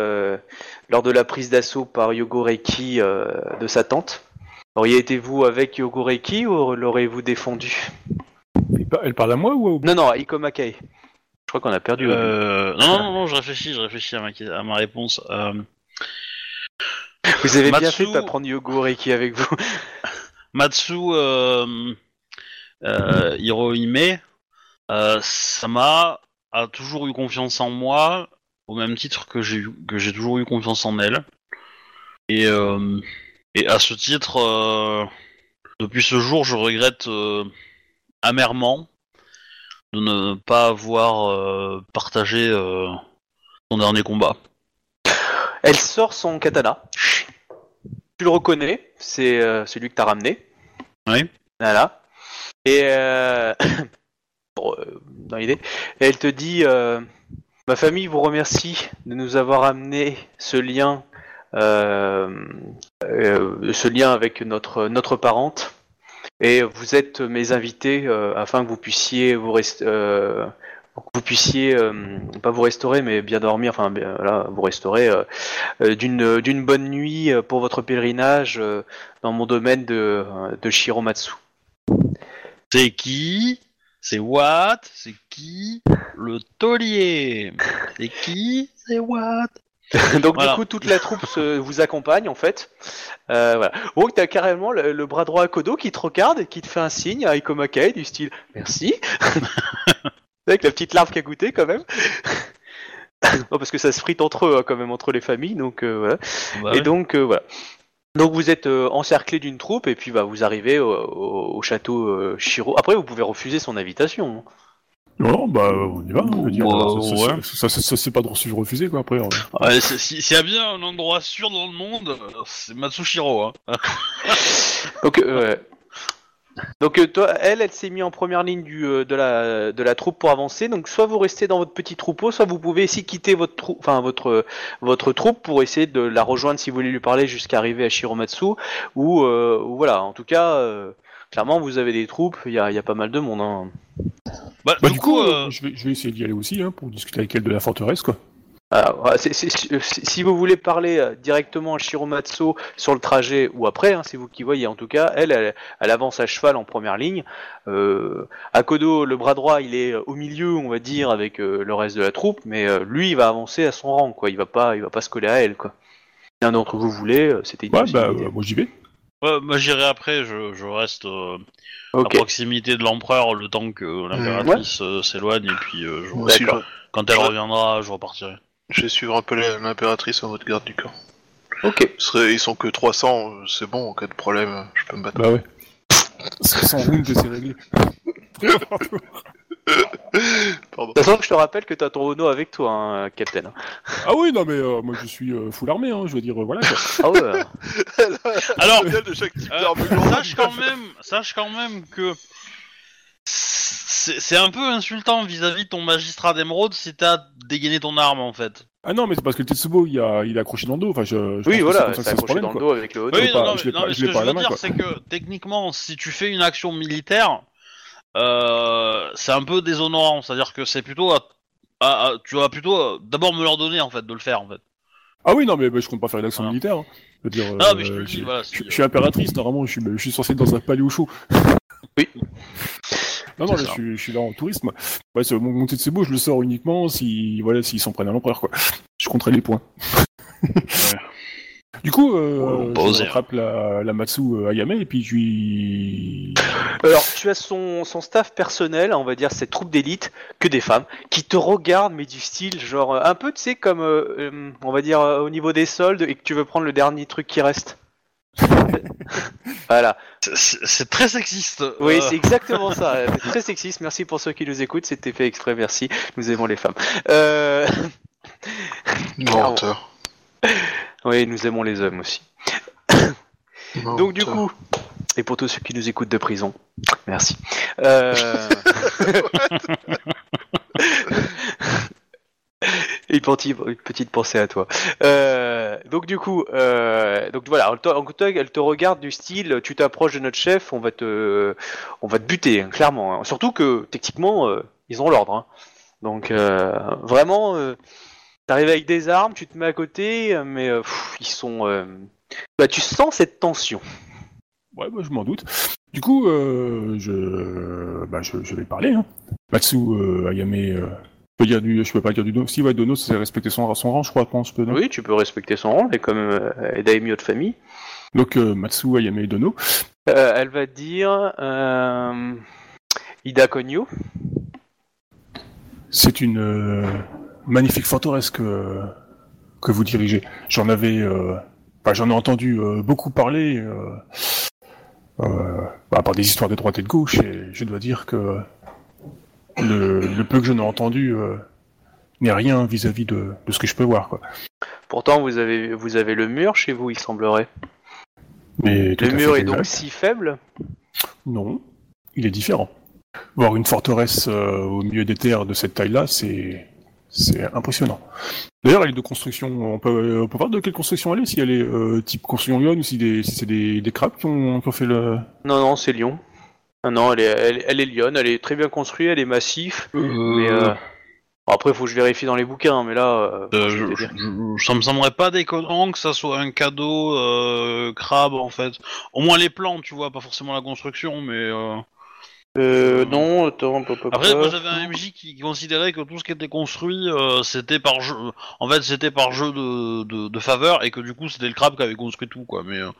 A: lors de la prise d'assaut par Yogoreki de sa tante? Auriez été-vous avec Yogoreki ou l'auriez-vous défendu?
D: Elle parle à moi ou au...
A: Non, non, à Ikoma Kae. Je crois qu'on a perdu.
B: Euh, non, non, non, je réfléchis, je réfléchis à ma, à ma réponse. Euh,
A: Vous avez bien
B: Matsu-
A: fait de pas prendre Yogoreki avec vous. *laughs*
B: Matsu euh, euh, Hirohime, euh, Sama a toujours eu confiance en moi, au même titre que j'ai eu- que j'ai toujours eu confiance en elle. Et, euh, et à ce titre, euh, depuis ce jour, je regrette euh, amèrement de ne pas avoir euh, partagé euh, son dernier combat.
A: Elle sort son katana. Tu le reconnais, c'est euh, celui que t'as ramené.
B: Oui.
A: Voilà. Et *coughs* bon, dans l'idée, elle te dit ma famille vous remercie de nous avoir amené ce lien, ce lien avec notre notre parente. Et vous êtes mes invités euh, afin que vous puissiez vous rest- euh, vous puissiez euh, pas vous restaurer mais bien dormir, enfin bien, voilà, vous restaurer euh, euh, d'une d'une bonne nuit euh, pour votre pèlerinage euh, dans mon domaine de, de Shiromatsu.
B: C'est qui? C'est What C'est qui? Le taulier? C'est qui? C'est What *laughs*
A: Donc
B: Voilà.
A: du coup toute la troupe se, vous accompagne en fait. Euh, voilà. Donc t'as carrément le, le bras droit à Kodo qui te regarde et qui te fait un signe à Ikomakae du style merci. *laughs* Avec la petite larve qui a goûté quand même. *laughs* non, parce que ça se frite entre eux hein, quand même entre les familles donc euh, voilà.
B: Bah
A: Et
B: ouais.
A: donc euh, voilà. Donc vous êtes euh, encerclé d'une troupe et puis bah, vous arrivez au, au- au château Shiro. Après vous pouvez refuser son invitation. hein.
D: Non, bah on y va. veux dire,
B: Bah,
D: ça,
B: ouais.
D: ça, ça, ça, ça, c'est pas de refusé quoi après.
B: Ouais, c'est- si- S'il y a bien un endroit sûr dans le monde, c'est Matsushiro. Hein. *laughs*
A: Donc, euh, ouais. Donc euh, toi, elle, elle s'est mise en première ligne du, euh, de, la, de la troupe pour avancer. Donc soit vous restez dans votre petit troupeau, soit vous pouvez aussi quitter votre, trou- enfin, votre, votre troupe pour essayer de la rejoindre si vous voulez lui parler jusqu'à arriver à Shiromatsu. Ou, euh, ou voilà, en tout cas, euh, clairement vous avez des troupes, il y a, il y a pas mal de monde. Hein.
B: Bah,
D: Bah
B: du,
D: du coup,
B: euh,
D: euh, je, vais, je vais essayer d'y aller aussi hein, pour discuter avec elle de la forteresse quoi.
A: Alors, c'est- si si vous voulez parler euh, directement à Shiromatsu sur le trajet ou après, hein, c'est vous qui voyez. En tout cas, elle, elle, elle avance à cheval en première ligne. Euh, Akodo, le bras droit, il est euh, au milieu, on va dire, avec euh, le reste de la troupe, mais euh, lui, il va avancer à son rang, quoi. Il va pas, il va pas se coller à elle, quoi. Si un d'entre vous voulez, c'était
D: Ouais, bah euh, moi j'y vais.
B: Ouais, moi j'irai après, je, je reste euh, à proximité de l'empereur le temps que l'impératrice euh, s'éloigne et puis euh, je-
C: Moi aussi,
B: quand elle reviendra, je repartirai.
C: je, vais suivre un peu la- l'impératrice en votre garde du corps.
A: Ok.
C: Ils sont que 300, euh, c'est bon, en cas de problème, euh, je peux me battre.
D: Bah ouais. Sans c'est réglé. *laughs* *laughs*
C: Pardon.
A: De toute façon, je te rappelle que t'as ton Ono avec toi, hein, Captain.
D: ah oui, non mais euh, moi je suis euh, full armé, hein, je veux dire, euh, voilà quoi.
A: Ah ouais. *laughs*
B: Alors,
C: Génial de chaque type
B: Euh,
C: d'arme lourde.
B: sache quand même, sache quand même que c'est c'est un peu insultant vis-à-vis de ton magistrat d'émeraude si t'as dégainé ton arme en fait.
D: Ah non, mais c'est parce que le Tetsubo il, a, il est accroché dans le dos. Enfin, je, je
A: oui,
D: pense que
A: voilà,
D: c'est
A: c'est
D: comme ça que ça se
A: accroché dans le
D: quoi.
A: dos avec le Ono.
D: l'ai
B: Oui,
D: pas-
B: non, non, mais, non,
D: pas-
B: mais
D: je
B: ce
D: l'ai
B: que
D: pas
B: je
D: la
B: veux
D: main,
B: dire,
D: quoi.
B: c'est que techniquement, si tu fais une action militaire, euh, c'est un peu déshonorant. C'est-à-dire que c'est plutôt, à- à- à- tu vas plutôt euh, d'abord me l'ordonner en fait de le faire en fait.
D: Ah oui, non mais bah, je compte pas faire une action
B: Voilà.
D: militaire. hein. Je veux dire,
B: Ah, mais je te
D: euh,
B: le dis, voilà,
D: je, suis impératrice, normalement, je suis, je suis censé être dans un palais au chaud.
A: Oui.
D: Non, non, là, je suis, je suis là en tourisme. Ouais, mon, mon Tetsubo, je le sors uniquement si, voilà, s'ils s'en prennent à l'empereur, quoi. Je compterai les points. Du coup, euh, je rattrape la, la Matsu euh, Ayame et puis je lui... *laughs*
A: Alors, tu as son, son staff personnel, on va dire cette troupe d'élite, que des femmes, qui te regardent, mais du style, genre, euh, un peu, tu sais, comme, euh, on va dire, euh, au niveau des soldes, et que tu veux prendre le dernier truc qui reste. *laughs* voilà.
B: C'est- très sexiste.
A: Oui,
B: Euh,
A: c'est exactement ça. *laughs* Très sexiste. Merci pour ceux qui nous écoutent. C'était fait exprès. Merci. Nous aimons les femmes. Euh...
C: Menteur.
A: Oui, nous aimons les hommes aussi. Donc du coup, et pour tous ceux qui nous écoutent de prison, merci. Euh... *laughs* une, petite, pensée à toi. Euh, donc du coup, euh, donc voilà, elle te, elle regarde du style, tu t'approches de notre chef, on va te, on va te buter, hein, clairement. hein. Surtout que techniquement, euh, ils ont l'ordre. hein. Donc vraiment, t'arrives avec des armes, tu te mets à côté, euh, mais euh, pff, ils sont, euh, bah, tu sens cette tension.
D: Ouais, bah, je m'en doute. Du coup, euh, je... Bah, je, je vais parler. Hein. Matsu euh, Ayame, euh, je peux dire du, je peux pas dire du Dono. Si ouais, Dono, c'est respecter son, son rang, je crois, je pense. Je peux, non
A: Oui, tu peux respecter son rang, elle est quand même euh, daimyo de famille.
D: Donc euh, Matsu Ayame Dono.
A: Euh, elle va te dire euh, Ida Konyo.
D: C'est une euh, magnifique forteresse que, que vous dirigez. J'en avais, euh, enfin, j'en ai entendu euh, beaucoup parler, euh, euh, bah, par des histoires de droite et de gauche, et je dois dire que le, le peu que j'en ai entendu euh, n'est rien vis-à-vis de, de ce que je peux voir. Quoi.
A: Pourtant, vous avez, vous avez le mur chez vous, il semblerait.
D: Mais
A: Le mur est donc si faible?
D: Non, il est différent. Voir une forteresse euh, au milieu des terres de cette taille-là, c'est c'est impressionnant. D'ailleurs, elle est de construction. On peut, on peut voir de quelle construction elle est, si elle est euh, type construction Lyon ou si, des, si c'est des, des crabes qui ont, qui ont fait le.
A: Non, non, c'est Lyon. Non, non, elle est, elle, elle est Lyon, elle est très bien construite, elle est massif. Mais euh, bon, après, faut que je vérifie dans les bouquins, mais là, euh,
B: Euh,
A: je
B: je, je- ça me semblerait pas déconnant que ça soit un cadeau euh, crabe en fait. Au moins les plans, tu vois, pas forcément la construction, mais. euh,
A: Euh, non, attends, pop, pop,
B: Après, moi j'avais un MJ qui considérait que tout ce qui était construit, euh, c'était par jeu. En fait, c'était par jeu de, de, de faveur et que du coup c'était le crabe qui avait construit tout, quoi, mais euh,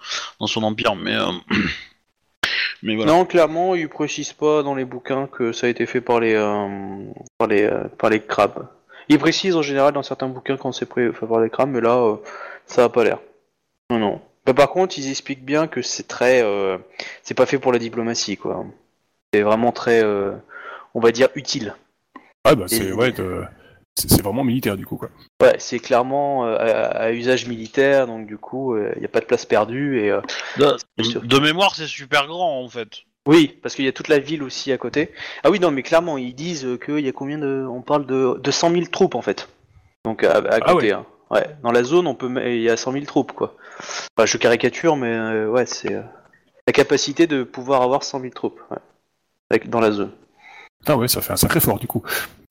B: dans son empire. Mais euh, *coughs* mais voilà.
A: Non, clairement, ils précisent pas dans les bouquins que ça a été fait par les, euh, par les, euh, par les crabes. Ils précisent en général dans certains bouquins quand c'est fait par les crabes, mais là, euh, ça a pas l'air. Non, non. Bah, par contre, ils expliquent bien que c'est très, euh, c'est pas fait pour la diplomatie, quoi. C'est vraiment très, euh, on va dire, utile.
D: Ah bah c'est ouais, vraiment militaire du coup quoi.
A: Ouais, c'est clairement euh, à, à usage militaire, donc du coup, il n'y a pas de place perdue et. euh,
B: De, de mémoire, c'est super grand en fait.
A: Oui, parce qu'il y a toute la ville aussi à côté. Ah oui, non, mais clairement, ils disent euh, qu'il y a combien de. On parle de, de 100 000 troupes en fait. Donc à, à
D: Ah
A: côté.
D: ouais.
A: hein. Ouais, dans la zone, on peut, il y a 100 000 troupes quoi. Enfin, je caricature, mais euh, ouais, c'est euh, la capacité de pouvoir avoir 100 000 troupes ouais. Avec- dans la zone.
D: Ah ouais, ça fait un sacré fort du coup.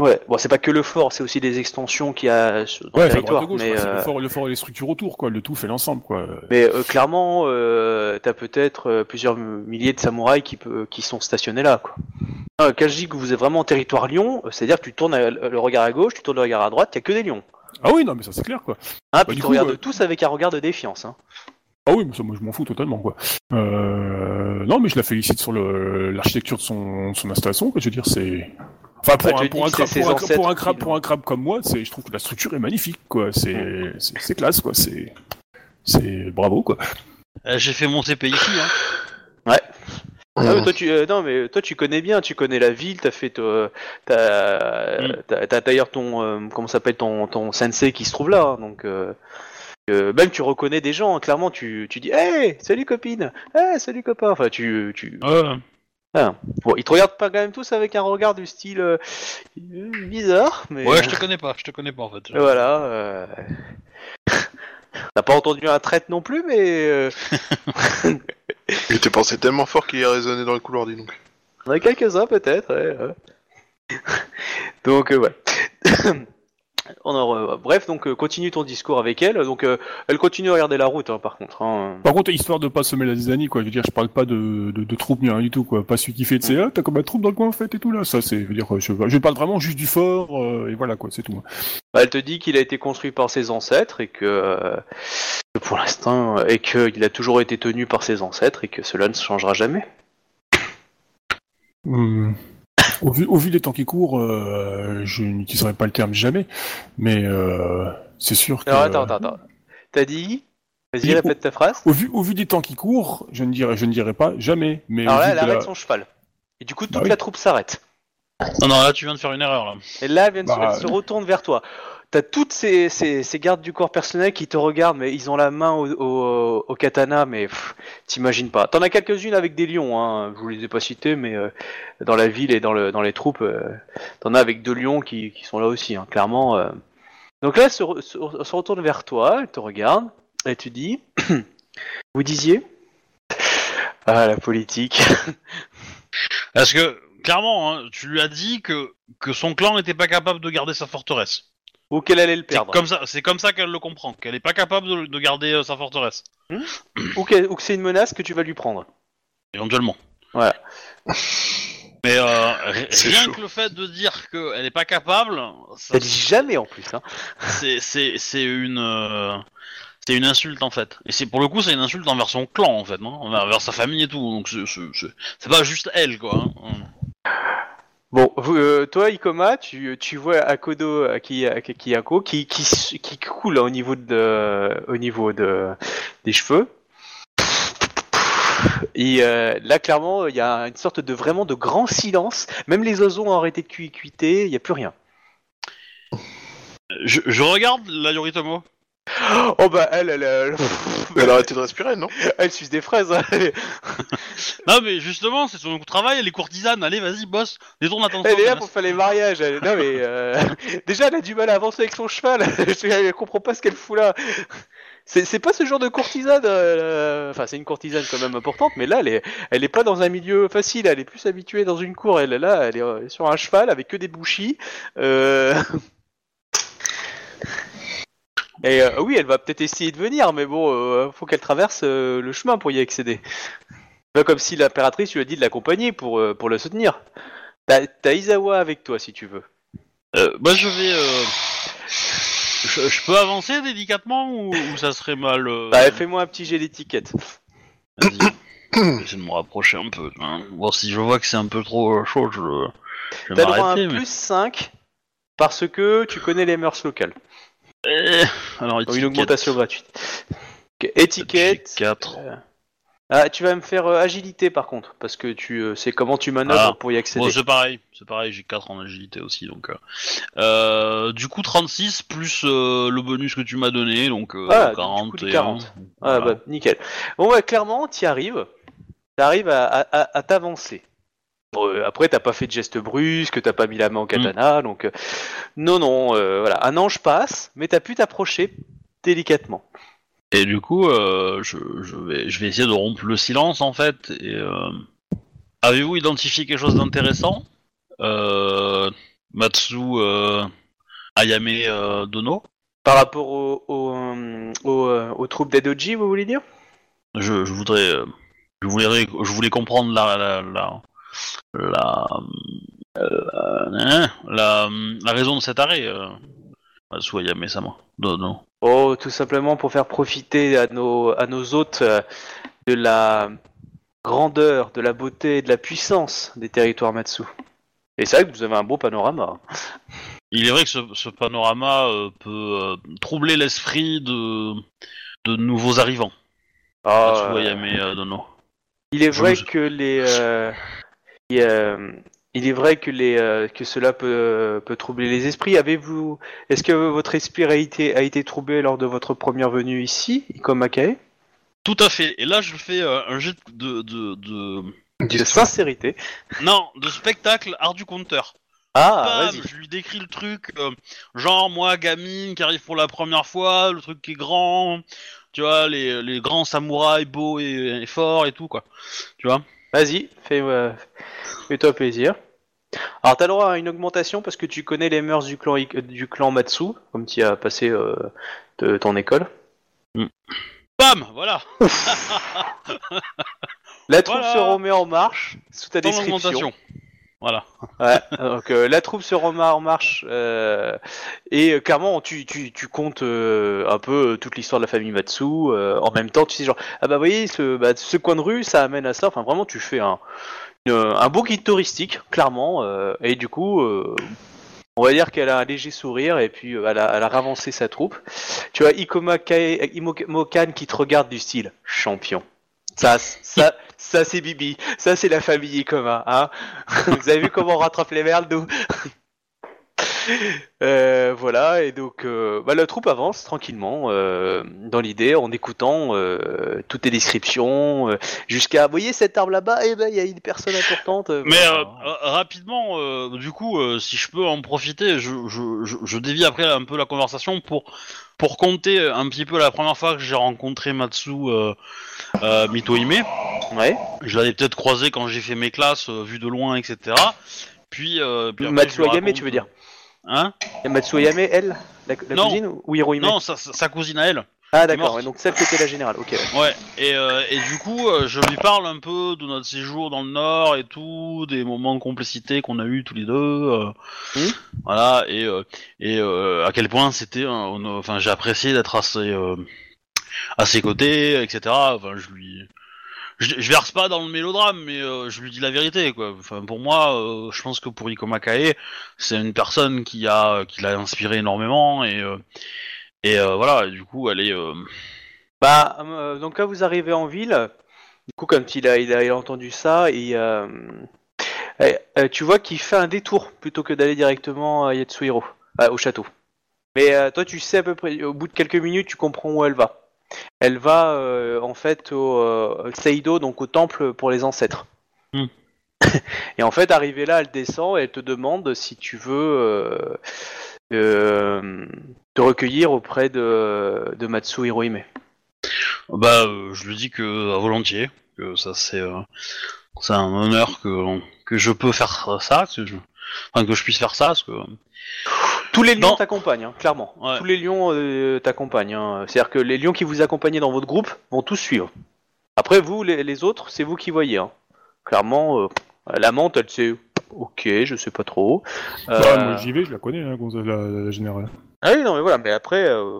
A: Ouais, bon, c'est pas que le fort, c'est aussi des extensions qu'il y a sur
D: Ouais,
A: le territoire.
D: gauche,
A: mais,
D: quoi, c'est
A: euh,
D: le, fort, le fort et les structures autour quoi. Le tout fait l'ensemble quoi.
A: Mais euh, clairement, euh, t'as peut-être plusieurs milliers de samouraïs qui, peut, qui sont stationnés là. Quoi. Ah, quand je dis que vous êtes vraiment en territoire lion, c'est-à-dire que tu tournes le regard à gauche, tu tournes le regard à droite, il y a que des lions.
D: Ah oui non mais ça c'est clair quoi.
A: Hein,
D: Bah,
A: puis tu
D: coup,
A: regardes tous avec un regard de défiance. Hein.
D: Ah oui, mais ça, moi je m'en fous totalement quoi. Euh... Non mais je la félicite sur l'architecture de son, son installation. Quoi. Je veux dire c'est. Enfin pour,
A: Bah,
D: un, pour, un crabe,
A: c'est
D: pour, un, pour un crabe pour un crabe comme moi, c'est je trouve que la structure est magnifique quoi. C'est c'est c'est classe quoi. C'est c'est bravo quoi.
B: Euh, J'ai fait mon TP ici. Hein.
A: Ah, mais toi, tu, euh, non, mais toi tu connais bien, tu connais la ville, t'as fait, euh, t'as,
B: Mm.
A: d'ailleurs ton, euh, comment s'appelle ton, ton sensei qui se trouve là, hein, donc euh, même tu reconnais des gens, hein, clairement, tu, tu dis, hey, salut copine, hey, salut copain, enfin tu, tu,
B: Ouais.
A: Bon, ils te regardent pas quand même tous avec un regard du style euh, bizarre, mais
B: ouais, je te connais pas, je te connais pas en fait.
A: voilà. Euh... *laughs* T'as pas entendu un traite non plus, mais euh, *laughs*
C: Il était pensé tellement fort qu'il est résonné dans le couloir, dis donc.
A: on a quelques-uns peut-être. ouais, ouais. *laughs* Donc euh, euh, bref, donc euh, continue ton discours avec elle. Donc euh, elle continue à regarder la route, hein, par contre. hein.
D: Par contre, histoire de pas semer la zizanie, quoi. Je veux dire, je parle pas de, de, de troupes ni rien du tout, quoi. Pas celui qui fait, tu sais, ah, t'as comme un troupe dans le coin, en fait, et tout, là. Ça, c'est, je veux dire, je, je parle vraiment juste du fort, euh, et voilà, quoi, c'est tout.
A: Bah, elle te dit qu'il a été construit par ses ancêtres et que, euh, pour l'instant, et qu'il a toujours été tenu par ses ancêtres et que cela ne changera jamais.
D: Hum. Au vu, au vu des temps qui courent, euh, je n'utiliserai pas le terme jamais, mais euh, c'est sûr que...
A: Alors attends, attends, attends. T'as dit Vas-y, répète ta phrase.
D: Au vu, au vu des temps qui courent, je ne dirais, je ne dirais pas jamais, mais...
A: Alors
D: au
A: là,
D: vu
A: elle
D: de la-
A: arrête son cheval. Et du coup, toute
D: Bah oui.
A: la troupe s'arrête.
B: Non, non, là tu viens de faire une erreur là.
A: Et là, elle, vient de se-
D: Bah,
A: elle se retourne vers toi. T'as toutes ces, gardes du corps personnel qui te regardent, mais ils ont la main au, katana, mais t'imagines pas. T'en as quelques-unes avec des lions, hein. je vous les ai pas cités, mais euh, dans la ville et dans, le, dans les troupes, euh, t'en as avec deux lions qui, sont là aussi, hein, clairement. euh. Donc là, se, se, retourne vers toi, elle te regarde, et tu dis, vous disiez? Ah, la politique.
B: Parce que, clairement, hein, tu lui as dit que son clan n'était pas capable de garder sa forteresse.
A: Ou qu'elle allait le
B: C'est
A: perdre.
B: comme ça, c'est comme ça qu'elle le comprend, qu'elle n'est pas capable de, de garder euh, sa forteresse,
A: Ou, qu'elle- ou que c'est une menace que tu vas lui prendre.
B: éventuellement.
A: Voilà.
B: Mais euh, *laughs*
C: C'est
B: rien
C: chaud.
B: que le fait de dire qu'elle n'est pas capable, ça-
A: Elle dit jamais en plus. Hein.
B: c'est c'est c'est une euh, c'est une insulte en fait. Et c'est pour le coup c'est une insulte envers son clan en fait, non envers sa famille et tout. Donc c'est- c'est c'est- c'est pas juste elle quoi. hein.
A: Bon, euh, toi, Ikoma, tu, tu vois Akodo euh, qui, euh, Kiyako qui, qui, qui coule au niveau de, au niveau de, des cheveux. Et là, clairement, il y a une sorte de vraiment de grand silence. Même les oiseaux ont arrêté de cuiter, il n'y a plus rien.
B: Je, je regarde la Yoritomo.
A: Oh bah elle, elle, elle,
C: Elle a arrêté de respirer, non?
A: elle suce des fraises. hein. Elle, *laughs*
B: Non mais justement c'est son travail, elle est courtisane. Allez vas-y boss, détourne attention.
A: elle est là pour faire les mariages. elle- Non mais euh, *laughs* déjà, elle a du mal à avancer avec son cheval. *laughs* elle comprend pas ce qu'elle fout là. C'est c'est pas ce genre de courtisane. euh, Enfin, c'est une courtisane quand même importante, mais là, elle est, elle est pas dans un milieu facile. Elle est plus habituée dans une cour. Elle est là, elle est euh, sur un cheval avec que des bouchis. Euh... Et euh, oui, elle va peut-être essayer de venir, mais bon, euh, faut qu'elle traverse euh, le chemin pour y accéder. Pas comme si l'impératrice lui a dit de l'accompagner pour, pour le soutenir. T'as t'as Izawa avec toi si tu veux.
B: Bah je vais. Je, je peux avancer délicatement ou, ou ça serait mal.
A: Bah, fais-moi un petit jet d'étiquette.
B: Vas-y. Je vais essayer de me rapprocher un peu. hein. Voir si je vois que c'est un peu trop chaud, je, je vais
A: T'as droit à un
B: mais-
A: plus 5 parce que tu connais les mœurs locales.
B: Alors,
A: Donc, une augmentation gratuite. Ok, Étiquette.
B: J'ai quatre.
A: euh, Ah, tu vas me faire euh, agilité par contre, parce que tu euh, c'est comment tu manœuvres
B: Ah.
A: pour y accéder.
B: Bon, c'est pareil, c'est pareil, j'ai 4 en agilité aussi, donc... euh, euh, du coup, 36 plus euh, le bonus que tu m'as donné, donc euh,
A: Ah, du
B: 40
A: coup, du
B: et
A: 40.
B: un.
A: Ah
B: Voilà.
A: bah nickel. Bon bah clairement, t'y arrives. T'arrives à, à, à- à t'avancer. Bon, euh, après, t'as pas fait de geste brusque, t'as pas mis la main au katana, donc euh, non non, euh, voilà, un ange passe, mais t'as pu t'approcher délicatement.
B: Et du coup, euh, je, je, vais, je vais essayer de rompre le silence, en fait, euh, Avez-vous identifié quelque chose d'intéressant? Euh, Matsu Ayame Dono?
A: Par rapport au, au, au, aux troupes d'Edoji, vous voulez dire?
B: Je, je voudrais... Je voulais, je voulais comprendre la... la, la la, euh, hein, la, la raison de cet arrêt, euh, Matsu Ayame Sama. Dono.
A: Oh, tout simplement pour faire profiter à nos, à nos hôtes euh, de la grandeur, de la beauté et de la puissance des territoires Matsu. Et c'est vrai que vous avez un beau panorama.
B: Il est vrai que ce, ce panorama euh, peut euh, troubler l'esprit de, de nouveaux arrivants.
A: Ah, euh,
B: euh, Dono.
A: il est
B: je
A: vrai
B: me-
A: que les, euh, il, euh, il est vrai que les, euh, que cela peut, peut troubler les esprits. Avez-vous, est-ce que votre esprit a été, a été troublé lors de votre première venue ici, comme Akae
B: Tout à fait. Et là, je fais euh, un jet de, de, de...
A: De sincérité.
B: Non, de spectacle art du compteur.
A: Ah,
B: Bam,
A: vas-y.
B: je lui décris le truc, euh, genre moi, gamine, qui arrive pour la première fois, le truc qui est grand, tu vois, les, les grands samouraïs beaux et, et forts et tout, quoi. Tu vois?
A: Vas-y, fais, euh, fais-toi plaisir. Alors t'as le droit à une augmentation parce que tu connais les mœurs du clan, du clan Matsu, comme tu as passé euh, de ton école.
B: Bam Voilà *laughs*
A: La troupe
B: Voilà.
A: se remet en marche sous ta
B: Dans
A: description.
B: Voilà.
A: Ouais, donc euh, la troupe se remet en marche euh, et euh, clairement tu, tu, tu comptes euh, un peu euh, toute l'histoire de la famille Matsu euh, en même temps tu sais genre ah bah voyez ce, bah, ce coin de rue ça amène à ça enfin vraiment tu fais un, une- un beau guide touristique clairement et du coup on va dire qu'elle a un léger sourire et puis elle, a, elle a ravancé sa troupe tu vois Ikoma Imokan qui te regarde du style champion ça ça ça c'est Bibi ça c'est la famille Ikoma hein *laughs* vous avez vu comment on rattrape les merdes, nous? *laughs* Euh, voilà, et donc euh, bah, la troupe avance tranquillement euh, dans l'idée en écoutant toutes les descriptions jusqu'à, vous voyez cette arbre là-bas, et ben il y a une personne importante.
B: Mais
A: voilà.
B: rapidement, du coup, si je peux en profiter, je, je, je, je dévie après un peu la conversation pour pour compter un petit peu la première fois que j'ai rencontré Matsu euh, euh, Mitohime.
A: ouais.
B: Je l'avais peut-être croisé quand j'ai fait mes classes, euh, vu de loin, etc. Puis, euh, puis après,
A: Matsu
B: raconte-
A: tu veux dire
B: Hein
A: Matsu Ayame, elle, la, la
B: Non.
A: cousine ou Hirohime
B: Non, sa sa cousine à elle.
A: Ah d'accord, ouais, donc celle qui était la générale. Ok. ouais.
B: Ouais, et, euh, et du coup, euh, je lui parle un peu de notre séjour dans le Nord et tout, des moments de complicité qu'on a eu tous les deux. euh,
A: Mhm.
B: Voilà, et, et à quel point c'était, enfin, j'ai apprécié d'être à ses, euh, à ses côtés, etc. Enfin, je lui, je, je verse pas dans le mélodrame, mais je lui dis la vérité, quoi. Enfin, pour moi, je pense que pour Ikoma Kae, c'est une personne qui a, qui l'a inspiré énormément, et et euh, voilà, du coup, elle est. euh,
A: Bah, euh, donc quand vous arrivez en ville, du coup, comme il a, il a, il a entendu ça, et eh, tu vois qu'il fait un détour plutôt que d'aller directement à Yatsuhiro, au château. Mais toi, tu sais à peu près, au bout de quelques minutes, tu comprends où elle va. Elle va euh, en fait au euh, Seido, donc au temple pour les ancêtres.
B: Hmm. *laughs*
A: et en fait, arrivée là, elle descend et elle te demande si tu veux euh, euh, te recueillir auprès de, de Matsu Hirohime.
B: Bah, euh, je lui dis que à volontiers, que ça c'est euh, c'est un honneur que que je peux faire ça, que je, enfin que je puisse faire ça, parce que
A: Tous les lions
B: Non.
A: t'accompagnent, hein, clairement.
B: Ouais.
A: Tous les lions euh, t'accompagnent. hein. C'est-à-dire que les lions qui vous accompagnaient dans votre groupe vont tous suivre. Après, vous, les, les autres, c'est vous qui voyez. hein. Clairement, euh, la menthe, elle sait. Ok, je sais pas trop. Euh,
D: moi j'y vais, je la connais, hein, la, la générale.
A: Ah oui, non, mais voilà. Mais après, euh,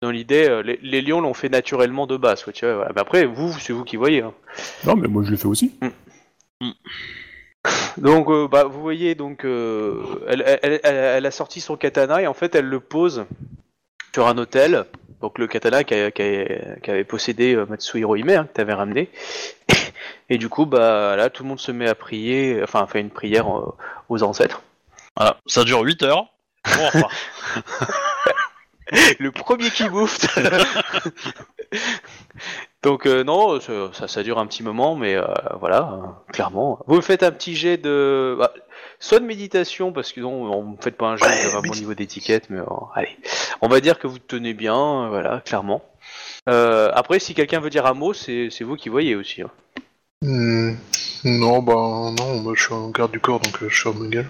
A: dans l'idée, euh, les, les lions l'ont fait naturellement de base. tu vois, voilà. Mais après, vous, c'est vous qui voyez. hein.
D: Non, mais moi je l'ai fait aussi.
A: Donc, euh, bah, vous voyez, donc, euh, elle, elle, elle- elle a sorti son katana et en fait, elle le pose sur un hôtel. Donc, le katana qu'a- qu'avait possédé euh, Matsu Hirohime, hein, que t'avais ramené. *laughs* Et du coup, bah, là, tout le monde se met à prier, enfin, fait une prière euh, aux ancêtres.
B: voilà, ça dure 8 heures. Bon, enfin, *laughs* *laughs*
A: le premier qui bouffe. Donc euh, non, ça, dure un petit moment, mais euh, voilà, euh, clairement. Vous faites un petit jet de, bah, soit de méditation, parce que non, on ne faites pas un jet
C: Ouais,
A: vraiment
C: médi-
A: niveau d'étiquette, mais allez, on va dire que vous tenez bien, voilà, clairement. Euh, après, si quelqu'un veut dire un mot, c'est vous qui voyez aussi. hein.
C: Hmm, non, bah non, moi je suis en garde du corps donc je suis ma gueule.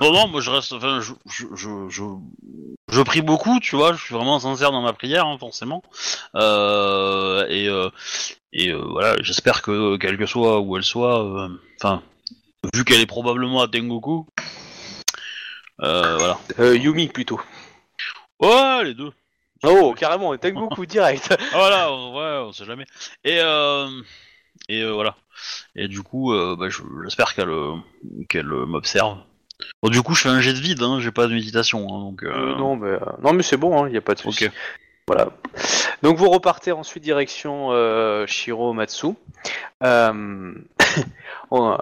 B: Non, non, moi je reste, enfin, je, je, je, je, je prie beaucoup, tu vois, je suis vraiment sincère dans ma prière, hein, forcément. Euh, et euh, et euh, voilà, j'espère que quel que soit où elle soit, enfin, vu qu'elle est probablement à Tengoku, voilà.
A: Yumi plutôt.
B: Ouais, les deux.
A: Oh, carrément, Tengoku *laughs* direct.
B: Ah, voilà, ouais, on sait jamais. Et et voilà. Et du coup, bah, je- j'espère qu'elle qu'elle m'observe. Bon, du coup, je fais un jet de vide, hein, j'ai pas de méditation, hein, donc. Euh,
A: Euh, non, mais, euh, non, mais c'est bon, il n'y a pas de souci.
B: Ok.
A: Voilà. Donc vous repartez ensuite direction euh, Shiro Matsu. Euh, *laughs* on-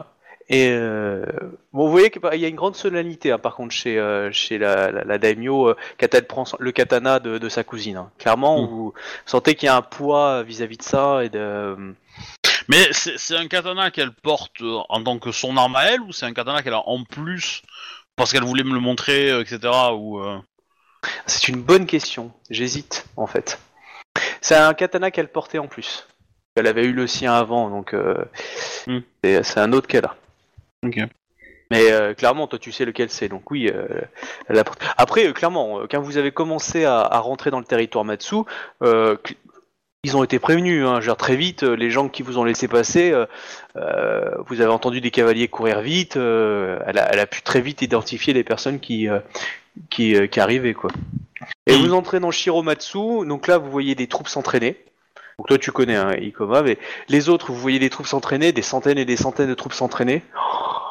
A: et euh, bon, vous voyez qu'il y a une grande solennité, hein, par contre, chez, euh, chez la, la, la daimyo, euh, quand elle prend son- le katana de, de sa cousine. hein. Clairement,
B: Mm.
A: vous sentez qu'il y a un poids vis-à-vis de ça et de.
B: Mais c'est un katana qu'elle porte euh, en tant que son arme à elle, ou c'est un katana qu'elle a en plus parce qu'elle voulait me le montrer, euh, etc. Ou euh,
A: C'est une bonne question. J'hésite, en fait. C'est un katana qu'elle portait en plus. Elle avait eu le sien avant, donc euh,
B: Mm.
A: c'est un autre qu'elle a.
B: Ok.
A: Mais euh, clairement, toi, tu sais lequel c'est. Donc oui. euh, Après, euh, clairement, quand vous avez commencé à, à rentrer dans le territoire Matsu, ils ont été prévenus. Hein, dire, très vite, euh, les gens qui vous ont laissé passer, euh, euh, vous avez entendu des cavaliers courir vite. euh, elle, a, elle a pu très vite identifier les personnes qui euh, qui, qui arrivaient quoi. Et vous entrez dans Shiromatsu. Donc là, vous voyez des troupes s'entraîner. Donc toi, tu connais hein, Ikoma, mais les autres, vous voyez des troupes s'entraîner, des centaines et des centaines de troupes s'entraîner. C'est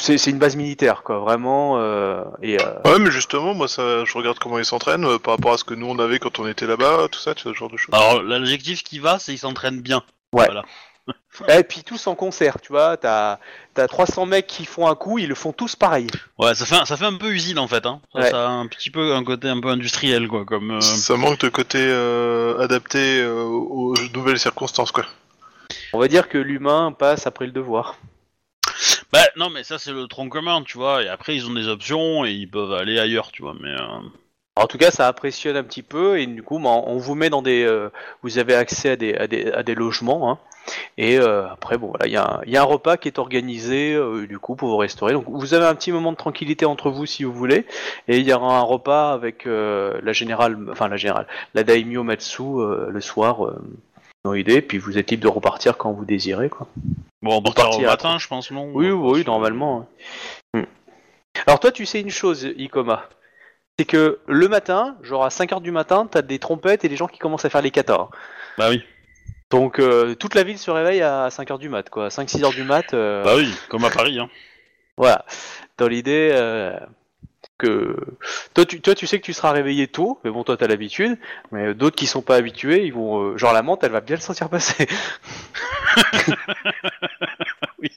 A: c'est une base militaire, quoi, vraiment. euh, et euh,
C: Ouais, mais justement, moi, ça, je regarde comment ils s'entraînent euh, par rapport à ce que nous on avait quand on était là-bas, tout ça, tu vois, ce genre de choses.
B: Alors, l'adjectif qui va, c'est qu'ils s'entraînent bien.
A: Ouais.
B: Voilà. *laughs*
A: et puis tous en concert, tu vois. T'as as 300 mecs qui font un coup, ils le font tous pareil.
B: Ouais, ça fait, un, ça fait un peu usine en fait. Hein. Ça,
A: Ouais.
B: ça a un petit peu un côté un peu industriel, quoi. Comme, euh,
C: Ça manque de côté euh, adapté euh, aux nouvelles circonstances, quoi.
A: On va dire que l'humain passe après le devoir.
B: Bah non, mais ça c'est le tronc commun, tu vois. Et après ils ont des options et ils peuvent aller ailleurs, tu vois. Mais euh,
A: En tout cas, ça impressionne un petit peu et du coup, bah, on vous met dans des, euh, vous avez accès à des, à des, à des logements. Hein, et euh, après, bon, voilà, il y, a un- y a un repas qui est organisé euh, du coup pour vous restaurer. Donc, vous avez un petit moment de tranquillité entre vous si vous voulez, et il y aura un repas avec euh, la générale, enfin la générale, la daimyo Matsu euh, le soir. Euh, dans l'idée, puis vous êtes libre de repartir quand vous désirez, quoi.
B: bon, on partira au matin, je pense, non
A: Oui,
B: Euh,
A: oui, normalement. ouais. Hmm. Alors toi, tu sais une chose, Ikoma. C'est que le matin, genre à 5h du matin, t'as des trompettes et des gens qui commencent à faire les katas.
B: Bah oui,
A: Donc euh, toute la ville se réveille à 5h du mat, quoi. 5-6h du mat. euh,
B: bah oui, comme à Paris. Hein. *laughs*
A: Voilà. Dans l'idée euh, que... Toi tu, toi, tu sais que tu seras réveillé tôt, mais bon, toi, t'as l'habitude. Mais d'autres qui sont pas habitués, ils vont... euh, Genre la menthe, elle va bien le sentir passer. *laughs*
B: Oui.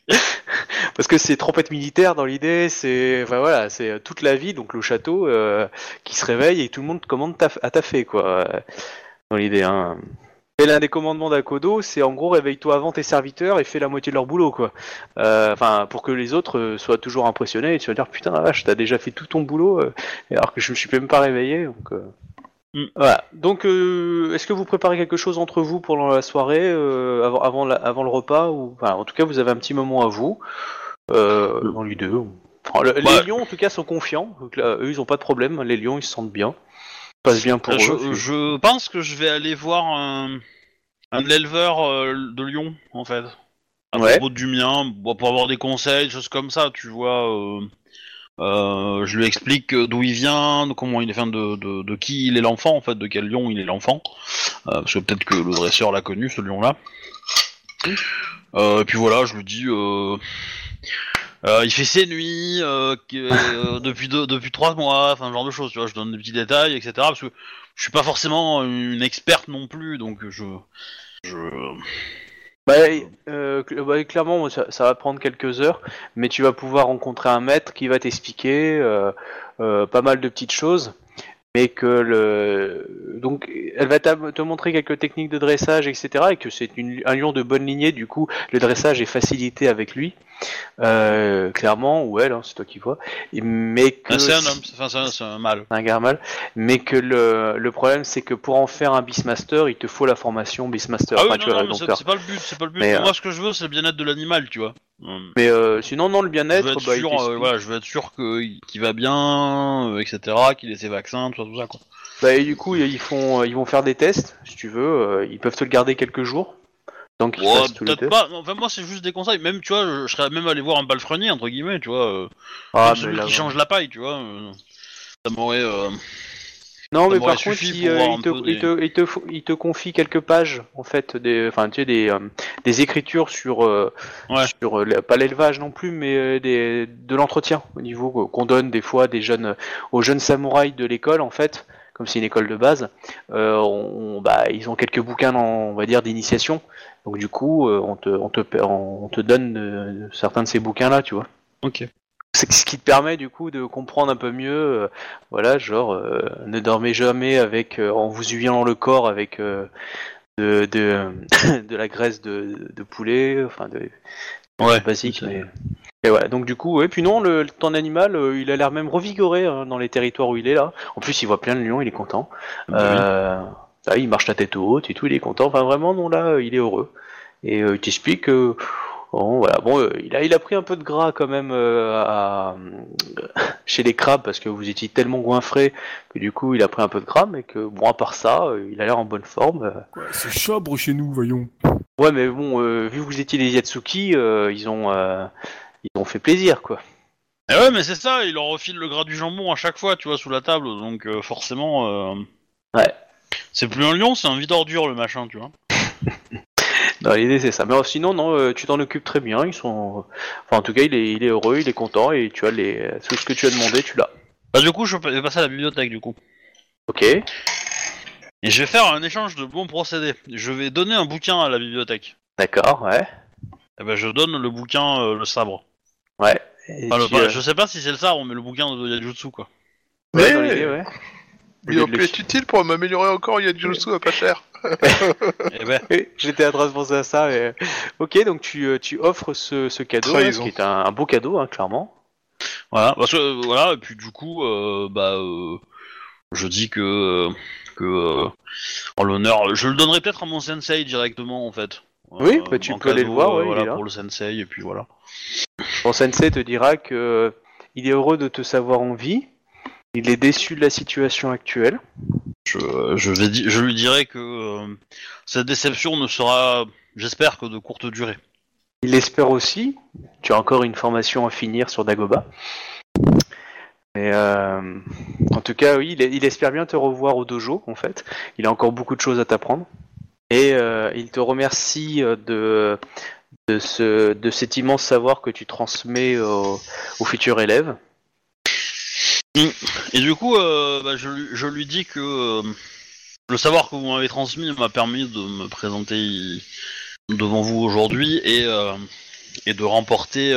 A: Parce que c'est trompette militaire dans l'idée, c'est enfin voilà, c'est euh, toute la vie, donc le château euh, qui se réveille et tout le monde commande taf- à taffer quoi. Dans l'idée. Hein. Et l'un des commandements d'Akodo, c'est en gros réveille-toi avant tes serviteurs et fais la moitié de leur boulot quoi. Euh, Enfin pour que les autres euh, soient toujours impressionnés et tu vas dire putain la vache, t'as déjà fait tout ton boulot euh, alors que je me suis même pas réveillé donc. euh,
B: Mm.
A: Voilà. Donc, euh, est-ce que vous préparez quelque chose entre vous pendant la soirée, euh, avant, avant, la- avant le repas ou enfin, En tout cas, vous avez un petit moment à vous. Euh, dans l'idée. Enfin, le-
B: Ouais.
A: Les lions, en tout cas, sont confiants. Donc là, eux, ils ont pas de problème. Les lions, ils se sentent bien. Passe bien pour
B: je,
A: eux.
B: je pense que je vais aller voir un, un éleveur euh, de Lyon, en fait. À
A: Ouais.
B: propos du mien, bon, pour avoir des conseils, des choses comme ça, tu vois. euh, euh, je lui explique d'où il vient, de comment il est, enfin, de, de, de qui il est l'enfant, en fait, de quel lion il est l'enfant. Parce que peut-être que le dresseur l'a connu, ce lion-là. Et puis voilà, je lui dis... Euh, il fait ses nuits euh, euh, *laughs* depuis deux, depuis trois mois, enfin ce genre de choses, tu vois. Je donne des petits détails, etc. Parce que je suis pas forcément une experte non plus, donc je, je,
A: Bah, euh, cl- bah, clairement, ça, ça va prendre quelques heures, mais tu vas pouvoir rencontrer un maître qui va t'expliquer euh, euh, pas mal de petites choses, mais que le donc elle va te montrer quelques techniques de dressage, etc. Et que c'est un lion de bonne lignée, du coup, le dressage est facilité avec lui, euh, clairement, ou elle, hein, c'est toi qui vois. Mais que
B: Ah, c'est un homme, c'est- enfin c'est un, mâle.
A: un gars mal, mais que le, le problème c'est que pour en faire un Beastmaster, il te faut la formation Beastmaster.
B: Ah oui, non,
A: vois,
B: non, mais c'est pas le but, c'est pas le but.
A: Mais, euh,
B: Moi, ce que je veux, c'est le bien-être de l'animal, tu vois. Euh,
A: Mais euh, sinon, non, le bien-être, bah,
B: sûr, euh, voilà, je veux être sûr que qu'il va bien, euh, etc., qu'il ait ses vaccins, tout ça, tout ça, quoi.
A: Bah, et du coup, ils font, ils vont faire des tests, si tu veux. euh, ils peuvent te le garder quelques jours. Donc, ils
B: Ouais,
A: fassent tous les
B: peut-être
A: tests.
B: pas. Enfin, moi, c'est juste des conseils. Même, tu vois, je, je serais même allé voir un palefrenier entre guillemets, tu vois. euh,
A: Ah, mais
B: celui
A: là,
B: qui
A: ouais.
B: change la paille, tu vois. euh, ça m'aurait. euh,
A: Non,
B: ça
A: mais par contre, il, euh, te,
B: peu
A: il,
B: des-
A: te, il, te, fo- il te confie quelques pages, en fait, des, enfin, tu sais, des, euh, des écritures sur, euh,
B: Ouais.
A: sur euh, pas l'élevage non plus, mais des, de l'entretien au niveau qu'on donne des fois des jeunes, aux jeunes samouraïs de l'école, en fait, comme c'est une école de base. On, bah, ils ont quelques bouquins, on va dire, d'initiation. Donc du coup, on te, on te, on te donne certains de ces bouquins-là, tu vois.
B: Ok.
A: C'est ce qui te permet du coup de comprendre un peu mieux, euh, voilà, genre euh, ne dormez jamais avec euh, en vous huilant le corps avec euh, de, de, *laughs* de la graisse de, de poulet, enfin de
B: Ouais.
A: basique. Mais... Et voilà, donc du coup, et puis non, le, ton animal, euh, il a l'air même revigoré hein, dans les territoires où il est là. En plus, il voit plein de lions, il est content.
B: Bah oui.
A: Euh, là, il marche la tête haute et tout, il est content. Enfin, vraiment, non, là, il est heureux. Et euh, il t'explique que Bon, voilà. Bon, euh, il, a, il a pris un peu de gras quand même euh, à- *laughs* chez les crabes parce que vous étiez tellement goinfré que du coup il a pris un peu de gras, mais que bon, à part ça, euh, il a l'air en bonne forme.
D: c'est chabre chez nous, voyons.
A: Ouais, mais bon, euh, vu que vous étiez les Yatsuki, euh, ils ont euh, ils ont fait plaisir quoi.
B: Eh ouais, mais c'est ça, il leur refile le gras du jambon à chaque fois, tu vois, sous la table, donc euh, forcément. euh,
A: Ouais.
B: C'est plus un lion, c'est un vide ordure le machin, tu vois. *laughs*
A: Non, l'idée c'est ça. Mais euh, sinon, non, euh, tu t'en occupes très bien. Ils sont, enfin, en tout cas, il est, il est heureux, il est content et tu as les, tout ce que tu as demandé, tu l'as.
B: Bah, du coup, je vais passer à la bibliothèque, du coup.
A: Ok.
B: Et je vais faire un échange de bons procédés. Je vais donner un bouquin à la bibliothèque.
A: D'accord, ouais,
B: Eh ben, je donne le bouquin, euh, le sabre.
A: ouais. Et
B: Enfin, le-
A: tu,
B: pas-
A: euh,
B: je sais pas si c'est le sabre, mais le bouquin de Yajutsu, quoi.
A: ouais, dans l'idée, ouais.
C: Il aurait pu être utile pour m'améliorer encore, il y a du jutsu à pas cher.
B: Eh ben,
A: J'étais en train de penser à ça. mais- Ok, donc tu, euh, tu offres ce, ce cadeau, hein, ce qui est un, un beau cadeau, hein, clairement.
B: voilà, parce que, euh, voilà, et puis du coup, euh, bah, euh, je dis que, euh, que, euh, en l'honneur, je le donnerai peut-être à mon sensei directement, en fait.
A: Oui,
B: Euh,
A: bah, tu peux aller le voir, ouais, il
B: voilà,
A: est là.
B: pour le sensei, et puis voilà.
A: Ton sensei te dira que euh, il est heureux de te savoir en vie. Il est déçu de la situation actuelle.
B: Je, je, lui dirai que euh, cette déception ne sera, j'espère, que de courte durée.
A: Il espère aussi. Tu as encore une formation à finir sur Dagoba. Mais euh, en tout cas, oui, il, espère bien te revoir au dojo, en fait. Il a encore beaucoup de choses à t'apprendre. Et euh, il te remercie euh, de, de, ce, de cet immense savoir que tu transmets aux, aux futurs élèves.
B: Et du coup, euh, bah, je, lui- dis que euh, le savoir que vous m'avez transmis m'a permis de me présenter devant vous aujourd'hui et, euh, et de remporter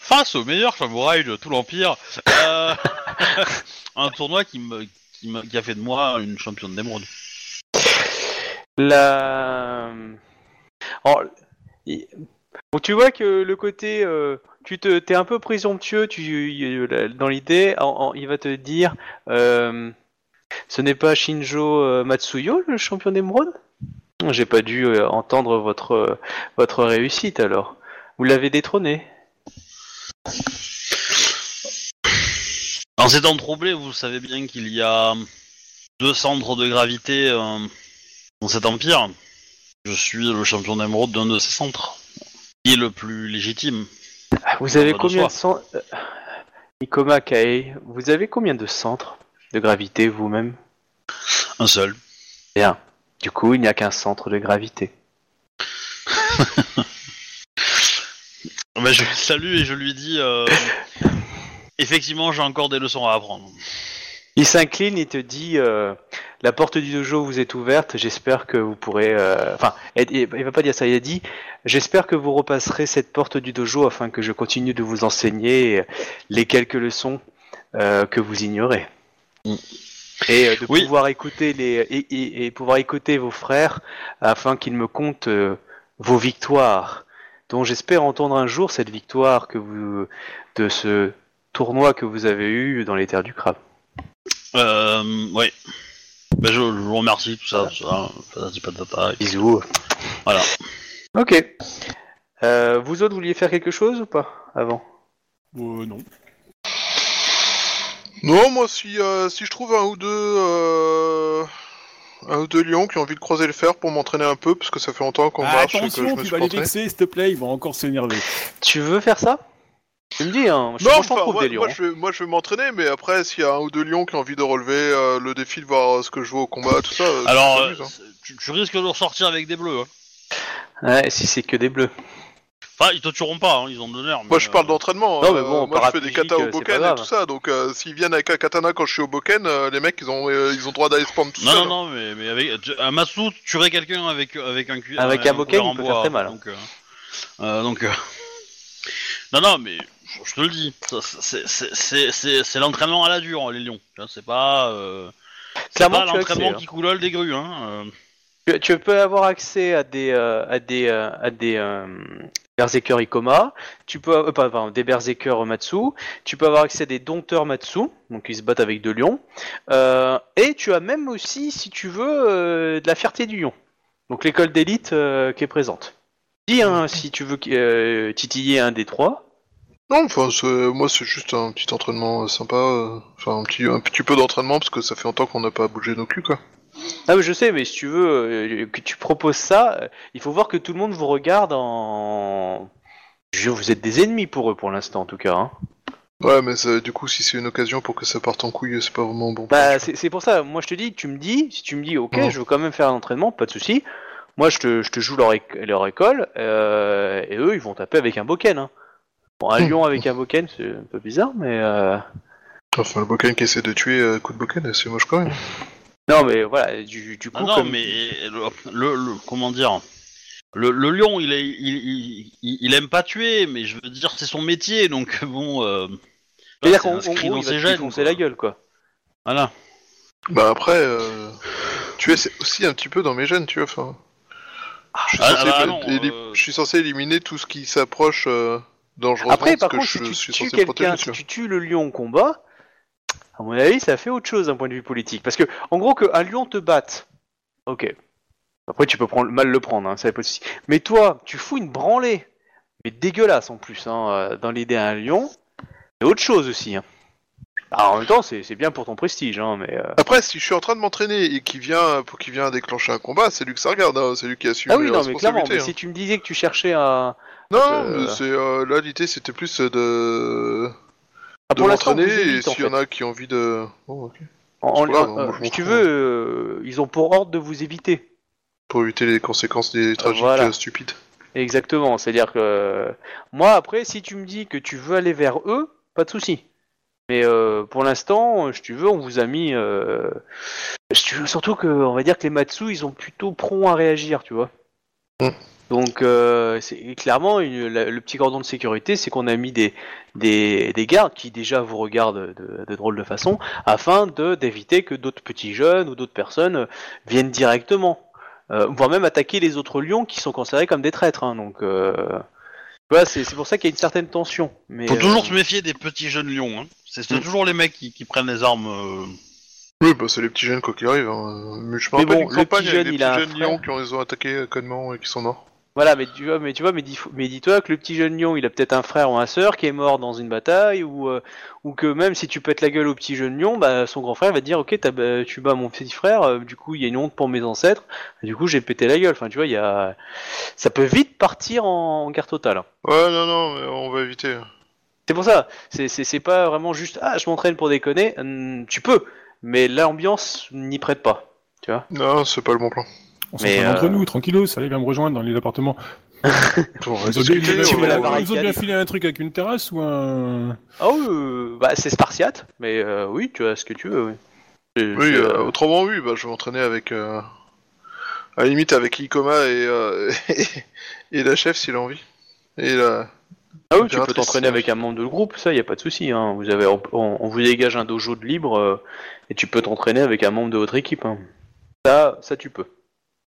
B: face au meilleur samouraï de tout l'Empire *laughs* un tournoi qui, me, qui, qui a fait de moi une championne d'émeraude.
A: La... Tu vois que le côté... tu te, t'es un peu présomptueux tu, dans l'idée. il va te dire... euh, ce n'est pas Shinjo euh, Matsuyo, le champion d'émeraude? J'ai pas dû euh, entendre votre, votre réussite alors. Vous l'avez détrôné.
B: En ces temps troublés, vous savez bien qu'il y a deux centres de gravité dans cet empire. Je suis le champion d'émeraude d'un de ces centres, qui est le plus légitime.
A: Vous avez combien de centres... euh, Ikoma Kae, vous avez combien de centres de gravité vous-même?
B: Un seul.
A: Bien. Du coup, il n'y a qu'un centre de gravité. *laughs*
B: Bah, je salue et je lui dis euh, effectivement j'ai encore des leçons à apprendre.
A: Il s'incline et te dit euh, la porte du dojo vous est ouverte. J'espère que vous pourrez. euh, Enfin, il, il va pas dire ça. Il a dit j'espère que vous repasserez cette porte du dojo afin que je continue de vous enseigner les quelques leçons euh, que vous ignorez.
B: Mm.
A: Et euh, de
B: Oui.
A: pouvoir écouter les et, et- et pouvoir écouter vos frères afin qu'ils me comptent euh, vos victoires, dont j'espère entendre un jour cette victoire que vous de ce tournoi que vous avez eu dans les terres du crabe.
B: Euh, ouais. Bah, je, je vous remercie tout ça, tout ça. patati patata.
A: Bisous.
B: Voilà.
A: Ok. Euh, vous autres, vouliez faire quelque chose ou pas avant?
D: Euh, non.
C: Non, moi, si, euh, si je trouve un ou deux, euh, un ou deux lions qui ont envie de croiser le fer pour m'entraîner un peu, parce que ça fait longtemps qu'on
D: Ah,
C: marche et que je
D: attention,
C: me
D: tu
C: suis
D: vas les vexer, s'il te plaît, ils vont encore s'énerver.
A: Tu veux faire ça? Tu me dis, hein. Je,
C: Non,
A: moi, je
C: moi,
A: des lions.
C: moi, je vais, moi je vais m'entraîner, mais après, s'il y a un ou deux lions qui ont envie de relever euh, le défi de voir euh, ce que je vois au combat, tout ça, euh,
B: Alors,
C: ça m'amuse, hein.
B: tu, tu risques de ressortir avec des bleus. Hein.
A: Ouais, si c'est que des bleus.
B: Enfin, ils te tueront pas, hein, ils ont de l'honneur.
C: Moi,
B: mais,
C: je parle
B: euh,
C: d'entraînement.
A: Non, mais
C: euh,
A: bon,
C: moi, je fais des
A: paraplégique,
C: katas
A: euh,
C: au boken
A: pas
C: et
A: grave.
C: tout ça, donc euh, s'ils viennent avec un katana quand je suis au boken, euh, les mecs, ils ont, euh, ils ont droit d'aller spawn tout
B: Non,
C: seul.
B: non, non, mais, mais avec tu- un Matsu tuerait quelqu'un avec, avec un cuir.
A: Avec un boken,
B: couvert en
A: il peut
B: bois,
A: faire très mal.
B: Donc, euh, euh, donc euh, *laughs* non, non, mais je, te le dis, c'est- l'entraînement à la dure, les lions. C'est pas, euh, pas l'entraînement
A: hein.
B: qui coulole des grues. Hein. euh.
A: Tu, tu peux avoir accès à des euh, à des euh, à des berserkers Ikoma. Tu peux pardon, des berserkers Matsu. Tu peux avoir accès à des dompteurs Matsu, donc ils se battent avec deux lions. Et tu as même aussi, si tu veux, de la fierté du lion. Donc l'école d'élite qui est présente. Dis, hein, si tu veux titiller un des trois.
C: Non, enfin, c'est- moi c'est juste un petit entraînement euh, sympa, euh, enfin un petit, un petit peu d'entraînement parce que ça fait longtemps qu'on n'a pas bougé nos culs quoi.
A: Ah mais je sais, mais si tu veux euh, que tu proposes ça, il faut voir que tout le monde vous regarde en... Vous êtes des ennemis pour eux pour l'instant en tout cas. Hein.
C: Ouais, mais ça- du coup, si c'est une occasion pour que ça parte en couille, c'est pas vraiment bon.
A: Bah c'est pour ça, moi je te dis, tu me dis, si tu me dis ok, je veux quand même faire un entraînement, pas de souci. Moi je te, je te joue leur, éc- leur école, euh, et eux ils vont taper avec un boken. Hein. Bon, un lion *laughs* avec un boken, c'est un peu bizarre, mais... Euh...
C: Enfin, le boken qui essaie de tuer euh, coup de boken, c'est moche quand même.
A: Non mais voilà, du, du coup...
B: Ah non,
A: comme-
B: mais le, le- le- comment dire le, le lion, il, est, il, il, il- il aime pas tuer, mais je veux dire, c'est son métier, donc *laughs* bon. Euh,
A: C'est-à-dire
B: c'est
A: qu'en en
B: inscrit
A: gros,
B: dans
A: il va
B: ses
A: te
B: gènes,
A: défoncer
B: quoi.
A: la gueule quoi.
B: Voilà.
C: Bah après, euh, tuer c'est aussi un petit peu dans mes gènes, tu vois. Enfin, je suis,
B: Ah,
C: censé,
B: bah non,
C: éli-
B: euh,
C: je suis censé éliminer tout ce qui s'approche euh, dangereusement
A: Après, par contre,
C: je,
A: si tu tues quelqu'un,
C: tu
A: si tu tues le lion au combat, à mon avis, ça fait autre chose d'un point de vue politique. Parce que, en gros, qu'un lion te batte, ok. Après, tu peux prendre, mal le prendre, hein, ça a pas de souci. Mais toi, tu fous une branlée, mais dégueulasse en plus, hein, euh, dans l'idée à un lion, c'est autre chose aussi. Hein. Alors, en même temps, c'est bien pour ton prestige, hein, mais. euh,
C: Après, si je suis en train de m'entraîner et qu'il vient pour qu'il vient déclencher un combat, c'est lui que ça regarde, hein, c'est lui qui assume
A: Ah oui, non, mais clairement, mais
C: hein.
A: si tu me disais que tu cherchais un.
C: Non,
A: euh,
C: c'est euh, là l'idée c'était plus de,
A: Ah,
C: de
A: pour vous
C: l'entraîner et s'il y en a qui ont envie de.
A: En-
C: moi,
A: euh,
C: m'en
A: si tu veux, euh, ils ont pour ordre de vous éviter.
C: Pour éviter les conséquences des tragiques
A: voilà.
C: euh, stupides.
A: Exactement, c'est-à-dire que euh, moi après, si tu me dis que tu veux aller vers eux, pas de souci. Mais euh, pour l'instant, euh, si tu veux, on vous a mis. Euh... si tu veux, surtout que, on va dire que les Matsu, ils sont plutôt prompts à réagir, tu vois.
C: Mm.
A: Donc, euh, clairement une- la- le petit cordon de sécurité, c'est qu'on a mis des, des, des gardes qui déjà vous regardent de, de drôle de façon, afin de d'éviter que d'autres petits jeunes ou d'autres personnes euh, viennent directement euh, voire même attaquer les autres lions qui sont considérés comme des traîtres. hein, donc, euh, vois, c'est c'est pour ça qu'il y a une certaine tension. Mais
B: Faut
A: euh,
B: toujours se méfier des petits jeunes lions. Hein. C'est c'est
C: Mm.
B: toujours les mecs qui, qui prennent les armes. euh,
C: Oui, bah c'est les petits jeunes quoi qu'il arrive. Hein. Mais je me
A: Mais
C: rappelle
A: bon,
C: une
A: le
C: campagne
A: petit
C: avec
A: jeune,
C: des
A: il
C: petits jeunes
A: frère.
C: lions qui ont, ils ont attaqué connement et qui sont morts.
A: Voilà, mais tu vois, mais tu vois, mais dis- mais dis-toi que le petit jeune lion, il a peut-être un frère ou un sœur qui est mort dans une bataille, ou euh, ou que même si tu pètes la gueule au petit jeune lion, bah son grand frère va te dire, ok, t'as- bah, tu bats mon petit frère, euh, du coup il y a une honte pour mes ancêtres, du coup j'ai pété la gueule. Enfin, tu vois, il y a, ça peut vite partir en, en guerre totale. hein.
C: Ouais, non, non, mais on va éviter.
A: C'est pour ça, c'est pas vraiment juste, ah, je m'entraîne pour déconner. Hum, tu peux, mais l'ambiance n'y prête pas. Tu vois.
C: Non, c'est pas le bon plan.
D: On
A: Mais,
D: s'entraîne entre
A: euh,
D: nous, tranquillos, allez, viens me rejoindre dans les appartements. *laughs*
C: Bon,
D: Ils ont bien, filé un truc avec une terrasse ou un...
A: Ah oui, euh, bah c'est spartiate, mais euh, oui, tu as ce que tu veux. Oui,
C: Oui, euh, autrement, oui, bah, je vais m'entraîner avec. euh, À la limite, avec Ikoma et, euh, *laughs* et la chef s'il a envie. Et la.
A: Ah oui, tu peux t'entraîner avec un membre de groupe, ça y a pas de souci. Hein. Vous avez, on, on- on vous dégage un dojo de libre euh, et tu peux t'entraîner avec un membre de votre équipe. hein. Ça, ça tu peux.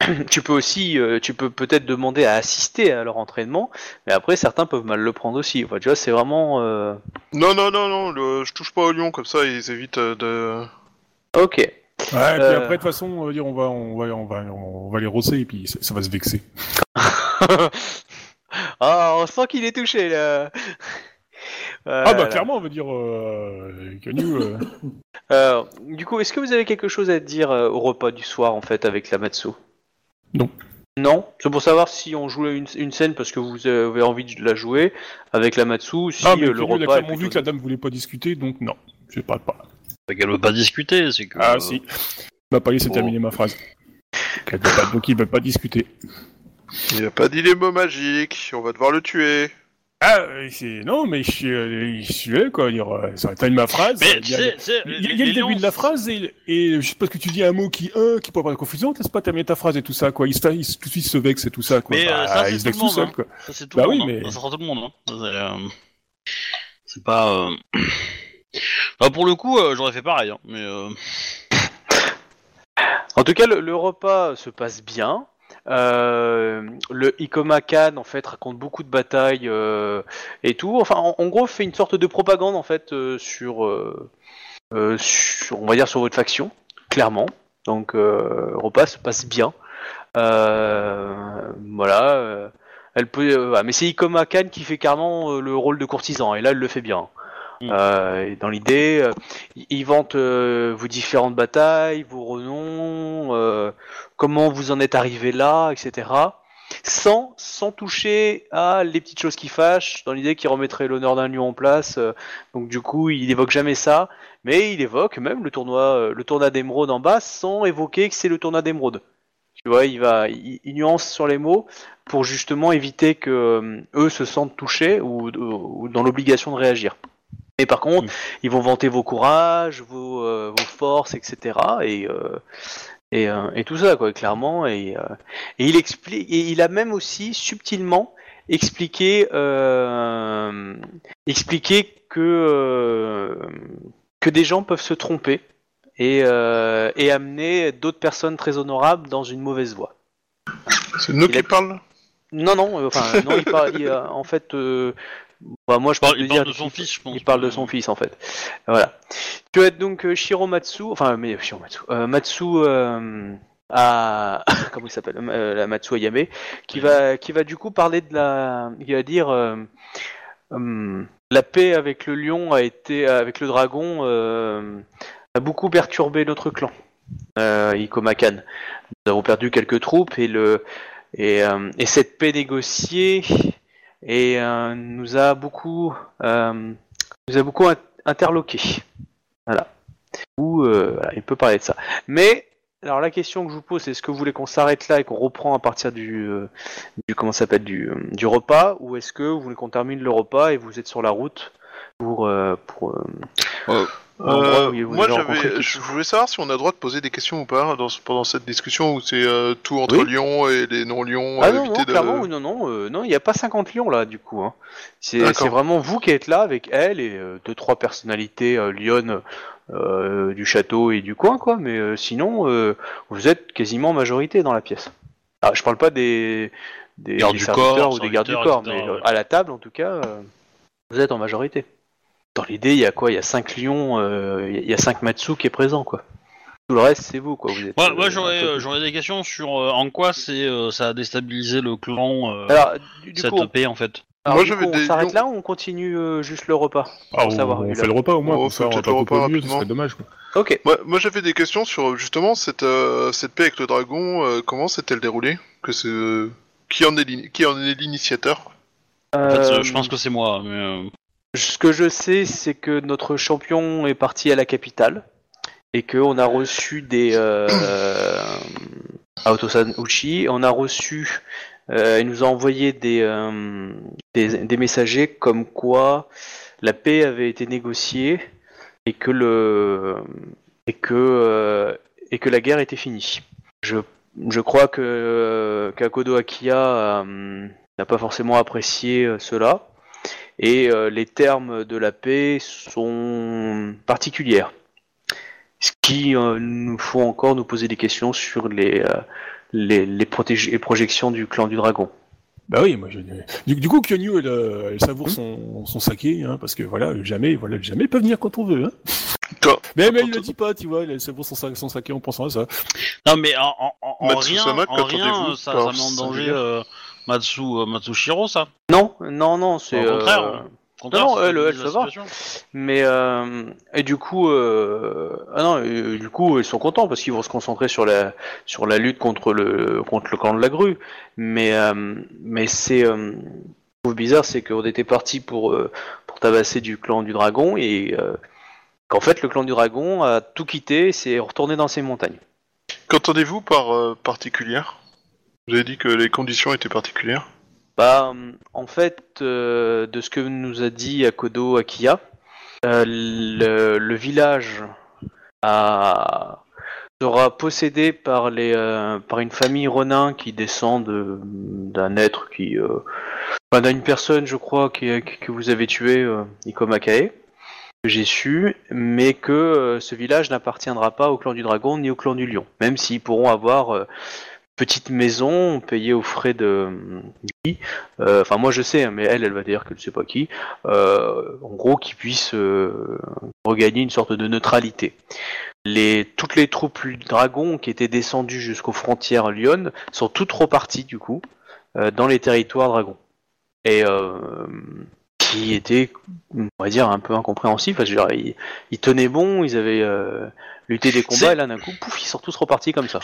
A: *clears throat* tu peux aussi, euh, tu peux peut-être demander à assister à leur entraînement, mais après certains peuvent mal le prendre aussi. Enfin, tu vois, c'est vraiment. euh,
C: Non, non, non, non, le- je touche pas au lion, comme ça ils évitent euh, de.
A: Ok.
D: Ouais, et puis
A: Euh.
D: après, de toute façon, on va dire, on va, on va, on va, on va les rosser et puis ça, ça va se vexer. *laughs*
A: ah, on sent qu'il est touché là.
D: Ah bah clairement, on va dire, euh, euh, *laughs*
A: Euh, du coup, est-ce que vous avez quelque chose à dire euh, au repas du soir en fait avec la Matsu?
D: Non.
A: Non C'est pour savoir si on joue une, une scène parce que vous avez envie de la jouer avec la Matsu, si
D: ah mais
A: euh, le
D: a
A: repas est
D: clairement
A: plutôt-
D: vu que la dame voulait pas discuter, donc non, je parle pas.
B: C'est qu'elle veut pas discuter, c'est que.
D: Ah si, bah pas laisser
B: Oh.
D: terminer ma phrase. Qu'elle veut pas- Donc il veut pas discuter.
C: Il a pas dit les mots magiques, on va devoir le tuer.
D: Ah, euh, c'est non, mais je suis, euh, je suis là, quoi. Dire, euh, ça termine ma phrase.
B: Mais
D: il y a,
B: c'est- c'est-
D: il y a- il y a le début
B: lions,
D: de la phrase et, et juste parce que tu dis un mot qui un qui peut avoir de confusion, t'as pas terminé ta phrase et tout ça, quoi. Il se, il se, tout de suite se vexe et tout ça, quoi.
B: Mais, euh,
D: Bah,
B: ça, c'est
D: il se
B: tout
D: vexe
B: le
D: tout
B: monde,
D: seul,
B: hein.
D: quoi.
B: Ça, c'est tout
D: Bah
B: le
D: oui,
B: monde. hein.
D: mais-
B: Ça sera tout le monde. Hein. Ça, euh, c'est pas. euh, *clears throat* Bah, pour le coup, euh, j'aurais fait pareil. Hein. Mais euh,
A: En tout cas, le, le repas se passe bien. Euh, le Ikoma Khan en fait raconte beaucoup de batailles euh, et tout. Enfin, en, en gros, fait une sorte de propagande en fait euh, sur, sur, on va dire sur votre faction, clairement. Donc, repas se passe bien. Voilà. Elle peut, mais c'est Ikoma Khan qui fait carrément le rôle de courtisan, et là elle le fait bien.
B: Mm.
A: Euh, dans l'idée, euh, il- il vante euh, vos différentes batailles, vos renoms, comment vous en êtes arrivé là, etc. Sans, sans toucher à les petites choses qui fâchent, dans l'idée qu'il remettrait l'honneur d'un lieu en place. euh, donc du coup, il évoque jamais ça, mais il évoque même le tournoi, euh, le tournoi d'émeraude en bas, sans évoquer que c'est le tournoi d'émeraude. Tu vois, il va, il, il nuance sur les mots pour justement éviter que euh, eux se sentent touchés ou, ou dans l'obligation de réagir. Mais par contre,
B: Mm.
A: ils vont vanter vos courages, vos, euh, vos forces, etc. Et, euh, et, euh, et tout ça, quoi, clairement. Et, euh, et il explique, et il a même aussi subtilement expliqué, euh, expliqué que que des gens peuvent se tromper et, et amener d'autres personnes très honorables dans une mauvaise voie.
C: C'est nous
A: Il
C: qui
A: a-
C: parlent
A: Non, non, enfin, non, il parle, il, en fait, euh, bah, moi je
B: Il parle,
A: peux te
B: il
A: dire
B: parle de son fils, je pense.
A: il parle de son fils en fait. Voilà. Tu as donc euh, Shiro Matsu, enfin mais Shiro Matsu, euh, Matsu euh, à *laughs* comment il s'appelle, euh, la Matsu Ayame, qui va qui va du coup parler de la, il va dire euh, la paix avec le lion a été avec le dragon euh, a beaucoup perturbé notre clan. Euh, Ikomakan. Nous avons perdu quelques troupes et le et, euh, et cette paix négociée et euh, nous a beaucoup euh, nous a beaucoup in- interloqué. Voilà. Ou euh, il peut parler de ça. Mais alors la question que je vous pose, c'est est-ce que vous voulez qu'on s'arrête là et qu'on reprend à partir du du comment s'appelle du, du repas ou est-ce que vous voulez qu'on termine le repas et vous êtes sur la route pour pour euh,
C: moi, j'avais, je voulais savoir si on a le droit de poser des questions ou pas dans, pendant cette discussion où c'est euh, tout entre
A: Oui.
C: Lyon et les non-Lyons.
A: Ah non, non,
C: de-
A: clairement, non, non, euh, non, il n'y a pas 50 lions là, du coup. Hein. C'est vraiment vous qui êtes là avec elle et euh, deux, trois personnalités euh, lyonnes euh, du château et du coin, quoi. Mais euh, sinon, euh, vous êtes quasiment majorité dans la pièce. Ah, je parle pas des, des,
B: du
A: serviteurs
B: corps,
A: ou des gardes du corps, mais euh, à la table, en tout cas, euh, vous êtes en majorité. Dans l'idée, il y a quoi? Il y a 5 lions, euh, il y a- il y a 5 Matsu qui est présent, quoi. Tout le reste, c'est vous, quoi. Vous êtes,
B: Moi,
A: euh,
B: moi
A: un
B: j'aurais,
A: peu
B: euh, j'aurais des questions sur euh, en quoi c'est, euh, ça a déstabilisé le clan, euh,
A: Alors, du, du
B: cette
A: coup,
B: paix en fait.
A: Alors,
C: Moi,
A: du
C: j'avais
A: coup, on
C: des
A: s'arrête là ou on continue euh, juste le repas
D: Ah,
A: Pour
D: on,
A: savoir,
D: on fait le repas au moins,
C: On fait
D: on
C: peut-être
D: rattrape
C: le repas
D: mieux, ce
C: rapidement.
D: serait dommage. Quoi.
A: Ok.
C: Moi, moi, j'avais des questions sur justement cette, euh, cette paix avec le dragon. euh, comment s'est-elle déroulée? Que c'est euh, qui en est qui en est l'initiateur?
B: En fait,
A: Euh,
B: euh, je pense que c'est moi. Mais, euh,
A: Ce que je sais, c'est que notre champion est parti à la capitale et qu'on a reçu des euh, Uchi, on a reçu, euh, il nous a envoyé des, euh, des des messagers comme quoi la paix avait été négociée et que le et que euh, et que la guerre était finie. Je je crois que qu'Akodo Akiya n'a pas forcément apprécié cela et euh, les termes de la paix sont particulières. Ce qui euh, nous faut encore nous poser des questions sur les, euh, les, les, protég- les projections du clan du dragon.
D: Bah oui, moi je... du, du coup Kyonyu elle, elle savoure son, son saké, hein, parce que voilà, jamais, voilà, jamais peut venir quand on veut. Hein.
C: Toi,
D: Mais, mais elle
C: quand-
D: le dit pas, tu vois, elle savoure son, son saké en pensant à ça.
B: Non, mais en, en, en- rien, en rien, ça, ça met en danger euh, Matsu, euh, Matsushiro, ça.
A: Non, non, non, c'est...
B: Au contraire,
A: euh,
B: contraire,
A: Non, elle- elle, va. Mais euh, et du coup, euh, ah non, du coup, ils sont contents parce qu'ils vont se concentrer sur la sur la lutte contre le contre le clan de la grue. Mais euh, mais c'est euh, bizarre, c'est qu'on était parti pour euh, pour tabasser du clan du dragon et euh, qu'en fait le clan du dragon a tout quitté, c'est retourné dans ses montagnes.
C: Qu'entendez-vous par euh, particulière Vous avez dit que les conditions étaient particulières?
A: Bah, euh, en fait, euh, de ce que nous a dit Akodo Akiya, euh, le, village a- sera possédé par, les, euh, par une famille Ronin qui descend de- d'un être qui. Euh, enfin, d'une personne, je crois, que vous avez tué, euh, Ikoma Kae, que j'ai su, mais que euh, ce village n'appartiendra pas au clan du dragon ni au clan du lion, même s'ils pourront avoir. Petite maison payée aux frais de qui euh, enfin moi je sais hein, mais elle elle va dire qu'elle ne sait pas qui euh, en gros qui puisse euh, regagner une sorte de neutralité les toutes les troupes du dragon qui étaient descendues jusqu'aux frontières Lyon sont toutes reparties du coup dans les territoires dragons. Et euh, qui était, on va dire, un peu incompréhensif, parce que genre, ils, ils tenaient bon, ils avaient euh, lutté des combats, et là d'un coup, pouf, ils sont tous repartis comme ça.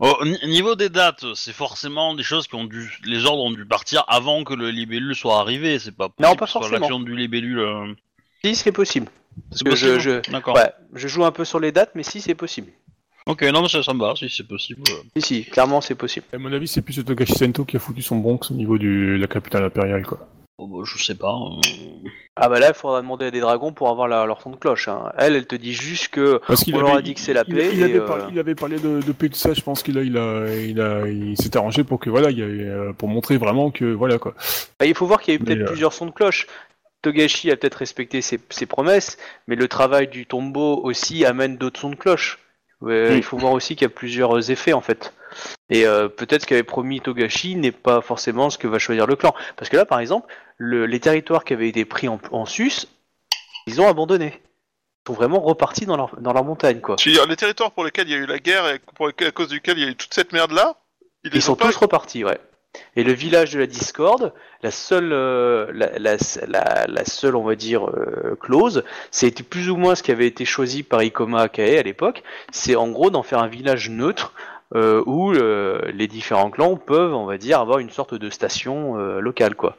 B: Oh, ni- niveau des dates, c'est forcément des choses qui ont dû, les ordres ont dû partir avant que le libellule soit arrivé. C'est pas
A: Non,
B: possible
A: pas
B: ce soit
A: forcément.
B: L'action du libellule. euh,
A: Si, c'est possible. Parce que je,
B: possible
A: je,
B: D'accord.
A: ouais, je joue un peu sur les dates, mais si, c'est possible.
B: Ok, non, mais ça, ça me va, si c'est possible. euh.
A: Si, si, clairement, c'est possible.
D: À mon avis, c'est plus le Togashi Sento qui a foutu son Bronx au niveau de la capitale impériale, quoi.
B: Oh, bah, je sais pas. euh.
A: Ah bah là, il faudra demander à des dragons pour avoir la- leur son de cloche. hein. Elle, elle te dit juste que
D: Parce qu'il
A: On leur a dit que c'est la
D: il-
A: paix
D: Il, avait,
A: euh,
D: parlé, il avait parlé de, de paix de ça. Je pense qu'il a, il a, il a, il s'est arrangé pour que voilà, il y avait, euh, pour montrer vraiment que voilà quoi.
A: Bah, il faut voir qu'il y a eu peut-être
D: euh,
A: plusieurs sons de cloche. Togashi a peut-être respecté ses, ses promesses, mais le travail du tombeau aussi amène d'autres sons de cloche.
D: Mm.
A: Il faut voir aussi qu'il y a plusieurs effets en fait. Et euh, peut-être ce qu'avait promis Togashi n'est pas forcément ce que va choisir le clan. Parce que là, par exemple, le- les territoires qui avaient été pris en, en sus, ils ont abandonné. Ils sont vraiment repartis dans leur, dans leur montagne, quoi.
C: Tu veux dire, les territoires pour lesquels il y a eu la guerre et pour lesquels, à cause duquel il y a eu toute cette merde là, ils,
A: Ils sont
C: pas-
A: tous repartis, ouais. Et le village de la Discorde, la seule, euh, la, la, la, la seule, on va dire, euh, clause, c'était plus ou moins ce qui avait été choisi par Ikoma Akae à l'époque. C'est en gros d'en faire un village neutre euh, où euh, les différents clans peuvent, on va dire, avoir une sorte de station euh, locale, quoi.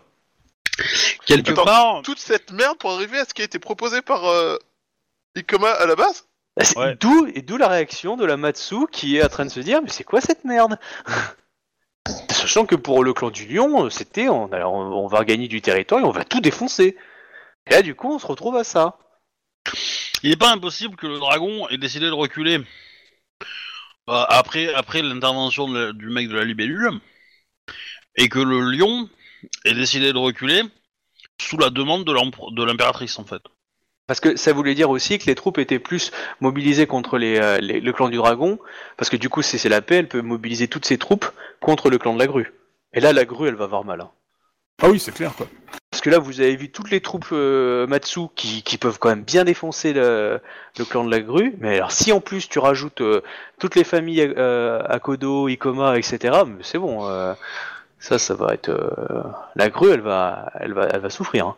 B: Quelque
C: Attends,
B: part,
C: toute cette merde pour arriver à ce qui a été proposé par euh, Ikoma à la base?
A: Bah, c'est-
B: Ouais.
A: D'où et d'où la réaction de la Matsu qui est en train de se dire mais c'est quoi cette merde? Sachant que pour le clan du lion, c'était on, va gagner du territoire et on va tout défoncer. Et là du coup on se retrouve à ça.
B: il n'est pas impossible que le dragon ait décidé de reculer euh, après, après l'intervention du mec de la libellule, et que le lion ait décidé de reculer sous la demande de l'impératrice en fait.
A: Parce que ça voulait dire aussi que les troupes étaient plus mobilisées contre les, euh, les- le clan du dragon, parce que du coup c'est c'est la paix, elle peut mobiliser toutes ses troupes contre le clan de la grue. Et là la grue elle va avoir mal. hein.
D: Ah oui, c'est clair quoi.
A: Parce que là, vous avez vu toutes les troupes euh, Matsu qui, qui peuvent quand même bien défoncer le, le clan de la grue. Mais alors, si en plus tu rajoutes euh, toutes les familles euh, Akodo, Ikoma, etc., mais c'est bon. euh, ça, ça va être euh, la grue, elle va, elle va, elle va souffrir. hein.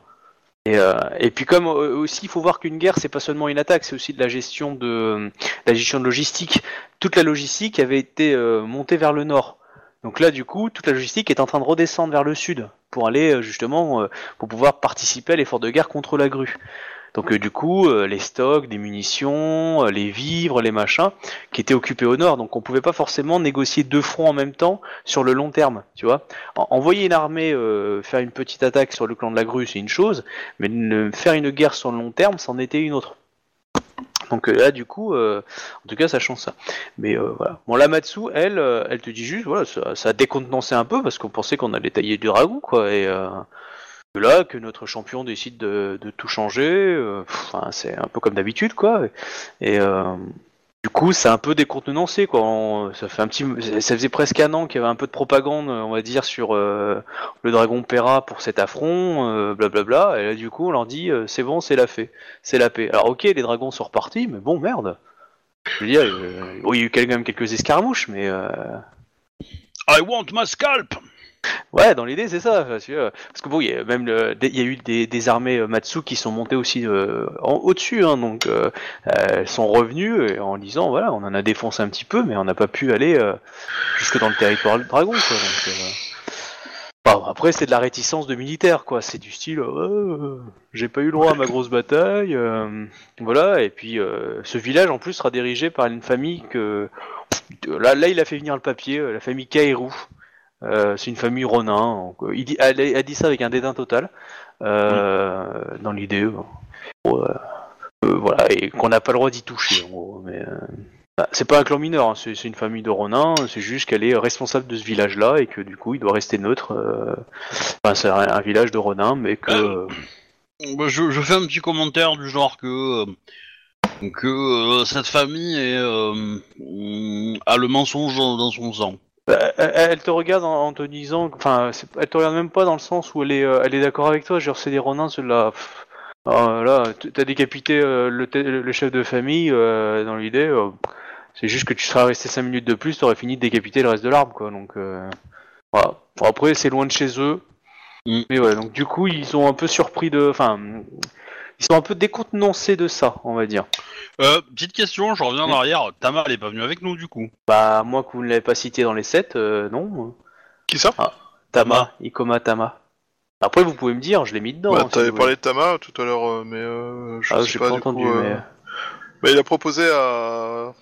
A: Et, euh, et puis comme euh, aussi, il faut voir qu'une guerre, c'est pas seulement une attaque, c'est aussi de la gestion de, la gestion de logistique. Toute la logistique avait été euh, montée vers le nord. Donc là, du coup, toute la logistique est en train de redescendre vers le sud pour aller justement pour pouvoir participer à l'effort de guerre contre la grue. Donc euh, du coup, euh, les stocks, des munitions, euh, les vivres, les machins, qui étaient occupés au nord. Donc on pouvait pas forcément négocier deux fronts en même temps sur le long terme, tu vois. En- envoyer une armée faire une petite attaque sur le clan de la grue, c'est une chose, mais ne- faire une guerre sur le long terme, c'en était une autre. Donc là, du coup, en tout cas, ça change ça. Mais voilà. Bon, la Matsu, elle, elle te dit juste, voilà, ça, ça a décontenancé un peu parce qu'on pensait qu'on allait tailler du dragon, quoi. Et là, que notre champion décide de, tout changer, euh, c'est un peu comme d'habitude, quoi. Et euh, du coup, c'est un peu décontenancé, quoi. On- ça fait un petit, ça faisait presque un an qu'il y avait un peu de propagande, on va dire, sur euh, le dragon Pera pour cet affront, blablabla. Et là, du coup, on leur dit, c'est bon, c'est la paix, c'est la paix. Alors, ok, les dragons sont repartis, mais bon, merde. Je veux dire, il y a eu quand même quelques escarmouches, mais
B: I want my scalp
A: Ouais, dans l'idée, c'est ça. Parce que, bon, il y a même le- eu des, armées euh, Matsu qui sont montées aussi euh, en- au-dessus, hein, donc euh, elles sont revenues en disant voilà, on en a défoncé un petit peu, mais on n'a pas pu aller jusque dans le territoire dragon. Quoi, donc, bon, après, c'est de la réticence de militaires, quoi. C'est du style, j'ai pas eu le droit à ma grosse bataille, voilà. Et puis, ce village en plus sera dirigé par une famille que là, là, il a fait venir le papier, la famille Kaeru. Euh, c'est une famille Ronin. euh, il dit, elle, dit ça avec un dédain total. Euh, Dans l'idée, voilà, et qu'on n'a pas le droit d'y toucher. Mais bah, c'est pas un clan mineur, hein, c'est une famille de Ronin. C'est juste qu'elle est responsable de ce village-là et que du coup, il doit rester neutre. Enfin, c'est un, village de Ronin, mais que
B: Bah, je, fais un petit commentaire du genre que que cette famille a le mensonge dans son sang.
A: Bah, elle, te regarde en, en te disant, enfin, elle te regarde même pas dans le sens où elle est, euh, elle est d'accord avec toi. Genre, c'est des Ronins, ceux-là. ah, là, t'as décapité euh, le, chef de famille euh, dans l'idée. euh, c'est juste que tu seras resté 5 minutes de plus, t'aurais fini de décapiter le reste de l'arbre, quoi. Donc, voilà. Bon, après, c'est loin de chez eux.
B: Mm.
A: Mais ouais, donc du coup, ils ont un peu surpris de. Enfin, ils sont un peu décontenancés de ça, on va dire.
B: Euh, petite question, je reviens en arrière. Tamar, elle est pas venue avec nous du coup.
A: Bah, moi que vous ne l'avez pas cité dans les 7, non.
C: Qui ça
A: Tama, Ikoma Tama. Après, vous pouvez me dire, je l'ai mis dedans.
C: Bah,
A: hein,
C: T'avais parlé de Tama tout à l'heure, euh, mais euh, je
A: Ah,
C: sais
A: j'ai
C: pas,
A: pas
C: du
A: entendu,
C: coup, euh,
A: mais-
C: bah, il a proposé à...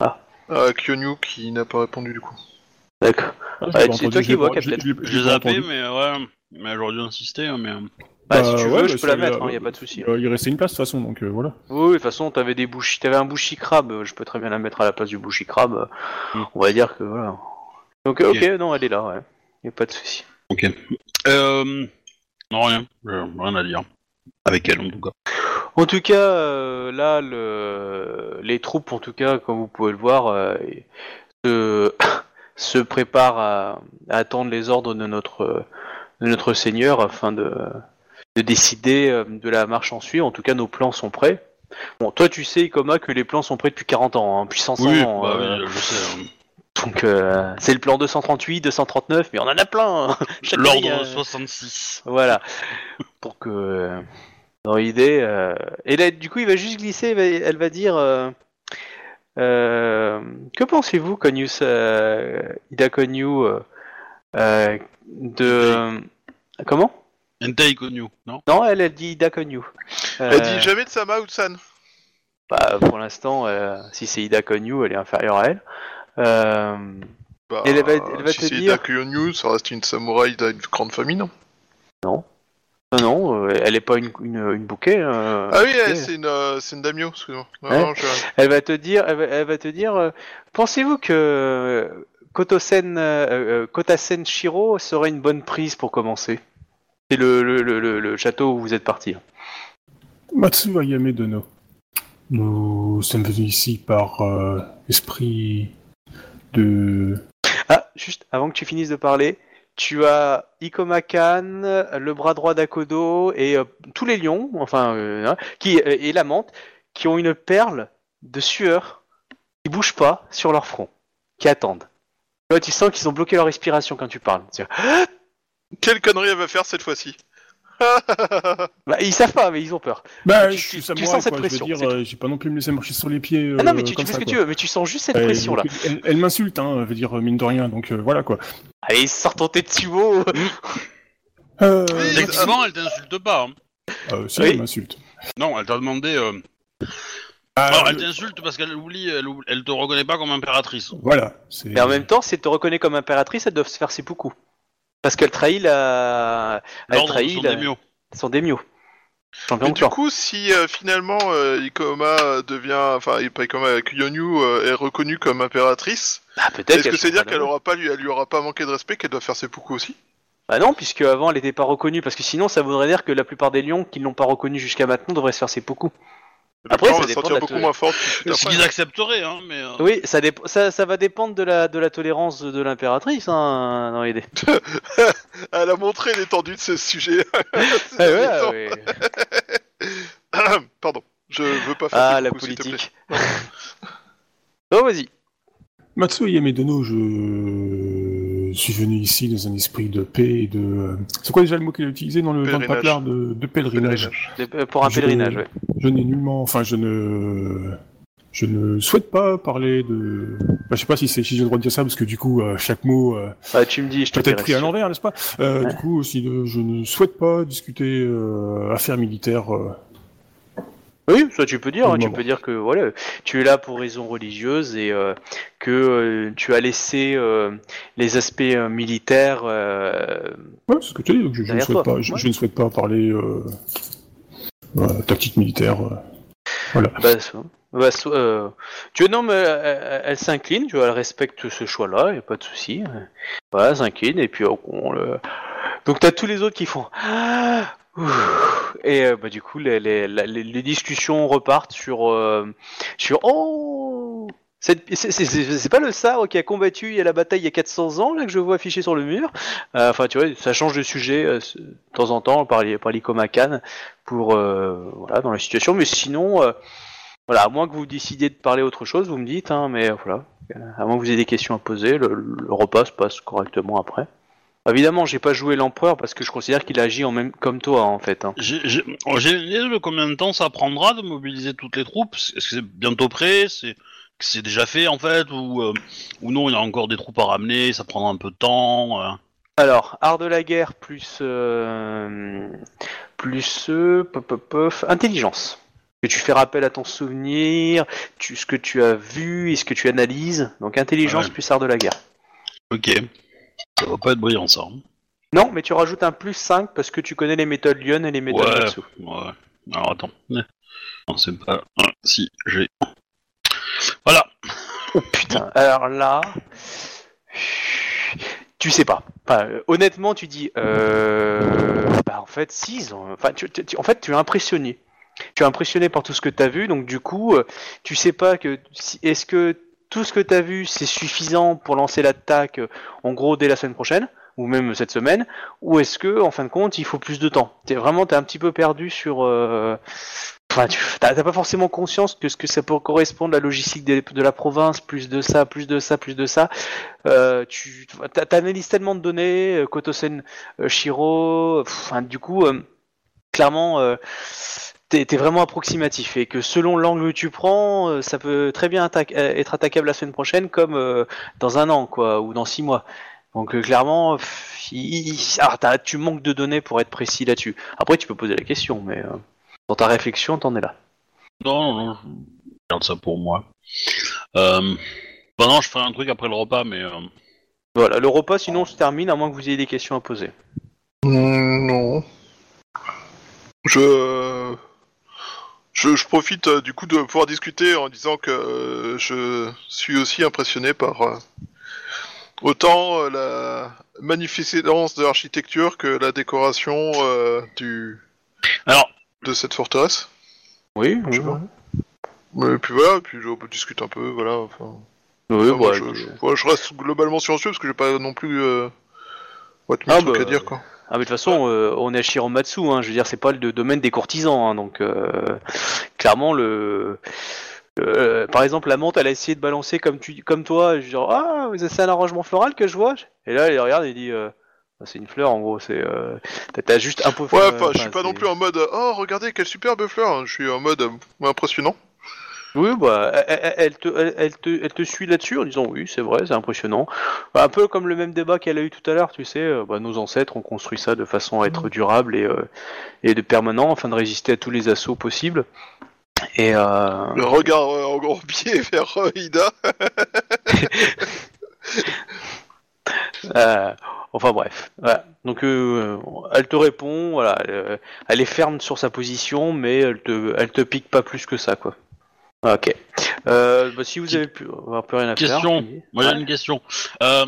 A: Ah.
C: à Kyonyu qui n'a pas répondu du coup.
A: D'accord.
D: Ah,
A: c'est toi qui vois,
D: pas- je l'ai- entendu.
B: mais ouais. Mais j'aurais dû insister, hein, mais. Euh,
A: Bah, si
D: Bah,
A: tu
D: ouais,
A: veux,
D: bah,
A: je peux la
D: il
A: mettre, il y a pas de souci.
D: Euh, il restait une place de toute façon, donc euh, voilà.
A: Oui, de toute façon, t'avais des bouchis, t'avais un bouchi crabe, euh, je peux très bien la mettre à la place du bouchi crabe.
B: Mm.
A: On va dire que voilà. Donc, euh, ok, non, elle est là, ouais. Y a pas de souci.
B: Ok. Euh... Non, rien. Rien à dire. Avec elle, en tout cas.
A: En tout cas, euh, là, le... les troupes, en tout cas, comme vous pouvez le voir, euh, se... *coughs* se préparent à... à attendre les ordres de notre, de notre seigneur afin de, de décider euh, de la marche en suivre. En tout cas, nos plans sont prêts. Bon, toi, tu sais, Ikoma, que les plans sont prêts depuis 40 ans, hein, depuis 500
B: Oui,
A: ans.
B: bah
A: euh,
B: oui, je sais. hein.
A: Donc, euh, c'est le plan 238, 239, mais on en a plein. hein. *laughs*
B: L'ordre
A: a-
B: 66.
A: Voilà. *laughs* Pour que. Dans l'idée. Et là, du coup, il va juste glisser. elle va- Elle va dire. Que pensez-vous, Conius Ida euh, de. Comment?
B: Entei Konyu, non?
A: Non, elle, elle dit Ida Konyu.
C: Elle
A: Euh,
C: dit jamais de Sama ou de San.
A: bah, pour l'instant, euh, si c'est Ida Konyu, elle est inférieure à elle. Euh,
C: Bah,
A: elle va- elle va
C: si
A: te
C: c'est
A: dire-
C: Ida Kyonyu, ça reste une samouraï d'une grande famille, non?
A: Non, non, euh, elle est pas une, une, une bouquet. euh,
C: Ah oui, elle, c'est une, euh, c'est une daimyo, excuse-moi. Non,
A: Ouais.
C: non, je-
A: Elle va te dire, elle va, elle va te dire, euh, pensez-vous que Kotosen, Kotasen Shiro serait une bonne prise pour commencer? C'est le, le, le, le- le château où vous êtes parti.
D: Matsu Ayame Dono. Nous sommes venus ici par euh, esprit de.
A: Ah, juste avant que tu finisses de parler, tu as Ikomakan, le bras droit d'Akodo et euh, tous les lions, enfin, euh, hein, qui euh, et la menthe, qui ont une perle de sueur qui bouge pas sur leur front, qui attendent. Tu sens qu'ils ont bloqué leur respiration quand tu parles.
C: Quelle connerie elle va faire cette fois-ci *laughs*
A: Bah, ils savent pas, mais ils ont peur.
D: Bah,
A: Tu-
D: je suis
A: tu sens cette
D: quoi, je veux
A: pression,
D: dire, euh, j'ai pas non plus me laisser marcher sur les pieds.
A: Ah non, mais
D: euh,
A: tu, fais
D: ça,
A: ce que
D: quoi.
A: tu veux, mais tu sens juste cette
D: Ouais,
A: pression là.
D: Elle, elle m'insulte, hein, je veux dire, mine de rien, donc euh, voilà quoi.
A: Allez, sors ton Tetsuo
D: Euh,
B: Techniquement, elle t'insulte pas. hein.
D: euh, si,
A: Oui.
D: elle m'insulte.
B: Non, elle t'a demandé. euh,
D: Ah,
B: Alors, elle
D: le-
B: t'insulte parce qu'elle oublie, elle, oublie- elle te reconnaît pas comme impératrice.
D: Voilà.
A: Mais en même temps, si elle te reconnaît comme impératrice, elle doit se faire ses poucous. Parce qu'elle trahit la. Elle
B: L'ordre
A: trahit
B: sont
A: la-
B: des miaux.
A: son démio. Champion
C: Mais du coup, si euh, finalement euh, Ikoma euh, devient, enfin Ikoma, Kyonyu euh, est reconnue comme impératrice,
A: Bah, peut-être
C: est-ce que c'est dire qu'elle aura pas, lui, elle lui aura pas manqué de respect, qu'elle doit faire ses poucous aussi?
A: Bah non, puisque avant elle n'était pas reconnue, parce que sinon ça voudrait dire que la plupart des lions qui ne l'ont pas reconnue jusqu'à maintenant devraient se faire ses poucous. Après, ça
C: va
A: dépend de la
C: beaucoup moins forte tout de suite
B: Ce
C: après.
B: qu'ils accepteraient, hein, mais. euh,
A: Oui, ça, dép- ça, ça va dépendre de la, de la tolérance de l'impératrice hein, dans l'idée. *laughs*
C: Elle a montré l'étendue de ce sujet. *laughs*
A: Ah ouais, ouais. *coughs*
C: Pardon, je veux pas faire
A: Ah, la
C: coucous, s'il te plaît.
A: politique. oh, vas-y.
D: Matsu Yamedono, je suis venu ici dans un esprit de paix et de. euh, C'est quoi déjà le mot qu'il a utilisé dans le, dans le de, de pèlerinage?
A: Euh, Pour un
D: Je-
A: pèlerinage, ouais.
D: Je n'ai nullement. Enfin, je ne. Je ne souhaite pas parler de. Bah, je sais pas si, c'est, si j'ai le droit de dire ça, parce que du coup, euh, chaque mot euh,
A: Ah, tu me dis, je te
D: peut être
A: dirai
D: pris à
A: si-
D: l'envers, n'est-ce pas? Euh,
A: Ouais.
D: Du coup, aussi, de- je ne souhaite pas discuter affaires militaires.
A: Oui, ça tu peux dire, hein, tu peux dire que voilà, tu es là pour raisons religieuses et euh, que euh, tu as laissé euh, les aspects militaires.
D: Ouais, c'est ce que tu dis. Donc je, je ne souhaite pas. Je,
A: ouais.
D: je ne souhaite pas parler tactique militaire. Voilà.
A: bah, so- bah, so- tu non, mais elle, elle s'incline, tu vois, elle respecte ce choix-là, il a pas de souci. Voilà, elle s'incline et puis oh, on le. Donc t'as tous les autres qui font. Ah. Et euh, bah du coup les, les, les- les discussions repartent sur euh, sur oh c'est pas le Sar qui a combattu à la bataille il y a 400 ans là que je vois affiché sur le mur? Euh, Enfin tu vois ça change de sujet euh, de temps en temps par les par l'Icomacan pour euh, voilà dans la situation mais sinon euh, voilà à moins que vous décidiez de parler autre chose vous me dites hein, mais voilà à moins que vous ayez des questions à poser le, le repas se passe correctement après. Évidemment, j'ai pas joué l'empereur parce que je considère qu'il agit en même comme toi en fait. hein.
B: J'ai j'ai- oh, j'ai une idée de combien de temps ça prendra de mobiliser toutes les troupes Est-ce que c'est bientôt prêt? C'est que c'est déjà fait en fait ou, euh, ou non il y a encore des troupes à ramener, ça prendra un peu de temps. euh.
A: Alors, art de la guerre plus euh, plus euh, pop, pop, pop, intelligence. Que tu fais rappel à ton souvenir, tu, ce que tu as vu et ce que tu analyses. Donc intelligence
B: Ouais.
A: plus art de la guerre.
B: Ok. Ça va pas être brillant ça. hein.
A: Non, mais tu rajoutes un plus 5 parce que tu connais les méthodes Lyon et les méthodes
B: Ouais.
A: Matsu.
B: Ouais. Alors attends. Non, c'est pas. ah, si, j'ai. Voilà.
A: Oh putain, alors là. Tu sais pas. Enfin, euh, honnêtement, tu dis. Euh... Bah, en fait, si, ils ont- Enfin, tu, tu- en fait, tu es impressionné. Tu es impressionné par tout ce que tu as vu, donc du coup, euh, tu sais pas que. si- Est-ce que tout ce que tu as vu, c'est suffisant pour lancer l'attaque, euh, en gros, dès la semaine prochaine ou même cette semaine, ou est-ce que, en fin de compte, il faut plus de temps? T'es vraiment, t'es un petit peu perdu sur. euh, Enfin, t'as pas forcément conscience que ce que ça peut correspondre à la logistique de, la province, plus de ça, plus de ça, plus de ça. Euh, tu t'analyses tellement de données, euh, Kotosen, euh, Shiro. Enfin, du coup, euh, clairement. T'es t'es vraiment approximatif et que selon l'angle que tu prends, euh, ça peut très bien euh, être attaquable la semaine prochaine comme euh, dans un an quoi ou dans six mois. Donc euh, clairement, pff, il- il- alors, t'as- tu manques de données pour être précis là-dessus. Après, tu peux poser la question, mais euh, dans ta réflexion, t'en es là.
B: Non, non, non, je garde ça pour moi. Euh... Bah non, je ferai un truc après le repas, mais. euh,
A: Voilà, le repas sinon se termine à moins que vous ayez des questions à poser.
C: Hmm, non. Je... je. je profite euh, du coup de pouvoir discuter en disant que euh, je suis aussi impressionné par euh, autant la magnificence de l'architecture que la décoration du
B: Alors,
C: de cette forteresse.
A: Oui,
C: Je pas. Et puis voilà, puis je discute un peu, voilà. Enfin,
A: Oui,
C: enfin, moi,
A: ouais,
C: je,
A: puis-
C: je- ouais, je reste globalement silencieux parce que j'ai pas non plus what
A: Ah,
C: truc
A: bah,
C: à dire quoi.
A: Ah mais de toute façon, euh, on est à Shiromatsu, hein, je veux dire, c'est pas le domaine des courtisans, hein, donc euh, clairement le... euh, par exemple, la menthe, elle a essayé de balancer comme tu, comme toi, genre ah, c'est un arrangement floral que je vois. Et là, il regarde et dit, Ah, c'est une fleur en gros, c'est, t'as- juste un peu.
C: Ouais, enfin, je suis pas non plus en mode oh regardez quelle superbe fleur. hein. Je suis en mode impressionnant.
A: Oui, bah, elle, elle- elle te, elle, elle te, elle te suit là-dessus en disant oui, c'est vrai, c'est impressionnant. Un peu comme le même débat qu'elle a eu tout à l'heure, tu sais, euh, bah, nos ancêtres ont construit ça de façon à être durable et, euh, et de permanent afin de résister à tous les assauts possibles. Et euh,
C: Le regard euh, en gros *laughs* pied vers euh, Ida. *laughs*
A: euh, enfin bref, voilà. Donc euh, elle te répond, voilà, elle, elle est ferme sur sa position, mais elle te, elle te pique pas plus que ça, quoi. Ok. Euh, bah, si vous avez plus, on va plus rien à faire.
B: Question. Moi j'ai
A: Ouais.
B: une question. Euh,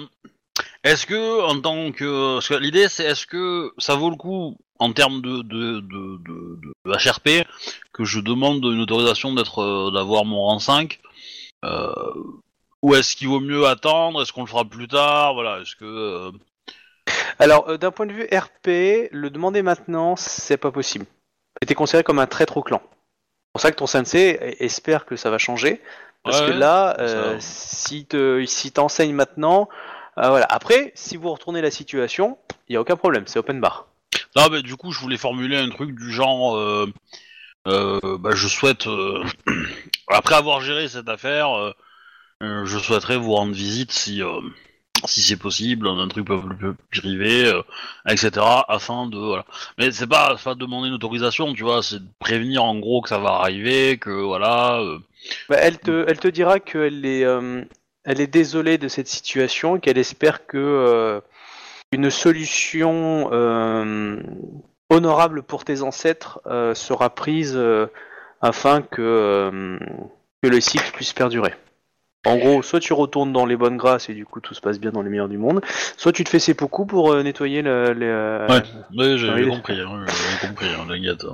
B: est-ce que en tant que parce que l'idée c'est est-ce que ça vaut le coup en termes de de, de, de, de HRP que je demande une autorisation d'être euh, d'avoir mon rang 5 euh, ou est-ce qu'il vaut mieux attendre? Est-ce qu'on le fera plus tard? Voilà. Est-ce que euh,
A: Alors, euh, d'un point de vue RP, le demander maintenant, c'est pas possible. C'était considéré comme un traître au clan. C'est pour ça que ton sensei espère que ça va changer. Parce
B: Ouais,
A: que là, euh, si te, si t'enseignes maintenant, euh, voilà. Après, si vous retournez la situation, il y a aucun problème, c'est open bar.
B: Non, mais du coup, je voulais formuler un truc du genre, euh, bah, je souhaite, *clears throat* après avoir géré cette affaire, je souhaiterais vous rendre visite si, si c'est possible, un truc privé, euh, etc. Afin de, voilà. Mais c'est pas, pas demander une autorisation, tu vois, c'est prévenir en gros que ça va arriver, que voilà. euh,
A: Bah, elle te, elle te dira qu'elle est, euh, elle est désolée de cette situation qu'elle espère que euh, une solution euh, honorable pour tes ancêtres euh, sera prise afin que, que le cycle puisse perdurer. En gros, soit tu retournes dans les bonnes grâces et du coup tout se passe bien dans les meilleurs du monde, soit tu te fais seppuku pour euh, nettoyer le, les, euh,
B: Ouais. Oui, j'ai compris, hein, j'ai compris, hein, t'inquiète.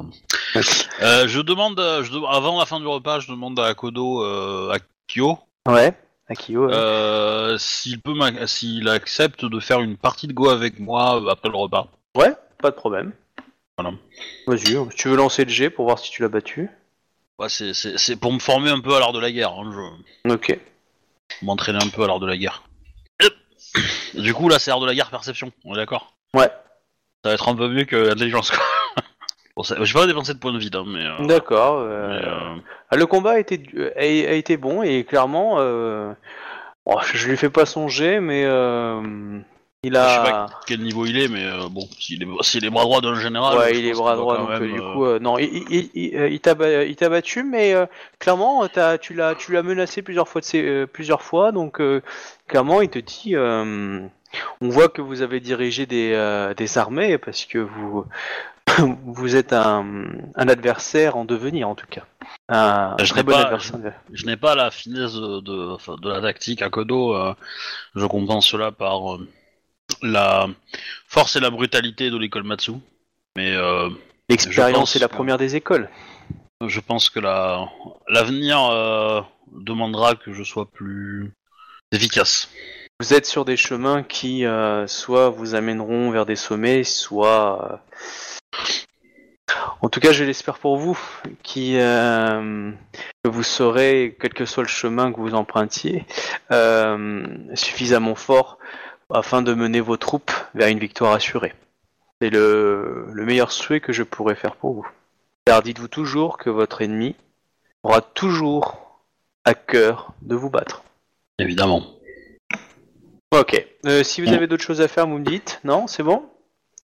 B: Euh, je demande, euh, je avant la fin du repas, je demande à Kodo, euh, à Kyo,
A: Ouais, ouais.
B: Euh, s'il peut, m'ac- s'il accepte de faire une partie de Go avec moi après le repas.
A: Ouais, pas de problème.
B: Voilà.
A: Vas-y, tu veux lancer le G pour voir si tu l'as battu?
B: Ouais, c'est pour me former un peu à l'art de la guerre. Hein, je
A: Ok.
B: M'entraîner un peu à l'art de la guerre. *coughs* Du coup, là, c'est l'art de la guerre perception, on est d'accord?
A: Ouais.
B: Ça va être un peu mieux que l'intelligence, quoi. *laughs* bon, ça- j'ai pas dépensé de points de vide, hein, mais... euh,
A: D'accord. euh,
B: euh,
A: Le combat a été, a, a été bon et clairement, euh, bon, je lui fais pas songer, mais il
B: Je sais
A: a.
B: pas quel niveau il est, mais euh, bon, s'il est, s'il est bras droit d'un général...
A: Ouais, il est bras droit, donc euh,
B: même,
A: du
B: euh,
A: coup, euh, non, il, il, il, il t'a battu, mais euh, clairement, t'as- tu l'as, tu l'as menacé plusieurs fois, de ses- plusieurs fois, donc clairement, il te dit, on voit que vous avez dirigé des, des armées parce que vous, *laughs* vous êtes un, un adversaire en devenir, en tout cas, un
B: Je
A: très
B: n'ai
A: bon
B: pas-
A: adversaire.
B: Je n'ai pas la finesse de, de la tactique à Kodo. je compense cela par la force et la brutalité de l'école Matsu. Mais euh,
A: L'expérience est la
B: que-
A: première des écoles.
B: je pense que la, l'avenir euh, demandera que je sois plus efficace.
A: Vous êtes sur des chemins qui euh, soit vous amèneront vers des sommets, soit... En tout cas, je l'espère pour vous, qui, euh, que vous serez, quel que soit le chemin que vous empruntiez, euh, suffisamment fort afin de mener vos troupes vers une victoire assurée. C'est le, le meilleur souhait que je pourrais faire pour vous. Car dites-vous toujours que votre ennemi aura toujours à cœur de vous battre.
B: Évidemment.
A: Ok. Euh, si vous avez d'autres choses à faire, vous me dites. Non, c'est bon?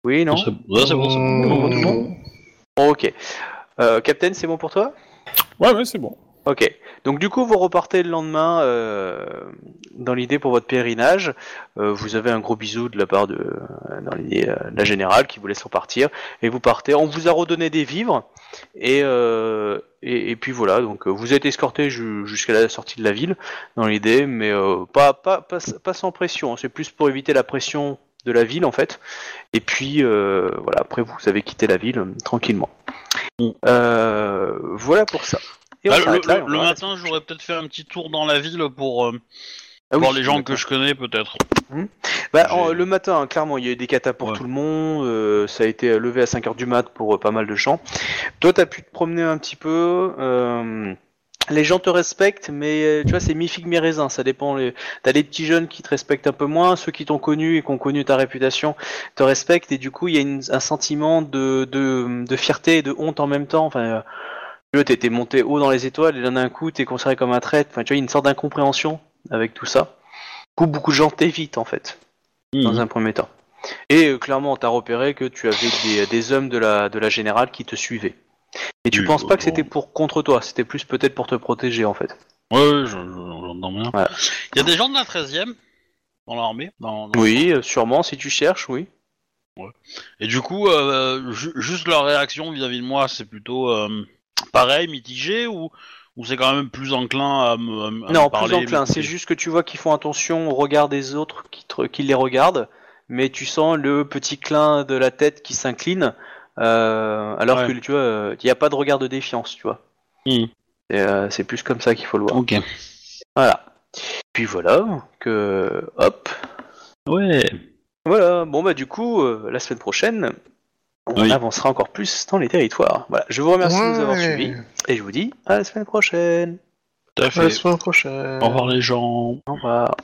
A: Oui, non?
B: C'est, ouais, c'est bon, c'est bon.
A: C'est bon pour tout le monde? Ok. Euh, Captain, c'est bon pour toi?
D: Ouais, ouais, c'est bon.
A: Ok. Donc du coup, vous repartez le lendemain euh, dans l'idée pour votre pèlerinage. Euh, vous avez un gros bisou de la part de, euh, dans l'idée, euh, de la générale qui vous laisse repartir. Et vous partez. On vous a redonné des vivres. Et, euh, et, et puis voilà, donc euh, vous êtes escorté ju- jusqu'à la sortie de la ville dans l'idée, mais euh, pas, pas, pas, pas sans pression. hein. C'est plus pour éviter la pression de la ville en fait. Et puis euh, voilà, après vous avez quitté la ville tranquillement.
B: Mm.
A: Euh, voilà pour ça. Et on
B: Ah, le
A: s'arrête là, et
B: le-
A: on
B: le
A: verra la
B: matin, j'aurais peut-être fait un petit tour dans la ville pour euh,
A: Ah oui,
B: voir les gens que je connais, peut-être.
A: Bah,
B: J'ai-
A: en- le matin, hein, clairement, il y a eu des catas pour
B: Ouais.
A: tout le monde. euh, ça a été levé à 5h du mat pour euh, pas mal de gens. Toi, t'as pu te promener un petit peu. euh, les gens te respectent, mais euh, tu vois, c'est mi figue mi raisin. Ça dépend. Les... T'as des petits jeunes qui te respectent un peu moins. Ceux qui t'ont connu et qui ont connu ta réputation te respectent. Et du coup, il y a une- un sentiment de, de, de fierté et de honte en même temps. Enfin, euh, tu t'étais monté haut dans les étoiles et d'un coup, t'es considéré comme un traître. Enfin, tu vois, il y a une sorte d'incompréhension avec tout ça. Coup, beaucoup de gens t'évitent en fait dans un premier temps. Et euh, clairement, t'as repéré que tu avais des, des hommes de la, de la générale qui te suivaient. Et tu
B: Oui,
A: penses pas que c'était pour contre toi, c'était plus peut-être pour te protéger en fait.
B: Ouais, ouais, je- je- j'entends bien.
A: Voilà.
B: Il y a des gens de la 13ème dans l'armée dans, dans-
A: Oui, euh, sûrement, si tu cherches, oui.
B: Et du coup, euh, ju- juste leur réaction vis-à-vis de moi, c'est plutôt euh, pareil, mitigé, ou, ou c'est quand même plus enclin à me, à me- à
A: non,
B: parler
A: plus enclin, c'est juste que tu vois qu'ils font attention au regard des autres qui, te- qui les regardent, mais tu sens le petit clin de la tête qui s'incline, euh, alors
B: Ouais.
A: que tu vois, il n'y a pas de regard de défiance, tu vois.
B: Hmm.
A: Euh, c'est plus comme ça qu'il faut le voir.
B: Ok.
A: Voilà. Puis voilà, que hop,
B: Ouais.
A: Voilà, bon bah du coup, euh, la semaine prochaine, on
B: Oui.
A: avancera encore plus dans les territoires. Voilà, je vous remercie de nous avoir suivis et je vous dis à la semaine prochaine.
B: Tout à
C: À la
B: fait.
C: semaine prochaine.
B: Au revoir les gens.
A: Au revoir.